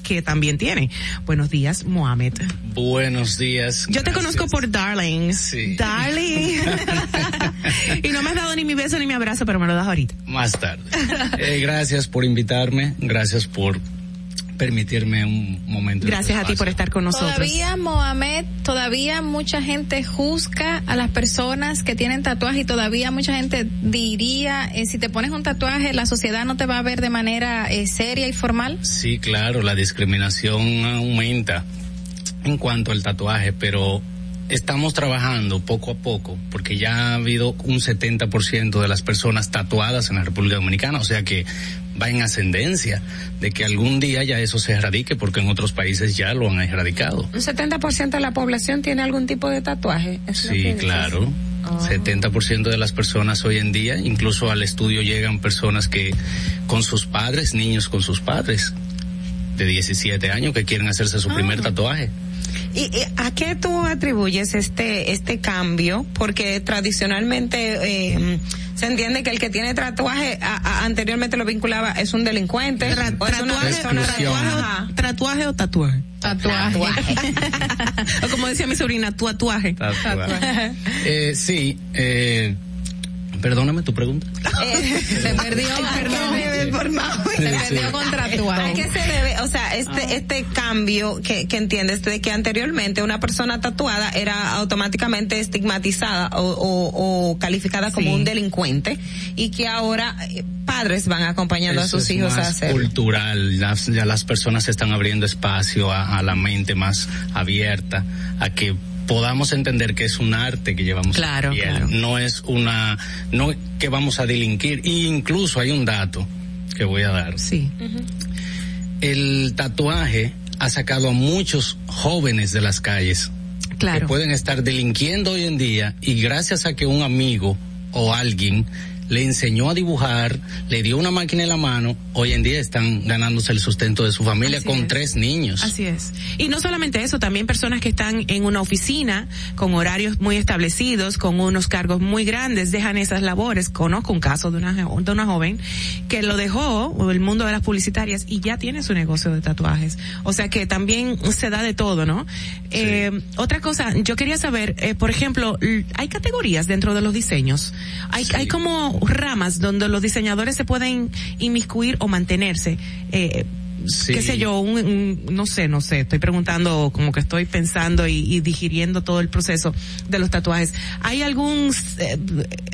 que también tiene. Buenos días, Mohamed. Buenos días. Yo te conozco por Darling. Sí. Darling. y no me has dado ni mi beso ni mi abrazo, pero me lo das ahorita. Más tarde. Eh, gracias por invitarme. Gracias por permitirme un momento. Gracias a ti por estar con nosotros. Todavía, Mohamed, todavía mucha gente juzga a las personas que tienen tatuajes y todavía mucha gente diría, eh, si te pones un tatuaje, la sociedad no te va a ver de manera eh, seria y formal. Sí, claro, la discriminación aumenta en cuanto al tatuaje, pero estamos trabajando poco a poco porque ya ha habido un 70% de las personas tatuadas en la República Dominicana, o sea que va en ascendencia de que algún día ya eso se erradique porque en otros países ya lo han erradicado. ¿Un 70% de la población tiene algún tipo de tatuaje? Sí, claro. 70% de las personas hoy en día, incluso al estudio llegan personas que con sus padres, niños con sus padres de 17 años que quieren hacerse su primer tatuaje. ¿Y, a qué tú atribuyes este este cambio? Porque tradicionalmente eh, se entiende que el que tiene tatuaje anteriormente lo vinculaba es un delincuente. tatuaje, o tatuaje. Tatuaje. o como decía mi sobrina, tatuaje. Tatuaje. eh, sí, eh, Perdóname tu pregunta. Eh, se perdió, perdón. Se perdió contractual. ¿A qué se debe, o sea, este, este cambio que, que entiendes de que anteriormente una persona tatuada era automáticamente estigmatizada o, o, o calificada como Sí. un delincuente y que ahora eh, padres van acompañando Eso a sus hijos a más hacer. cultural, las- ya las personas se están abriendo espacio a, a la mente más abierta, a que podamos entender que es un arte que llevamos Claro, en claro. no es una, no que vamos a delinquir, y incluso hay un dato que voy a dar. Sí. El tatuaje ha sacado a muchos jóvenes de las calles que Claro. pueden estar delinquiendo hoy en día y gracias a que un amigo o alguien le enseñó a dibujar, le dio una máquina en la mano, hoy en día están ganándose el sustento de su familia Así con es. tres niños. Así es. Y no solamente eso, también personas que están en una oficina con horarios muy establecidos, con unos cargos muy grandes, dejan esas labores. Conozco un caso de una, de una joven que lo dejó el mundo de las publicitarias y ya tiene su negocio de tatuajes. O sea que también se da de todo, ¿no? Eh, otra cosa, yo quería saber, eh, por ejemplo, hay categorías dentro de los diseños. Hay, hay como ramas donde los diseñadores se pueden inmiscuir o mantenerse. Eh, Sí. qué sé yo, un, un- no sé, no sé, estoy preguntando como que estoy pensando y, y digiriendo todo el proceso de los tatuajes. ¿Hay algún eh,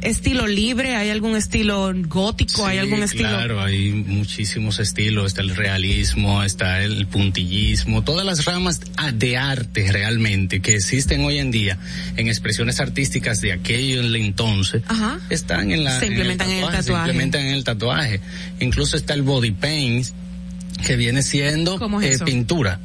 estilo libre? ¿Hay algún estilo gótico? ¿Hay algún estilo? Claro, hay muchísimos estilos, está el realismo, está el puntillismo, todas las ramas de arte realmente que existen hoy en día en expresiones artísticas de aquello en el entonces, Ajá. están en la Se implementan en el Se tatuaje. implementan en el tatuaje. Incluso está el body paint que viene siendo ¿Cómo es eh, pintura.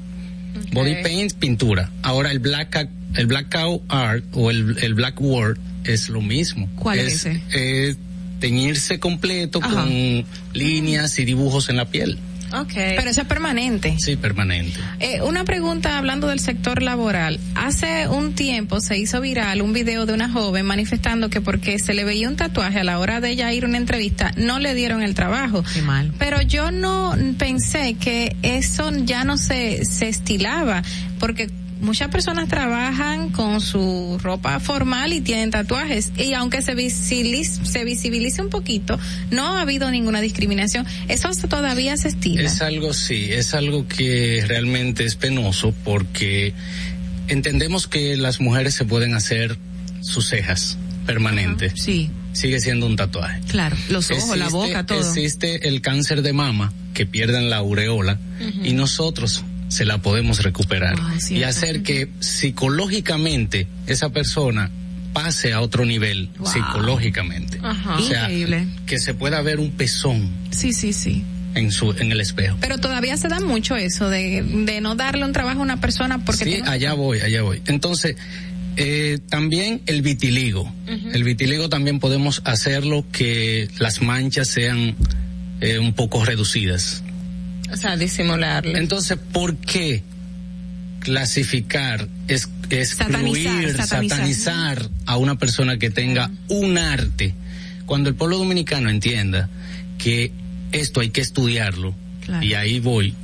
Body paint, pintura. Ahora el black el blackout art o el, el black word es lo mismo. ¿Cuál es ese? eh, teñirse completo Ajá. con líneas y dibujos en la piel. Okay. Pero eso es permanente. Sí, permanente. Eh, una pregunta hablando del sector laboral. Hace un tiempo se hizo viral un video de una joven manifestando que porque se le veía un tatuaje a la hora de ella ir a una entrevista, no le dieron el trabajo. Qué mal. Pero yo no pensé que eso ya no se, se estilaba, porque muchas personas trabajan con su ropa formal y tienen tatuajes y aunque se visibilice, se visibilice un poquito, no ha habido ninguna discriminación. Eso todavía se estila. Es algo, sí, es algo que realmente es penoso porque entendemos que las mujeres se pueden hacer sus cejas permanente. Sí. Sigue siendo un tatuaje. Claro, los ojos, la boca, todo. Existe el cáncer de mama que pierden la aureola y nosotros se la podemos recuperar y hacer que psicológicamente esa persona pase a otro nivel Wow. psicológicamente. Ajá. O sea, Increíble. que se pueda ver un pezón Sí, sí, sí. en su en el espejo. Pero todavía se da mucho eso de, de no darle un trabajo a una persona porque sí, allá voy, allá voy. Entonces, eh, también el vitiligo. El vitiligo también podemos hacerlo que las manchas sean eh, un poco reducidas. O sea, disimularle. Entonces, ¿por qué clasificar, es, excluir, Satanizar, satanizar. satanizar a una persona que tenga un arte? Cuando el pueblo dominicano entienda que esto hay que estudiarlo, Claro. y ahí voy,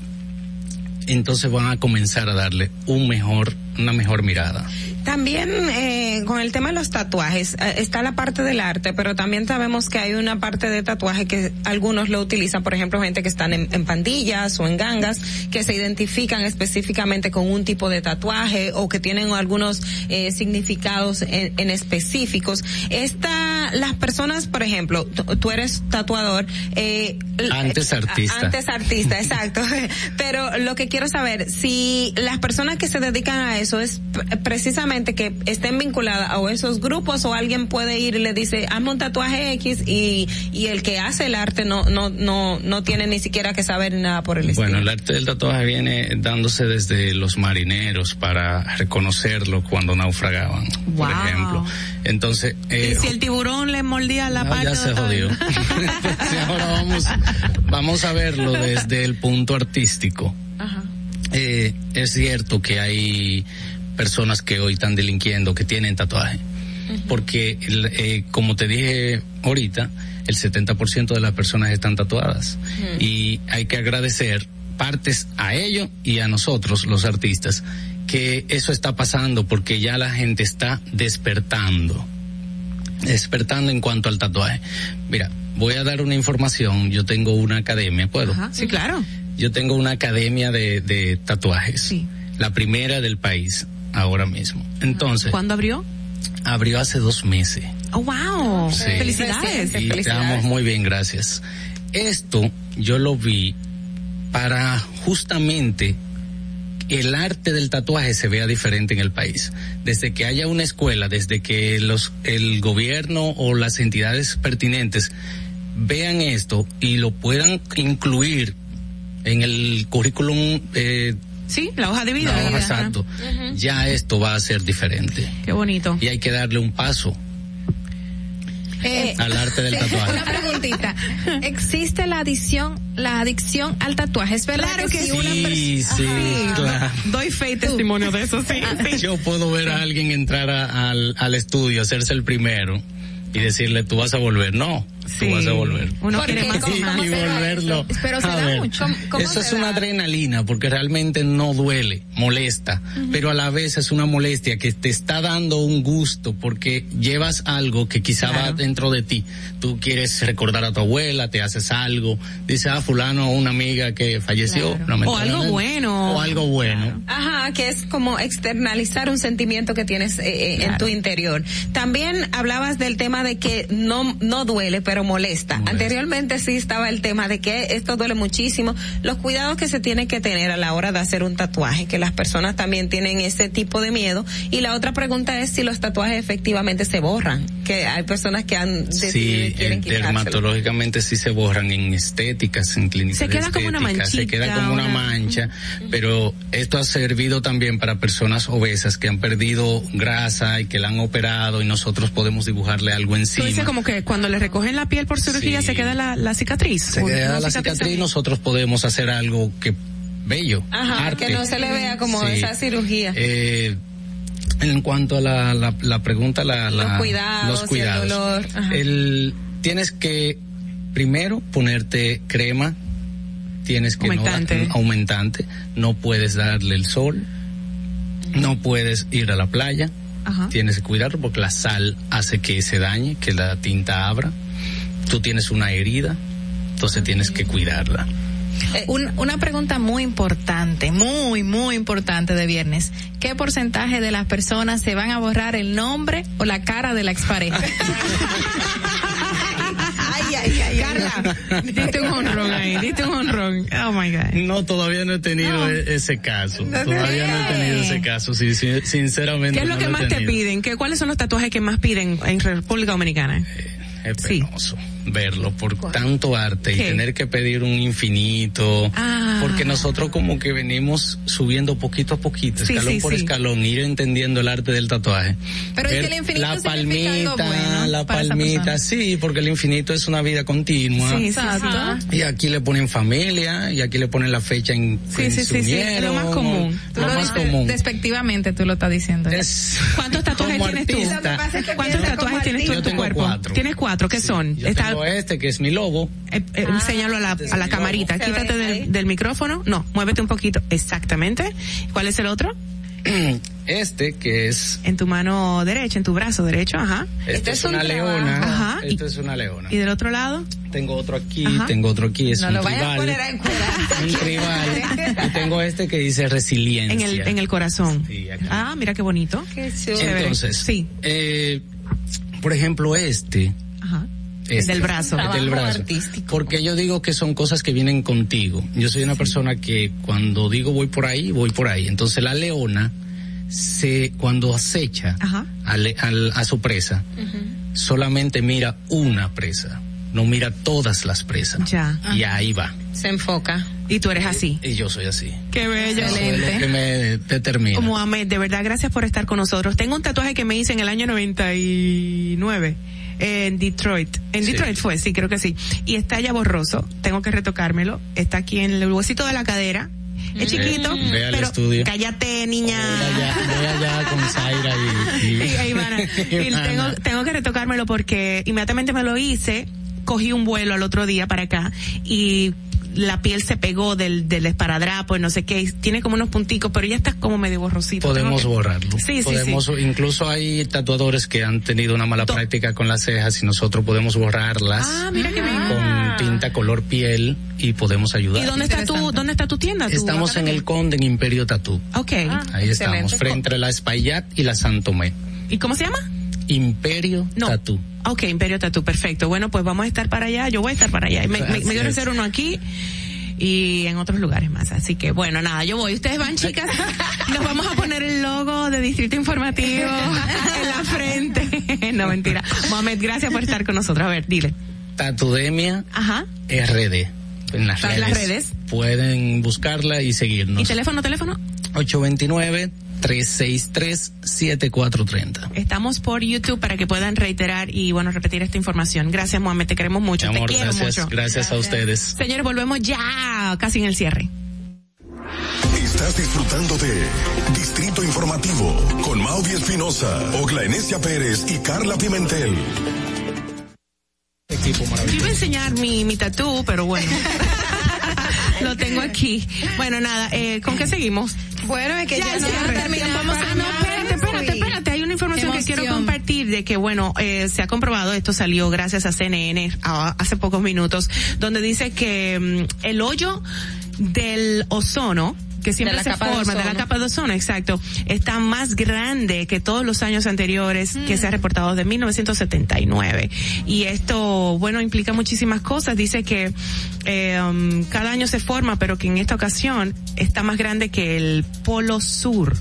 entonces van a comenzar a darle un mejor, una mejor mirada. También eh, con el tema de los tatuajes eh, está la parte del arte, pero también sabemos que hay una parte de tatuaje que algunos lo utilizan, por ejemplo, gente que están en, en pandillas o en gangas, que se identifican específicamente con un tipo de tatuaje o que tienen algunos eh, significados en, en específicos. Esta, las personas, por ejemplo, tú, eres tatuador, eh, Antes artista. antes artista, exacto. Pero lo que quiero saber, si las personas que se dedican a eso es p- precisamente que estén vinculadas a esos grupos o alguien puede ir y le dice, hazme un tatuaje X y, y el que hace el arte no, no, no, no tiene ni siquiera que saber nada por el estilo. Bueno, el arte del tatuaje viene dándose desde los marineros para reconocerlo cuando naufragaban, por ejemplo. Entonces, eh, y si el tiburón le mordía la no, parte ya se jodió. Ahora vamos, vamos a verlo desde el punto artístico. Ajá. Eh, es cierto que hay personas que hoy están delinquiendo que tienen tatuaje. Porque, eh, como te dije ahorita, el 70% de las personas están tatuadas. Y hay que agradecer partes a ellos y a nosotros, los artistas, que eso está pasando porque ya la gente está despertando. despertando en cuanto al tatuaje. Mira, voy a dar una información. Yo tengo una academia, ¿puedo? Sí, claro. Yo tengo una academia de, de tatuajes. Sí. La primera del país, ahora mismo. Entonces, ¿Cuándo abrió? abrió hace dos meses. Oh, wow. Sí. Felicidades. Y estamos muy bien, gracias. Esto yo lo vi para justamente el arte del tatuaje se vea diferente en el país. Desde que haya una escuela, desde que los, el gobierno o las entidades pertinentes vean esto y lo puedan incluir en el currículum eh, Sí, la hoja de vida. la hoja, exacto, ya esto va a ser diferente. Qué bonito. Y hay que darle un paso Eh, al arte del tatuaje. Una preguntita. ¿Existe la adicción, la adicción al tatuaje? Es verdad Claro que, que si una Sí, sí, claro. Doy fe y testimonio de eso, sí. sí. Yo puedo ver a alguien entrar a- al, al estudio, hacerse el primero y decirle, tú vas a volver. No, Sí. tú vas a volver. Uno ¿Por quiere más ¿Cómo- y y volverlo. eso? Pero se a da ver. mucho. ¿Cómo- cómo Eso es una adrenalina porque realmente no duele, molesta, pero a la vez es una molestia que te está dando un gusto porque llevas algo que quizá va dentro de ti. Tú quieres recordar a tu abuela, te haces algo, dices, ah, fulano, una amiga que falleció. O algo bueno. O algo bueno. Ajá, que es como externalizar un sentimiento que tienes eh, eh, en tu interior. También hablabas del tema de que no no duele, pero molesta. Molesta. Anteriormente sí estaba el tema de que esto duele muchísimo. Los cuidados que se tienen que tener a la hora de hacer un tatuaje, que las personas también tienen ese tipo de miedo. Y la otra pregunta es si los tatuajes efectivamente se borran, que hay personas que han decidido Sí, quieren dermatológicamente sí se borran en estéticas, en clínicas Se queda como una estética, se manchita, queda como una una- mancha, pero esto ha servido también para personas obesas que han perdido grasa y que la han operado y nosotros podemos dibujarle algo encima. como que cuando le recogen la piel por cirugía Sí. se queda la, la cicatriz. se ¿O queda la cicatriz nosotros podemos hacer algo que bello, Ajá, arte. que no se le vea como Sí. esa cirugía. Eh, en cuanto a la, la, la pregunta, la, Los la- cuidados, los el cuidados. dolor. El- tienes que primero ponerte crema, tienes que Aumentante. no aumentante, no puedes darle el sol, no puedes ir a la playa, Ajá. tienes que cuidarlo porque la sal hace que se dañe, que la tinta abra. Tú tienes una herida, entonces tienes que cuidarla. Un- una pregunta muy importante, muy, muy importante de viernes. ¿Qué porcentaje de las personas se van a borrar el nombre o la cara de la expareja? Ay, ay, ay. Carla, diste un honrón ahí, diste un honrón. Oh my God. No, todavía no he tenido e- ese caso. Todavía no he tenido ese caso, sí, sí, sinceramente. ¿Qué es lo no que más te piden? ¿Qué, ¿Cuáles son los tatuajes que más piden en República Dominicana? Es Sí. Verlo por tanto arte y tener que pedir un infinito. Ah. Porque nosotros como que venimos subiendo poquito a poquito, Sí, escalón sí, por sí. escalón, ir entendiendo el arte del tatuaje. Pero es Ver que el infinito La palmita, algo bueno la palmita, sí, porque el infinito es una vida continua. Exacto. Y aquí le ponen familia, y aquí le ponen la fecha en, Sí, en sí, su sí, sí, es lo más común. Tú Lo lo más dices común. Despectivamente tú lo estás diciendo. Es ¿Cuántos tatuajes tienes tú? artista. Lo que pasa es que ¿Cuántos tatuajes tienes tú en Yo tu tengo cuerpo? cuatro. Tienes cuatro, ¿qué son? Está- tengo este que es mi logo. eh, eh, enséñalo a la, a la camarita. Quítate del, del micrófono. No, muévete un poquito. Exactamente. ¿Cuál es el otro? Este que es En tu mano derecha, en tu brazo derecho, ajá. Este, Este es, es un una trabajo. leona. Ajá, Esto y- es una leona. ¿Y del otro lado? Tengo otro aquí, Ajá. tengo otro aquí, es No un lo vayas a tribal. poner a un tribal. y tengo este que dice resiliencia. En el, en el corazón. Sí, acá. Ah, mira qué bonito. Qué chulo. Entonces, Sí. eh, por ejemplo, este. Este, del brazo. el del brazo. artístico. Porque yo digo que son cosas que vienen contigo. Yo soy una persona que cuando digo voy por ahí, voy por ahí. Entonces la leona se cuando acecha al- a su presa, solamente mira una presa, no mira todas las presas. Ya. Y ahí va. Se enfoca. Y tú eres así. Y yo soy así. Qué bello. Es lo que me determina. Como Ahmed, de verdad, gracias por estar con nosotros. Tengo un tatuaje que me hice en el año 99 en Detroit. En Sí. Detroit fue, sí, creo que sí. Y está ya borroso. Tengo que retocármelo. Está aquí en el huesito de la cadera. Es chiquito, Ve- ve al pero estudio. cállate, niña. Voy allá, con Zaira y, y- Y- y Ivana. Y tengo, tengo que retocármelo porque inmediatamente me lo hice, cogí un vuelo al otro día para acá y la piel se pegó del, del esparadrapo y no sé qué, tiene como unos punticos, pero ya está como medio borrosito. Podemos que- borrarlo. Sí, sí, podemos, sí. Incluso hay tatuadores que han tenido una mala práctica con las cejas y nosotros podemos borrarlas Ah, mira bien. con tinta color piel y podemos ayudar. ¿Y dónde está tu, dónde está tu tienda? tu Estamos en el Conde en Imperio Tatú. Ok. Ahí estamos, frente a la Espaillat y la Santomé. ¿Y cómo se llama? Imperio no. Tatú. Ok, Imperio Tatú, perfecto. Bueno, pues vamos a estar para allá, yo voy a estar para allá. Me, me, me quiero hacer uno aquí y en otros lugares más. Así que bueno, nada, yo voy. Ustedes van, chicas. Nos vamos a poner el logo de Distrito Informativo en la frente. No, mentira. Mohamed, gracias por estar con nosotros. A ver, dile. Tatudemia Ajá. RD. En las, redes. las redes. Pueden buscarla y seguirnos. ¿Y teléfono, teléfono? 829 363-7430. Estamos por YouTube para que puedan reiterar y, bueno, repetir esta información. Gracias, Mohamed, te queremos mucho. Amor, gracias. Gracias, a ustedes. Señores, volvemos ya, casi en el cierre. Estás disfrutando de Distrito Informativo con Maudy Espinosa, Oclaenecia Pérez y Carla Pimentel. Equipo iba a enseñar mi, mi tatú, pero bueno. Lo tengo aquí. Bueno, nada, eh, ¿con qué seguimos? Bueno, es que ya el no cierre. terminamos Ah, no, espérate, espérate, espérate. Hay una información que quiero compartir de que, bueno, eh, se ha comprobado, esto salió gracias a CNN a- hace pocos minutos, donde dice que mm, el hoyo del ozono, que siempre De la se capa de forma, de la capa de ozono, exacto, está más grande que todos los años anteriores que se ha reportado desde 1979. Y esto, bueno, implica muchísimas cosas. Dice que eh, um, cada año se forma, pero que en esta ocasión está más grande que el polo sur.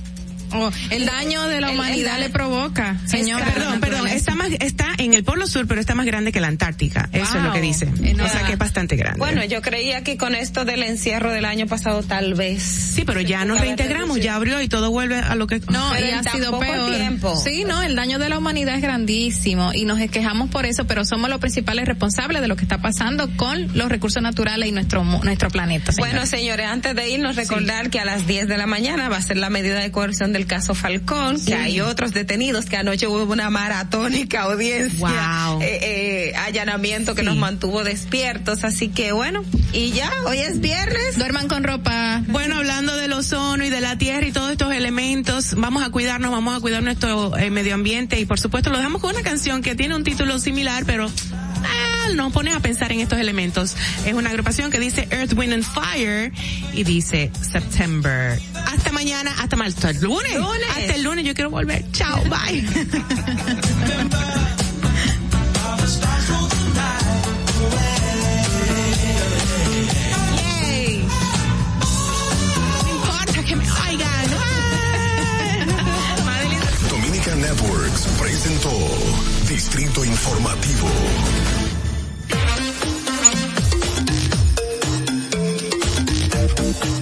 Oh, el daño de la El- el humanidad daño- le provoca, señor. Perdón, perdón, está más, está en el polo sur, pero está más grande que la Antártica. Eso es lo que Wow. dice. Enorme. O sea que es bastante grande. Bueno, yo creía que con esto del encierro del año pasado tal vez. sí, pero ya nos reintegramos, ya abrió y todo vuelve a lo que. No, Pero y ha sido peor. tiempo. Sí, no, el daño de la humanidad es grandísimo y nos quejamos por eso, pero somos los principales responsables de lo que está pasando con los recursos naturales y nuestro nuestro planeta. señores. Bueno, señores, antes de irnos, recordar que a las 10 de la mañana va a ser la medida de coerción del caso Falcón, que hay otros detenidos, que anoche hubo una maratónica audiencia, Wow. eh, eh, allanamiento que nos mantuvo despiertos, así que bueno, y ya, hoy es viernes. duerman con ropa. Bueno, hablando del ozono y de la tierra y todos estos elementos, vamos a cuidarnos, vamos a cuidar nuestro eh, medio ambiente y por supuesto lo dejamos con una canción que tiene un título similar, pero ah, nos pone a pensar en estos elementos. Es una agrupación que dice Earth, Wind and Fire y dice September. Hasta mañana, hasta mal, hasta el lunes. Lunes. Hasta el lunes, yo quiero volver. Chao, bye. Yay. No importa que me oigan. Madeline. Dominican Networks presentó Distrito Informativo. Yeah.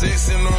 chasing the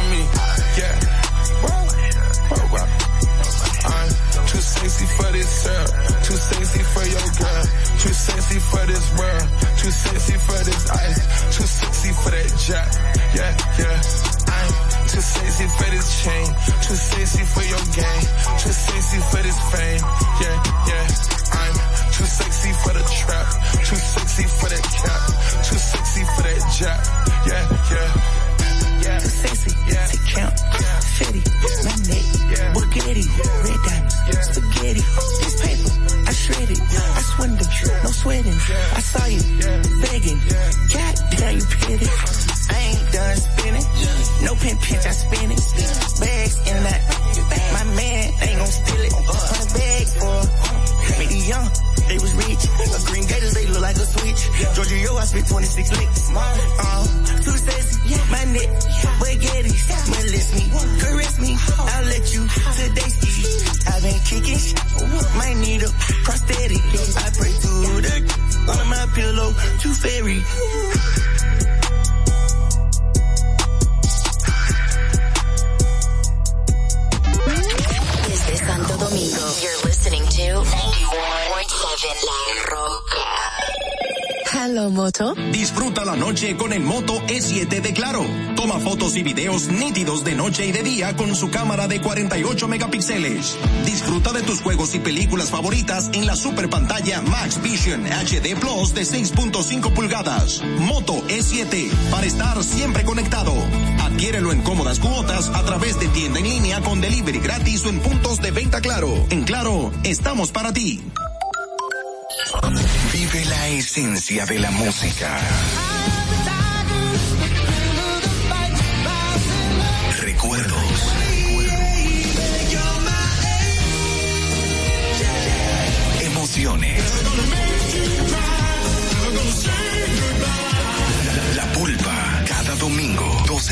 en la super pantalla Max Vision HD Plus de 6.5 pulgadas. Moto E7 para estar siempre conectado. Adquiérelo en cómodas cuotas a través de tienda en línea con delivery gratis o en puntos de venta Claro. En Claro, estamos para ti. Vive la esencia de la música.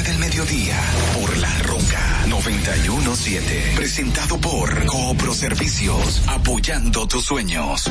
del mediodía por La Roca 917. Presentado por Coopro Servicios, apoyando tus sueños.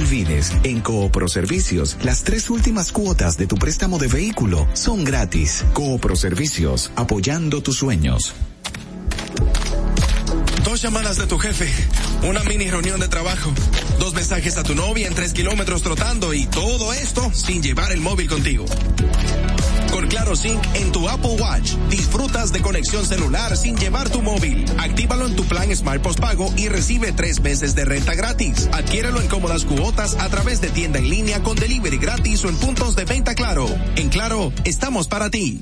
olvides, en Cooproservicios, las tres últimas cuotas de tu préstamo de vehículo son gratis. Cooproservicios, apoyando tus sueños. Dos llamadas de tu jefe, una mini reunión de trabajo, dos mensajes a tu novia en tres kilómetros trotando y todo esto sin llevar el móvil contigo. Con Claro Sync en tu Apple Watch, disfrutas de conexión celular sin llevar tu móvil. Actívalo en tu plan Smart Postpago y recibe tres meses de renta gratis. Adquiérelo en cómodas cuotas a través de tienda en línea con delivery gratis o en puntos de venta Claro. En Claro, estamos para ti.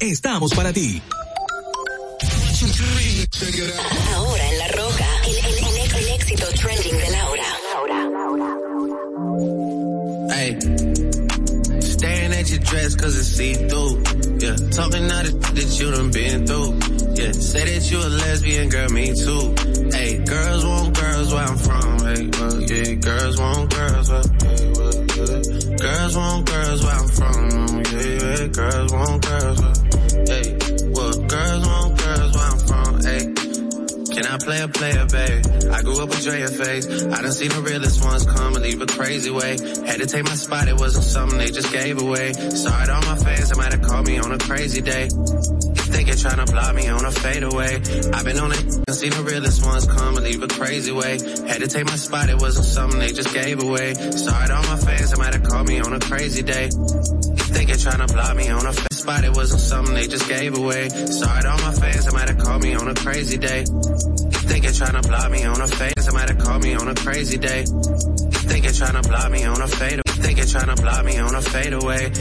estamos para ti. Ahora en La Roca, el, el, el, el éxito trending de Laura. Hey, staring at your dress cause it's see-through. Yeah, talking all the that you done been through. Yeah, say that you a lesbian, girl, me too. Hey, girls want girls where I'm from. Hey, well, yeah, girls want girls where, hey, well, yeah. Girls want girls where I'm from. Yeah, yeah, girls want girls where, play a player, babe? I grew up with Dre Face. I done seen the realest ones come and leave a crazy way. Had to take my spot, it wasn't something they just gave away. Sorry to all my fans that might have called me on a crazy day. They trying to block me on a fadeaway. I've been on it and seen the realest ones come and leave a crazy way. Had to take my spot, it wasn't something they just gave away. Sorry to all my fans that might have called me on a crazy day. They trying to block me on a fa- spot, it wasn't something they just gave away. Sorry to all my fans that might have called me on a crazy day. They trying to block me on a face, I might have called me on a crazy day. They trying to block me on a fade, they trying to block me on a fadeaway.